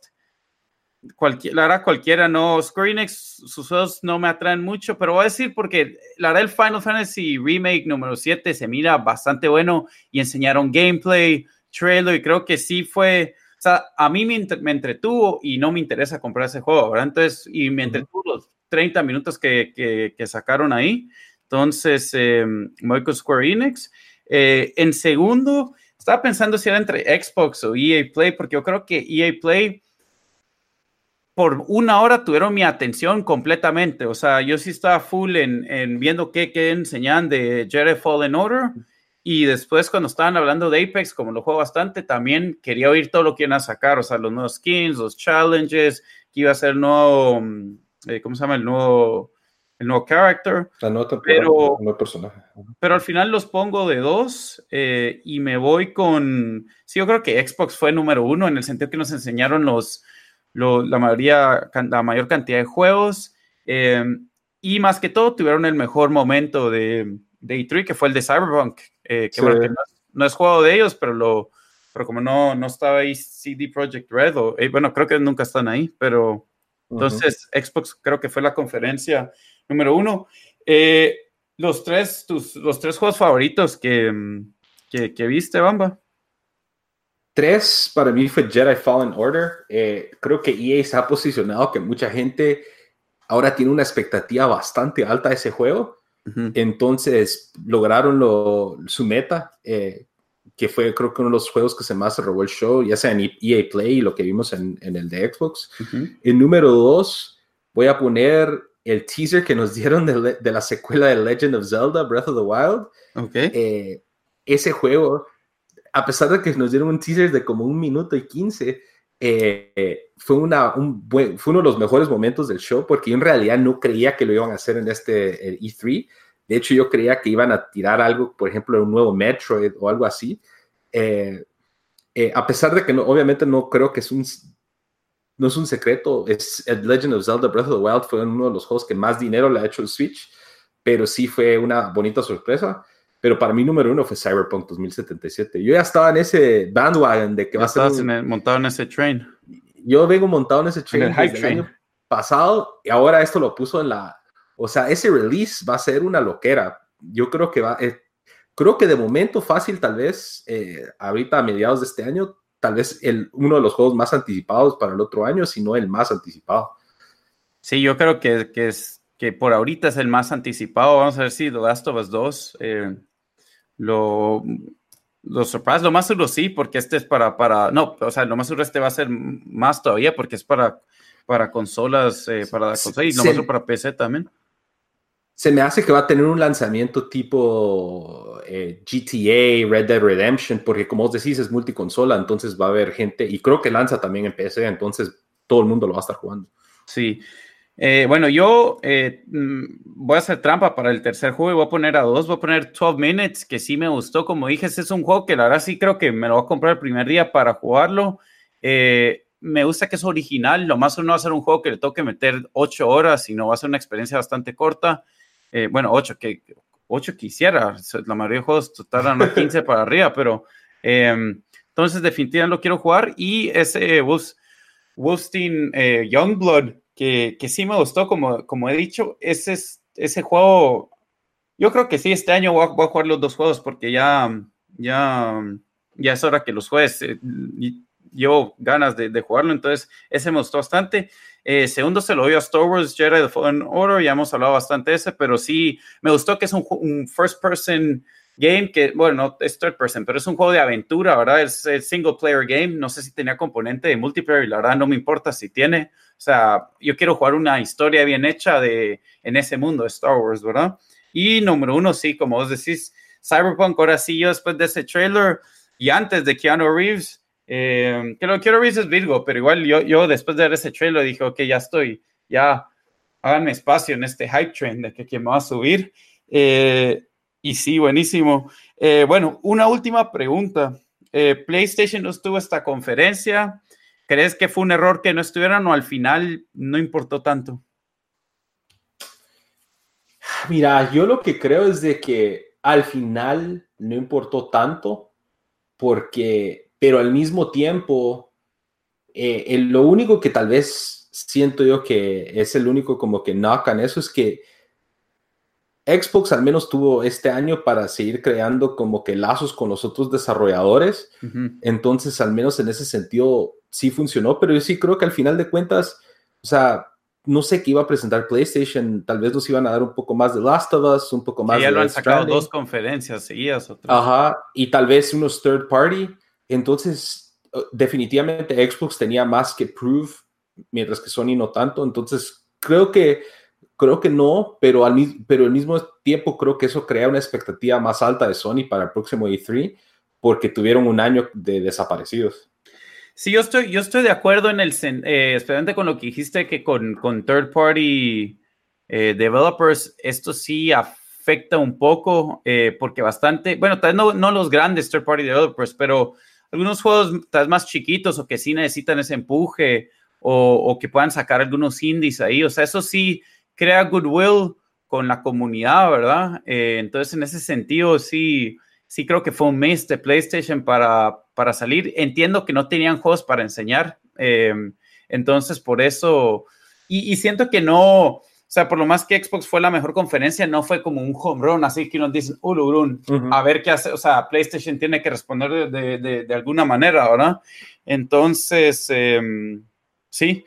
cualquier, la verdad cualquiera no, Square Enix, sus juegos no me atraen mucho, pero voy a decir porque la verdad el Final Fantasy Remake número 7 se mira bastante bueno y enseñaron gameplay, trailer y creo que sí fue, o sea, a mí me, me entretuvo y no me interesa comprar ese juego, ¿verdad? Entonces, y me entretuvo los 30 minutos que, que, sacaron ahí. Entonces, eh, Square Enix. Eh, en segundo, estaba pensando si era entre Xbox o EA Play, porque yo creo que EA Play por una hora tuvieron mi atención completamente. O sea, yo sí estaba full en, en viendo qué, qué enseñaban de Jedi Fallen Order. Y después, cuando estaban hablando de Apex, como lo juego bastante, también quería oír todo lo que iban a sacar. O sea, los nuevos skins, los challenges, que iba a ser nuevo eh, ¿cómo se llama? El nuevo, el nuevo character. La nueva pero, el personaje. Pero al final los pongo de dos eh, y me voy con, sí, yo creo que Xbox fue número uno en el sentido que nos enseñaron los, la, mayoría, la mayor cantidad de juegos eh, y más que todo tuvieron el mejor momento de, de E3, que fue el de Cyberpunk, que, no, es, juego de ellos, pero lo pero como no, no estaba ahí CD Projekt Red, o, bueno, creo que nunca están ahí, pero entonces, Xbox creo que fue la conferencia número uno. Eh, los, tres, tus, los tres juegos favoritos que, que, viste, Bamba. Tres, para mí fue Jedi Fallen Order. Eh, creo que EA se ha posicionado que mucha gente ahora tiene una expectativa bastante alta de ese juego. Entonces lograron lo, su meta. Eh, que fue creo que uno de los juegos que se más robó el show, ya sea en EA Play y lo que vimos en, en el de Xbox. En número dos, voy a poner el teaser que nos dieron de, de, la secuela de Legend of Zelda, Breath of the Wild. Okay. Eh, ese juego, a pesar de que nos dieron un teaser de como un minuto y quince, eh, fue, una, un buen, fue uno de los mejores momentos del show porque yo en realidad no creía que lo iban a hacer en este E3 de hecho, yo creía que iban a tirar algo, por ejemplo, un nuevo Metroid o algo así. Eh, eh, a pesar de que no, obviamente no creo que es un, no es un secreto, es Legend of Zelda Breath of the Wild fue uno de los juegos que más dinero le ha hecho el Switch, pero sí fue una bonita sorpresa. Pero para mí número uno fue Cyberpunk 2077. Yo ya estaba en ese bandwagon de que va a ser... montado en ese train. Yo vengo montado en ese train desde el año pasado y ahora esto lo puso en la, o sea, ese release va a ser una loquera. Yo creo que va, eh, creo que de momento fácil, tal vez, eh, ahorita a mediados de este año, tal vez el, uno de los juegos más anticipados para el otro año, si no el más anticipado. Sí, yo creo que, que es que por ahorita es el más anticipado. Vamos a ver si The Last of Us 2 eh, lo, lo surprise. Lo más seguro sí, porque este es para, para, no, o sea, lo más seguro este va a ser más todavía porque es para, para consolas, eh, para consolas y lo más seguro para PC también. Se me hace que va a tener un lanzamiento tipo eh, GTA, Red Dead Redemption, porque como vos decís es multiconsola, entonces va a haber gente, y creo que lanza también en PC, entonces todo el mundo lo va a estar jugando. Sí, eh, bueno, yo eh, mm, voy a hacer trampa para el tercer juego y voy a poner a dos, voy a poner 12 Minutes, que sí me gustó, como dije, es un juego que la verdad sí creo que me lo voy a comprar el primer día para jugarlo. Me gusta que es original, lo más uno va a ser un juego que le toque meter 8 horas y no va a ser una experiencia bastante corta. bueno, 8 que 8 quisiera, la mayoría de juegos tardan a 15 para arriba, pero em, entonces definitivamente lo quiero jugar y ese Wolfstein Youngblood que, que sí me gustó, como, como he dicho, ese, ese juego, yo creo que sí, este año voy a, jugar los dos juegos porque ya, ya, ya es hora que los juegues. Llevo ganas de, jugarlo, entonces ese me gustó bastante. Eh, segundo se lo doy a Star Wars Jedi The Fallen Order, ya hemos hablado bastante de ese, pero sí me gustó que es un, first person game que, bueno, no es third person, pero es un juego de aventura, ¿verdad? Es el single player game. No sé si tenía componente de multiplayer y la verdad no me importa si tiene. O sea, yo quiero jugar una historia bien hecha de, en ese mundo de Star Wars, ¿verdad? Y número uno, sí, como vos decís, Cyberpunk, ahora sí, yo después de ese trailer y antes de Keanu Reeves, eh, que lo Keanu Reeves es Virgo, pero igual yo, yo después de ver ese trailer dije, ok, ya estoy, ya háganme espacio en este hype train de que quién me va a subir. Eh, y sí, buenísimo. Eh, bueno, una última pregunta. PlayStation no estuvo esta conferencia. ¿Crees que fue un error que no estuvieran o al final no importó tanto? Mira, yo lo que creo es de que al final no importó tanto porque, pero al mismo tiempo, eh, lo único que tal vez siento yo que es el único como que knock en eso es que Xbox al menos tuvo este año para seguir creando como que lazos con los otros desarrolladores. Entonces, al menos en ese sentido, sí funcionó, pero yo sí creo que al final de cuentas, o sea, no sé qué iba a presentar PlayStation, tal vez nos iban a dar un poco más de Last of Us, un poco más ya lo han sacado dos conferencias seguidas. Ajá, y tal vez unos third party. Entonces, uh, definitivamente Xbox tenía más que prove, mientras que Sony no tanto. Entonces, creo que Creo que no, pero al, pero al mismo tiempo creo que eso crea una expectativa más alta de Sony para el próximo E3 porque tuvieron un año de desaparecidos. Sí, yo estoy, yo estoy de acuerdo en el, eh, especialmente con lo que dijiste que con, con third party eh, developers, esto sí afecta un poco eh, porque bastante, bueno, tal no, no, los grandes third party developers, pero algunos juegos más chiquitos o que sí necesitan ese empuje o, o que puedan sacar algunos indies ahí, o sea, eso sí crea goodwill con la comunidad, ¿verdad? Eh, entonces, en ese sentido, sí, sí creo que fue un mes de PlayStation para, para salir. Entiendo que no tenían juegos para enseñar, em, entonces por eso, y, siento que no, o sea, por lo más que Xbox fue la mejor conferencia, no fue como un home run, así que nos dicen, uh, a ver qué hace, o sea, PlayStation tiene que responder de, de, de alguna manera, ¿verdad? Entonces, em, sí.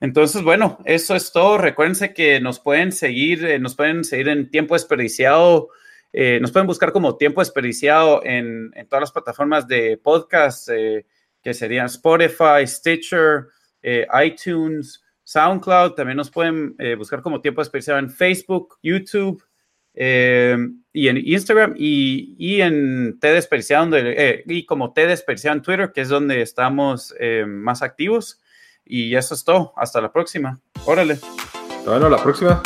Entonces, bueno, eso es todo. Recuérdense que nos pueden seguir, eh, nos pueden seguir en tiempo desperdiciado. Eh, nos pueden buscar como tiempo desperdiciado en, todas las plataformas de podcast, eh, que serían Spotify, Stitcher, iTunes, SoundCloud. También nos pueden buscar como tiempo desperdiciado en Facebook, YouTube y en Instagram y, y en T desperdiciado, y como T desperdiciado en Twitter, que es donde estamos más activos. Y eso es todo. Hasta la próxima. Órale. Bueno, la próxima.